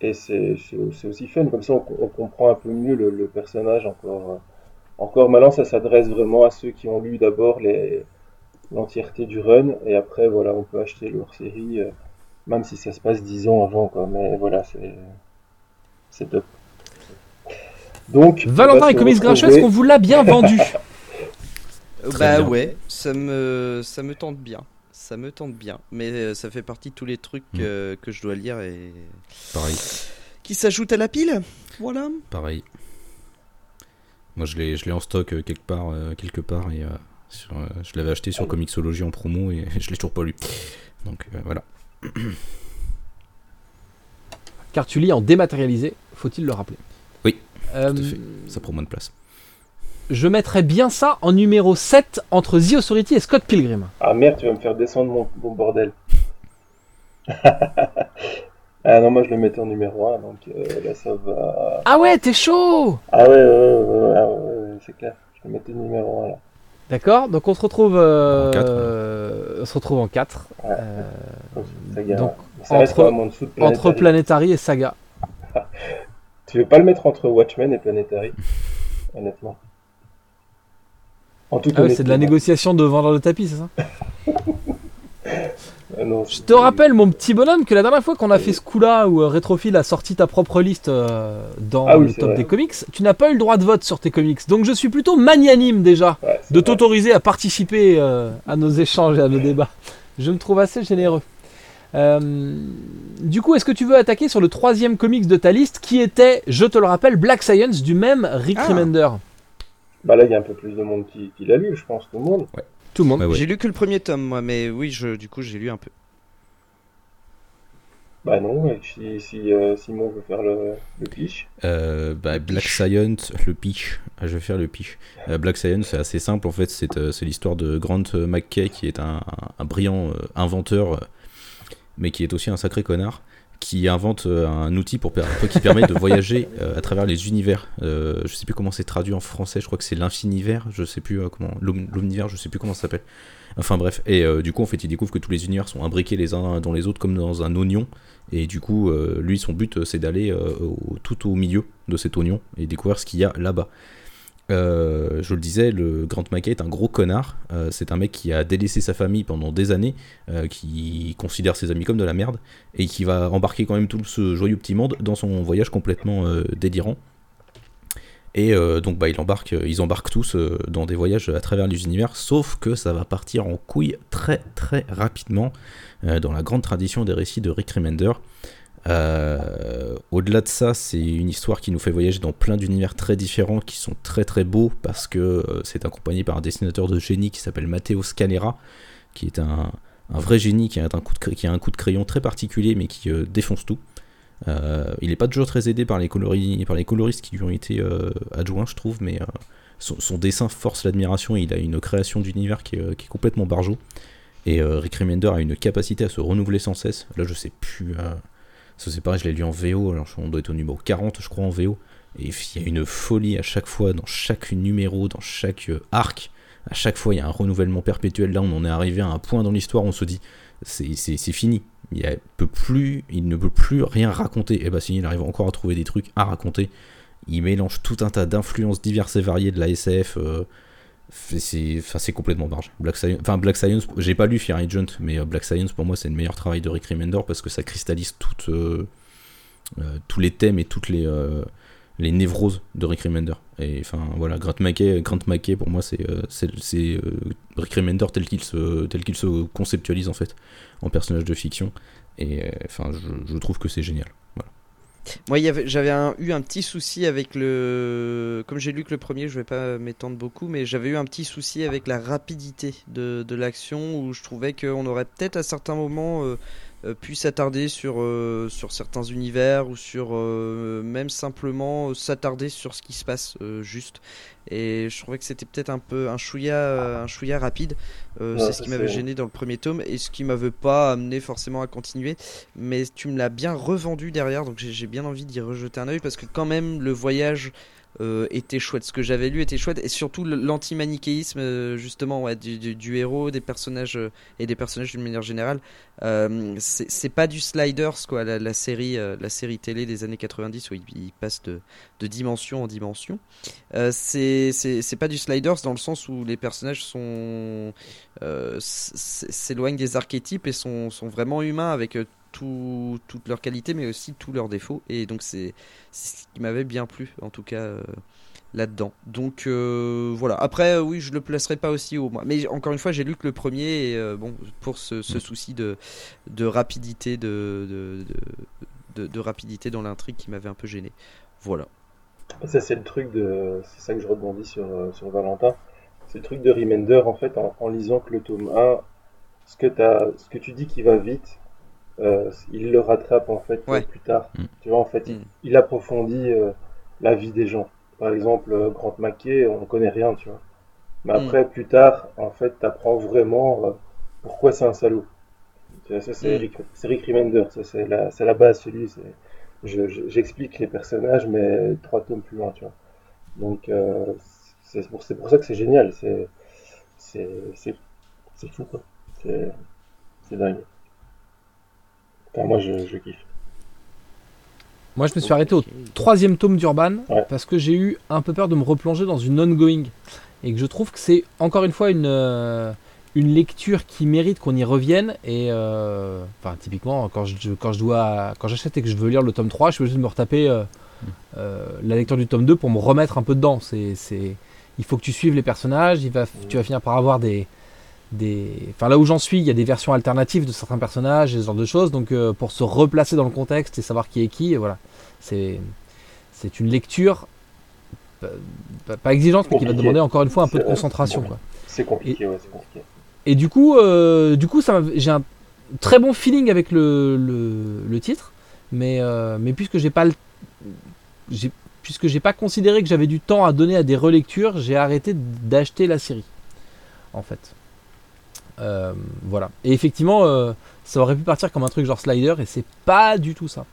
Et c'est aussi fun, comme ça on, on comprend un peu mieux le, le personnage encore. Encore maintenant, ça s'adresse vraiment à ceux qui ont lu d'abord les- l'entièreté du run, et après, voilà, on peut acheter leur série, euh, même si ça se passe 10 ans avant, quoi. Mais voilà, c'est c'est top. Donc, on Valentin va et Comics Grincheux, est-ce qu'on vous l'a bien vendu Euh, Bah bien. ouais, ça me, ça me tente bien. Ça me tente bien. Mais euh, ça fait partie de tous les trucs Mm. euh, que je dois lire et Pareil, qui s'ajoutent à la pile. Voilà. pareil. Moi, je l'ai, je l'ai en stock euh, quelque part, euh, quelque part, et euh, sur, euh, je l'avais acheté sur Comixology en promo et je l'ai toujours pas lu. Donc euh, voilà. Car tu lis en dématérialisé, faut-il le rappeler? Oui, Euh, tout à fait. Ça prend moins de place. je mettrais bien ça en numéro 7 entre The Authority et Scott Pilgrim. Ah merde, tu vas me faire descendre mon, mon bordel. ah non, moi je le mettais en numéro 1, donc euh, là ça va. Ah ouais, t'es chaud Ah ouais, ouais, ouais, ouais, ah ouais, ouais, c'est clair. Je le mettais numéro 1 là. D'accord, donc on se retrouve, euh, En quatre, euh, on se retrouve en 4. Ouais. Ça, gars, donc, ça reste entre- en dessous de entre Planetary. Planetary et Saga. Tu veux pas le mettre entre Watchmen et Planetary? Honnêtement. En toute Ah ouais, c'est de la négociation de vendre le tapis, c'est ça? euh, non, Je te rappelle, mon petit bonhomme, que la dernière fois qu'on a fait ce coup-là, où euh, Retrophile a sorti ta propre liste euh, dans Ah oui, le top vrai. des comics, tu n'as pas eu le droit de vote sur tes comics. Donc je suis plutôt magnanime déjà Ouais, de t'autoriser à participer euh, à nos échanges et à nos débats. Je me trouve assez généreux. Euh, du coup, est-ce que tu veux attaquer sur le troisième comics de ta liste qui était, je te le rappelle, Black Science du même Rick Ah. Remender? Bah là, il y a un peu plus de monde qui, qui l'a lu, je pense, tout le monde. Tout le monde. Ouais, ouais. J'ai lu que le premier tome, moi, mais oui, je, du coup, j'ai lu un peu. Bah non, si, si euh, Simon veut faire le, le pitch. Euh, bah, Black Science, le pitch. Ah, je vais faire le pitch. Euh, Black Science, c'est assez simple en fait. C'est euh, c'est l'histoire de Grant McKay qui est un, un- un brillant euh, inventeur, mais qui est aussi un sacré connard, qui invente euh, un outil pour, qui permet de voyager euh, à travers les univers. Euh, je sais plus comment c'est traduit en français, je crois que c'est l'infinivers, je sais plus euh, comment, l'om- l'omnivers, je sais plus comment ça s'appelle. Enfin bref, et du coup en fait il découvre que tous les univers sont imbriqués les uns dans les autres comme dans un oignon, et du coup lui son but c'est d'aller au- tout au milieu de cet oignon et découvrir ce qu'il y a là-bas. Euh, je le disais, le Grant Mackay est un gros connard. Euh, c'est un mec qui a délaissé sa famille pendant des années, euh, qui considère ses amis comme de la merde, et qui va embarquer quand même tout ce joyeux petit monde dans son voyage complètement délirant. Et donc bah, il embarque, ils embarquent tous dans des voyages à travers les univers, sauf que ça va partir en couille très très rapidement dans la grande tradition des récits de Rick Remender. Euh, Au-delà de ça, c'est une histoire qui nous fait voyager dans plein d'univers très différents qui sont très très beaux parce que euh, c'est accompagné par un dessinateur de génie qui s'appelle Matteo Scalera, qui est un, vrai génie qui a un coup de, qui a un coup de crayon très particulier mais qui euh, défonce tout. Il n'est pas toujours très aidé par les, colori- par les coloristes qui lui ont été adjoints, je trouve, mais son, dessin force l'admiration il a une création d'univers qui, est, complètement barjot. Et Rick Remender a une capacité à se renouveler sans cesse. Là, je sais plus. Ça, c'est pareil, je l'ai lu en VO, alors on doit être au numéro 40, je crois, en VO. Et il y a une folie à chaque fois, dans chaque numéro, dans chaque euh, arc. À chaque fois, il y a un renouvellement perpétuel. Là, on en est arrivé à un point dans l'histoire où on se dit c'est fini. Il, a- peut plus, il ne peut plus rien raconter. Et bah, si, il arrive encore à trouver des trucs à raconter. Il mélange tout un tas d'influences diverses et variées de la SF. euh, c'est complètement barge. Black Science, enfin Black Science, j'ai pas lu Fear Agent, mais euh, Black Science pour moi c'est le meilleur travail de Rick Remender parce que ça cristallise toutes, euh, euh, tous les thèmes et toutes les, les névroses de Rick Remender. Et enfin voilà, Grant Mackay, Grant Mackay pour moi c'est Rick Remender tel qu'il se tel se conceptualise en fait en personnage de fiction. Et enfin je trouve que c'est génial. Moi, j'avais eu un petit souci avec le. Comme j'ai lu que le premier, je vais pas m'étendre beaucoup, mais j'avais eu un petit souci avec la rapidité de, de l'action où je trouvais qu'on aurait peut-être à certains moments euh, euh, pu s'attarder sur, euh, sur certains univers ou sur euh, même simplement s'attarder sur ce qui se passe euh, juste. Et je trouvais que c'était peut-être un peu un chouïa, un chouïa rapide. Ouais, c'est ce qui m'avait gêné dans le premier tome et ce qui m'avait pas amené forcément à continuer mais tu me l'as bien revendu derrière, donc j'ai bien envie d'y rejeter un œil parce que quand même le voyage euh, était chouette. Ce que j'avais lu était chouette et surtout l'antimanichéisme euh, justement ouais, du, du- héros, des personnages euh, et des personnages d'une manière générale. C'est pas du Sliders quoi, la, série, la série télé des années 90 où il, il passe de, de dimension en dimension. C'est pas du Sliders dans le sens où les personnages sont s'éloignent des archétypes et sont, sont vraiment humains avec tout- toutes leurs qualités mais aussi tous leurs défauts et donc c'est ce qui m'avait bien plu en tout cas euh, là-dedans donc euh, voilà après euh, oui je le placerai pas aussi haut moi mais encore une fois j'ai lu que le premier et euh, bon pour ce, ce Mm. souci de, de rapidité de, de, de, de- de rapidité dans l'intrigue qui m'avait un peu gêné voilà Ça, c'est le truc de. C'est ça que je rebondis sur, sur Valentin. C'est le truc de Remender, en fait, en, en lisant que le tome 1, ce que, t'as- ce que tu dis qui va vite, euh, il le rattrape, en fait, Ouais. plus tard. Mm. Tu vois, en fait, il, Mm. il approfondit euh, la vie des gens. Par exemple, euh, Grant Mackay, on connaît rien, tu vois. Mais Mm. après, plus tard, en fait, t'apprends vraiment euh, pourquoi c'est un salaud. Tu vois, ça, c'est. Rick, c'est Rick Remender, ça, c'est la, c'est la base, celui, c'est je- je- j'explique les personnages, mais trois tomes plus loin, tu vois. Donc, euh, c'est pour, c'est pour ça que c'est génial. C'est, c'est, c'est, c'est fou, quoi. C'est, c'est dingue. Enfin, moi, je, je kiffe. Moi, je me suis arrêté au troisième tome d'Urban Ouais. parce que j'ai eu un peu peur de me replonger dans une ongoing et que je trouve que c'est encore une fois une, euh, une lecture qui mérite qu'on y revienne et euh, enfin typiquement quand je, quand je dois quand j'achète et que je veux lire le tome 3 je suis obligé de me retaper euh, la lecture du tome 2 pour me remettre un peu dedans c'est c'est il faut que tu suives les personnages il va tu vas finir par avoir des des enfin là où j'en suis il y a des versions alternatives de certains personnages et ce genre de choses donc euh, pour se replacer dans le contexte et savoir qui est qui voilà c'est c'est une lecture pas, exigeante mais qui va demander encore une fois un peu de concentration. C'est compliqué, ouais, c'est compliqué. Et du coup, euh, du coup, ça j'ai un très bon feeling avec le, le, le titre, mais, euh, mais puisque j'ai pas le- j'ai- puisque j'ai pas considéré que j'avais du temps à donner à des relectures, j'ai arrêté d'acheter la série, en fait. Euh, voilà. Et effectivement, euh, ça aurait pu partir comme un truc genre slider et c'est pas du tout ça.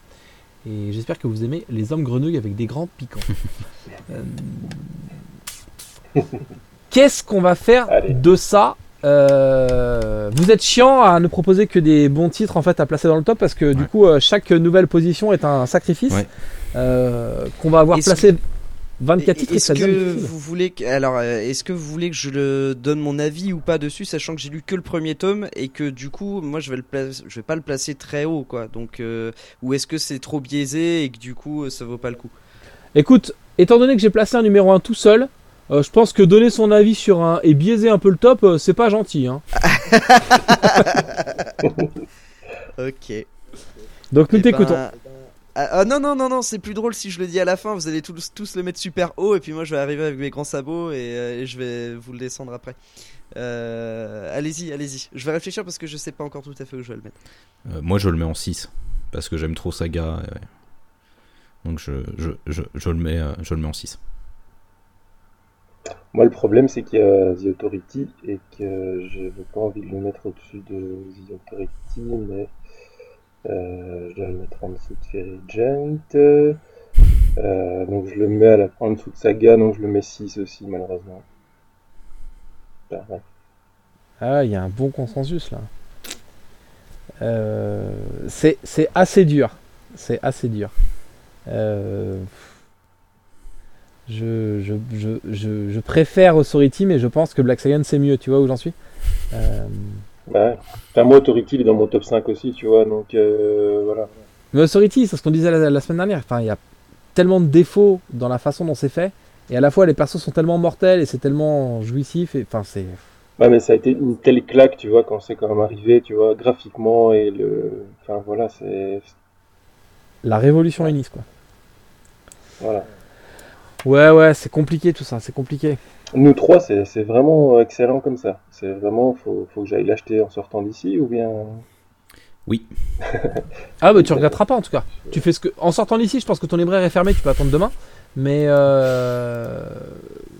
Et j'espère que vous aimez les hommes grenouilles avec des grands piquants. Euh, Qu'est-ce qu'on va faire Allez. de ça Euh, Vous êtes chiant à ne proposer que des bons titres en fait à placer dans le top parce que du coup euh, chaque nouvelle position est un sacrifice Ouais. euh, qu'on va avoir placé 24 Et- titres Est-ce que vous voulez que, alors euh, est-ce que vous voulez que je le donne mon avis ou pas dessus, sachant que j'ai lu que le premier tome et que du coup moi je vais le placer, je vais pas le placer très haut quoi. Donc euh, ou est-ce que c'est trop biaisé et que du coup euh, ça vaut pas le coup? Écoute, étant donné que j'ai placé un numéro 1 tout seul, euh, je pense que donner son avis sur un et biaiser un peu le top, euh, c'est pas gentil. Hein. Ok. Donc nous Eh ben, t'écoutons. Ah, ah, non non non non, c'est plus drôle si je le dis à la fin. Vous allez tous tous le mettre super haut et puis moi je vais arriver avec mes grands sabots et, euh, et je vais vous le descendre après. Euh, allez-y, allez-y. Je vais réfléchir parce que je sais pas encore tout à fait où je vais le mettre. Euh, moi, je le mets en 6 parce que j'aime trop Saga. et- Donc, je, je, je, je le mets, je le mets en 6. Moi, le problème, c'est qu'il y a The Authority et que je n'ai pas envie de le mettre au-dessus de The Authority, mais euh, je dois le mettre en dessous de Giant. Euh, donc, je le mets à la, en dessous de Saga, donc je le mets 6 aussi, malheureusement. Ah. Ah, il y a un bon consensus là. Euh, c'est assez dur. C'est assez dur. Euh, je, je, je, je, préfère Authority, mais je pense que Black Science c'est mieux. Tu vois où j'en suis ouais. Enfin, moi, Authority, il est dans mon top 5 aussi, tu vois, donc euh, voilà. Mais Authority, c'est ce qu'on disait la, la semaine dernière. Enfin, il y a tellement de défauts dans la façon dont c'est fait. Et à la fois, les persos sont tellement mortels et c'est tellement jouissif. Et, enfin, c'est. Ouais, mais ça a été une telle claque, tu vois, quand c'est quand même arrivé, tu vois, graphiquement et le. Enfin, voilà, c'est. La révolution Ennis, quoi. Voilà. Ouais, ouais, c'est compliqué tout ça. C'est compliqué. Nous trois, c'est vraiment excellent comme ça. C'est vraiment, faut, faut que j'aille l'acheter en sortant d'ici ou bien? Ah bah tu regretteras pas en tout cas. Tu fais ce que en sortant d'ici, je pense que ton libraire est fermé, tu peux attendre demain. Mais euh...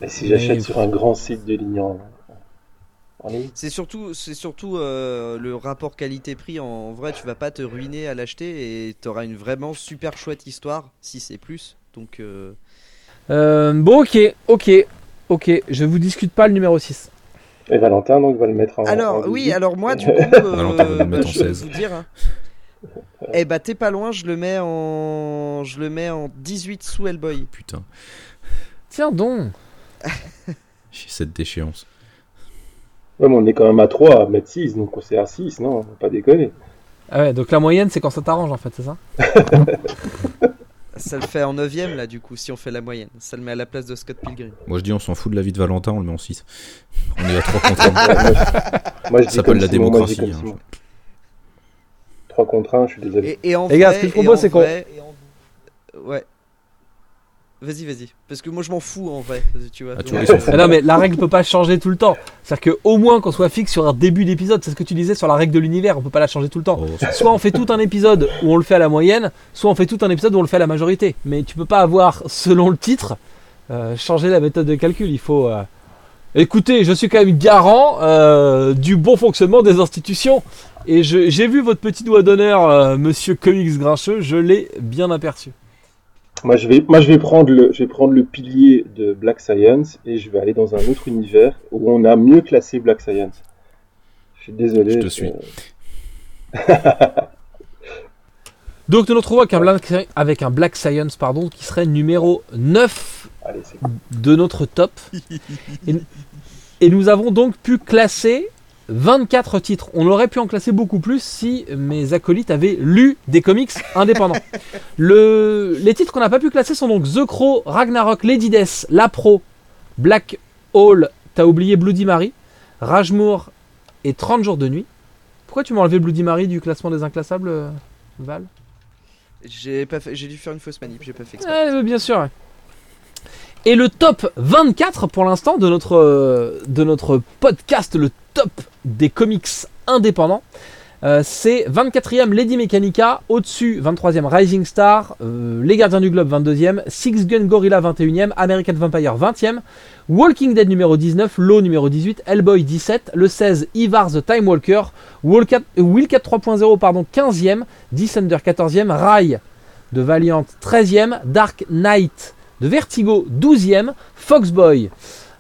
Et si Mais- j'achète sur un grand site de en ligne C'est surtout, c'est surtout euh, le rapport qualité-prix. En vrai, tu vas pas te ruiner à l'acheter et t'auras une vraiment super chouette histoire si c'est plus. Donc, euh, euh, bon ok, ok, ok, je vous discute pas le numéro 6. Et Valentin, donc, va le mettre en. alors en oui, 18. alors moi du coup, euh, Valentin va le mettre en je vais 16. vous dire. hein. Eh bah t'es pas loin, je le mets en, je le mets en 18 sous Hellboy. Putain, Tiens donc. j'ai cette déchéance. Ouais, mais on est quand même à 3 à mettre 6, donc c'est à 6, non, on va pas déconner. Ah ouais, donc la moyenne c'est quand ça t'arrange en fait, c'est ça Ça le fait en 9 là du coup si on fait la moyenne. Ça le met à la place de Scott Pilgrim. Moi, je dis, on s'en fout de la vie de Valentin, on le met en 6. On est à 3 contre 1. Ouais, moi, je, moi, je Ça s'appelle la Simon, moi, démocratie. comme hein. Simon. 3 contre 1, je suis désolé. Et, et en Les gars, vrai, ce que je propose, en c'est vrai- Ouais. Vas-y, vas-y. Parce que moi je m'en fous en vrai. Tu vois. Ah, tu vois, euh. Ah non mais la règle peut pas changer tout le temps. C'est-à-dire que au moins qu'on soit fixe sur un début d'épisode, c'est ce que tu disais sur la règle de l'univers, on peut pas la changer tout le temps. Oh, Soit on fait tout un épisode où on le fait à la moyenne, soit on fait tout un épisode où on le fait à la majorité. Mais tu peux pas avoir, selon le titre, euh, changer la méthode de calcul. Il faut. euh, Écoutez, je suis quand même garant euh, du bon fonctionnement des institutions. Et j'ai vu votre petit doigt d'honneur, euh, monsieur Comics Grincheux, je l'ai bien aperçu. Moi, je vais, moi, je vais prendre le, je vais prendre le pilier de Black Science et je vais aller dans un autre univers où on a mieux classé Black Science. Je suis désolé. Je te euh, suis. Donc nous nous retrouvons avec un Black, avec un Black Science pardon, qui serait numéro 9 Allez, c'est de notre top. et, et nous avons donc pu classer 24 titres. On aurait pu en classer beaucoup plus si mes acolytes avaient lu des comics indépendants. Le, les titres qu'on n'a pas pu classer sont donc The Crow, Ragnarok, Lady Death, La Pro, Black Hole, t'as oublié Bloody Mary, Rajmoor et 30 jours de nuit. Pourquoi tu m'as enlevé Bloody Mary du classement des inclassables, Val? J'ai pas fait, j'ai dû faire une fausse manip. J'ai pas fait exprès. Ouais, bien sûr. ouais. Et le top 24 pour l'instant de notre, de notre podcast, le top des comics indépendants, Euh, c'est 24e Lady Mechanica, au-dessus 23e Rising Star, euh, Les Gardiens du Globe 22e, Six Gun Gorilla 21e, American Vampire 20e, Walking Dead numéro 19, Law numéro 18, Hellboy 17, le 16 Ivar the Time Walker, Wildcat, euh, Wildcat 3.0 pardon 15e, Descender 14e, Rai de Valiant 13e, Dark Knight de Vertigo 12e, Foxboy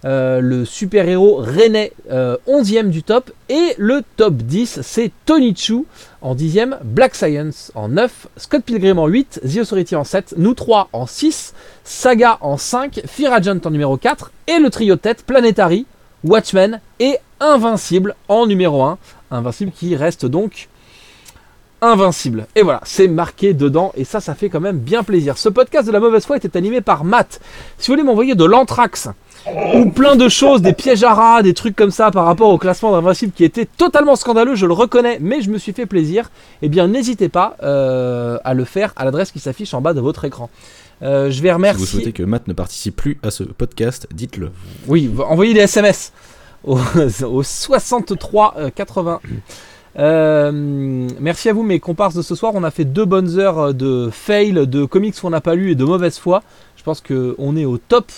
euh, le super-héros René euh, 11e du top. Et le top 10, c'est Tony Chu en 10e, Black Science en 9, Scott Pilgrim en 8, The Authority en 7, nous 3 en 6, Saga en 5, Fear Agent en numéro 4, et le trio tête Planetary, Watchmen et Invincible en numéro 1. Invincible qui reste donc invincible. Et voilà, c'est marqué dedans et ça, ça fait quand même bien plaisir. Ce podcast de la mauvaise foi était animé par Matt. Si vous voulez m'envoyer de l'anthrax ou plein de choses, des pièges à rats, des trucs comme ça par rapport au classement d'Invincible qui était totalement scandaleux, je le reconnais, mais je me suis fait plaisir, eh bien n'hésitez pas euh, à le faire à l'adresse qui s'affiche en bas de votre écran. Euh, je vais Si remercier. vous souhaitez que Matt ne participe plus à ce podcast, dites-le. Oui, envoyez des SMS au, au 63 euh, 80. Euh, merci à vous mes comparses de ce soir. On a fait deux bonnes heures de fail, de comics qu'on n'a pas lu et de mauvaise foi. Je pense qu'on est au top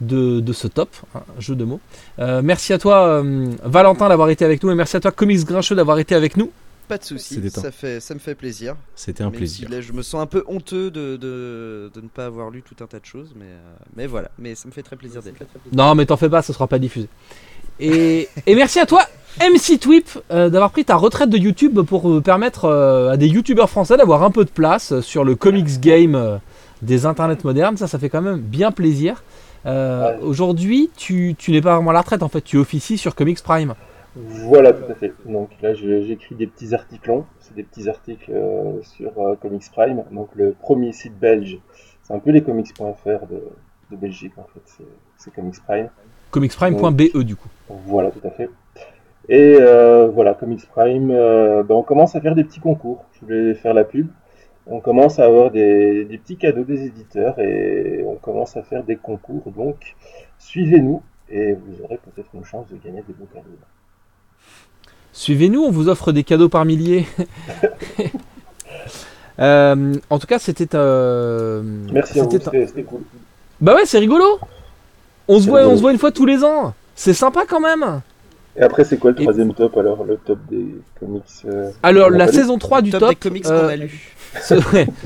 de, de ce top, hein, jeu de mots. Euh, merci à toi euh, Valentin d'avoir été avec nous et merci à toi Comics Grincheux d'avoir été avec nous. Pas de détente. ça, fait, ça me fait plaisir. C'était un Même plaisir. si là, je me sens un peu honteux de, de, de ne pas avoir lu tout un tas de choses, mais, euh, mais voilà, mais ça me fait très plaisir d'être là. Non, mais t'en fais pas, ce sera pas diffusé. Et, et merci à toi, MC Twip, euh, d'avoir pris ta retraite de YouTube pour euh, permettre euh, à des youtubeurs français d'avoir un peu de place sur le comics game euh, des internets modernes. Ça, ça fait quand même bien plaisir. Euh, Ouais. Aujourd'hui, tu, tu n'es pas vraiment à la retraite en fait, tu officies sur Comics Prime. Voilà, tout à fait. Donc là, j'écris des petits articles longs. C'est des petits articles euh, sur euh, Comics Prime. Donc le premier site belge, c'est un peu les comics.fr de, de Belgique en fait. C'est- Comics Prime. Comicsprime.be du coup. Voilà, tout à fait. Et voilà, Comics Prime, ben, on commence à faire des petits concours. Je voulais faire la pub. On commence à avoir des, des petits cadeaux des éditeurs et on commence à faire des concours. Donc, suivez-nous et vous aurez peut-être une chance de gagner des beaux cadeaux. Suivez-nous, on vous offre des cadeaux par milliers. Euh, en tout cas, c'était. euh, Merci à vous, c'était cool. Bah ouais, c'est rigolo. On se voit, on se voit une fois tous les ans. C'est sympa quand même. Et après, c'est quoi le Et- troisième top alors Le top des comics euh, Alors la saison 3 du top, top, des comics euh, qu'on a lu.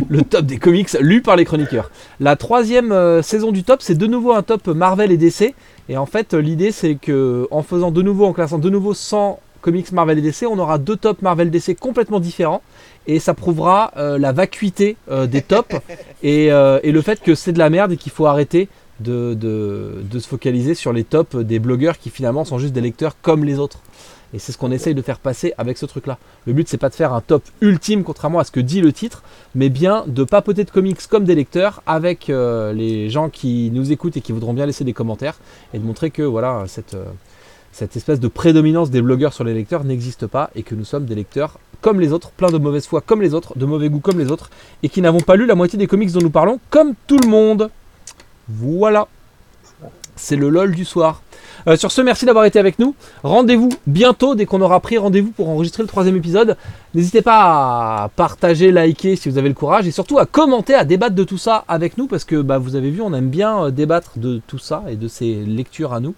Le top des comics lus par les chroniqueurs. La troisième euh, saison du top, c'est de nouveau un top Marvel et DC. Et en fait, euh, l'idée c'est que en faisant de nouveau, en classant de nouveau 100 comics Marvel et DC, on aura deux tops Marvel DC complètement différents. Et ça prouvera euh, la vacuité euh, des tops et, et le fait que c'est de la merde et qu'il faut arrêter de, de- de se focaliser sur les tops des blogueurs qui finalement sont juste des lecteurs comme les autres. Et c'est ce qu'on essaye de faire passer avec ce truc-là. Le but, c'est pas de faire un top ultime, contrairement à ce que dit le titre, mais bien de papoter de comics comme des lecteurs avec euh, les gens qui nous écoutent et qui voudront bien laisser des commentaires et de montrer que voilà cette, euh, cette espèce de prédominance des blogueurs sur les lecteurs n'existe pas et que nous sommes des lecteurs comme les autres, plein de mauvaise foi comme les autres, de mauvais goût comme les autres, et qui n'avons pas lu la moitié des comics dont nous parlons comme tout le monde. Voilà. C'est le lol du soir. Euh, sur ce, merci d'avoir été avec nous. Rendez-vous bientôt, dès qu'on aura pris rendez-vous pour enregistrer le troisième épisode. N'hésitez pas à partager, liker si vous avez le courage, et surtout à commenter, à débattre de tout ça avec nous, parce que bah, vous avez vu, on aime bien euh, débattre de tout ça et de ces lectures à nous.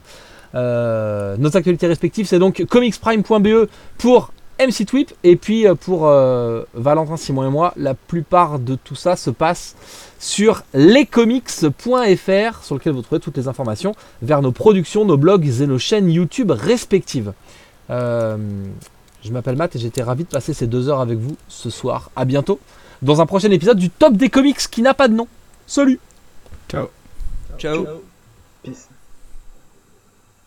Euh, nos actualités respectives, c'est donc comicsprime.be pour MC Twip, et puis euh, pour euh, Valentin, Simon et moi, la plupart de tout ça se passe sur lescomics.fr, sur lequel vous trouvez toutes les informations vers nos productions, nos blogs et nos chaînes YouTube respectives. Euh, je m'appelle Matt et j'étais ravi de passer ces deux heures avec vous ce soir. À bientôt dans un prochain épisode du Top des comics qui n'a pas de nom. Salut Ciao. Ciao.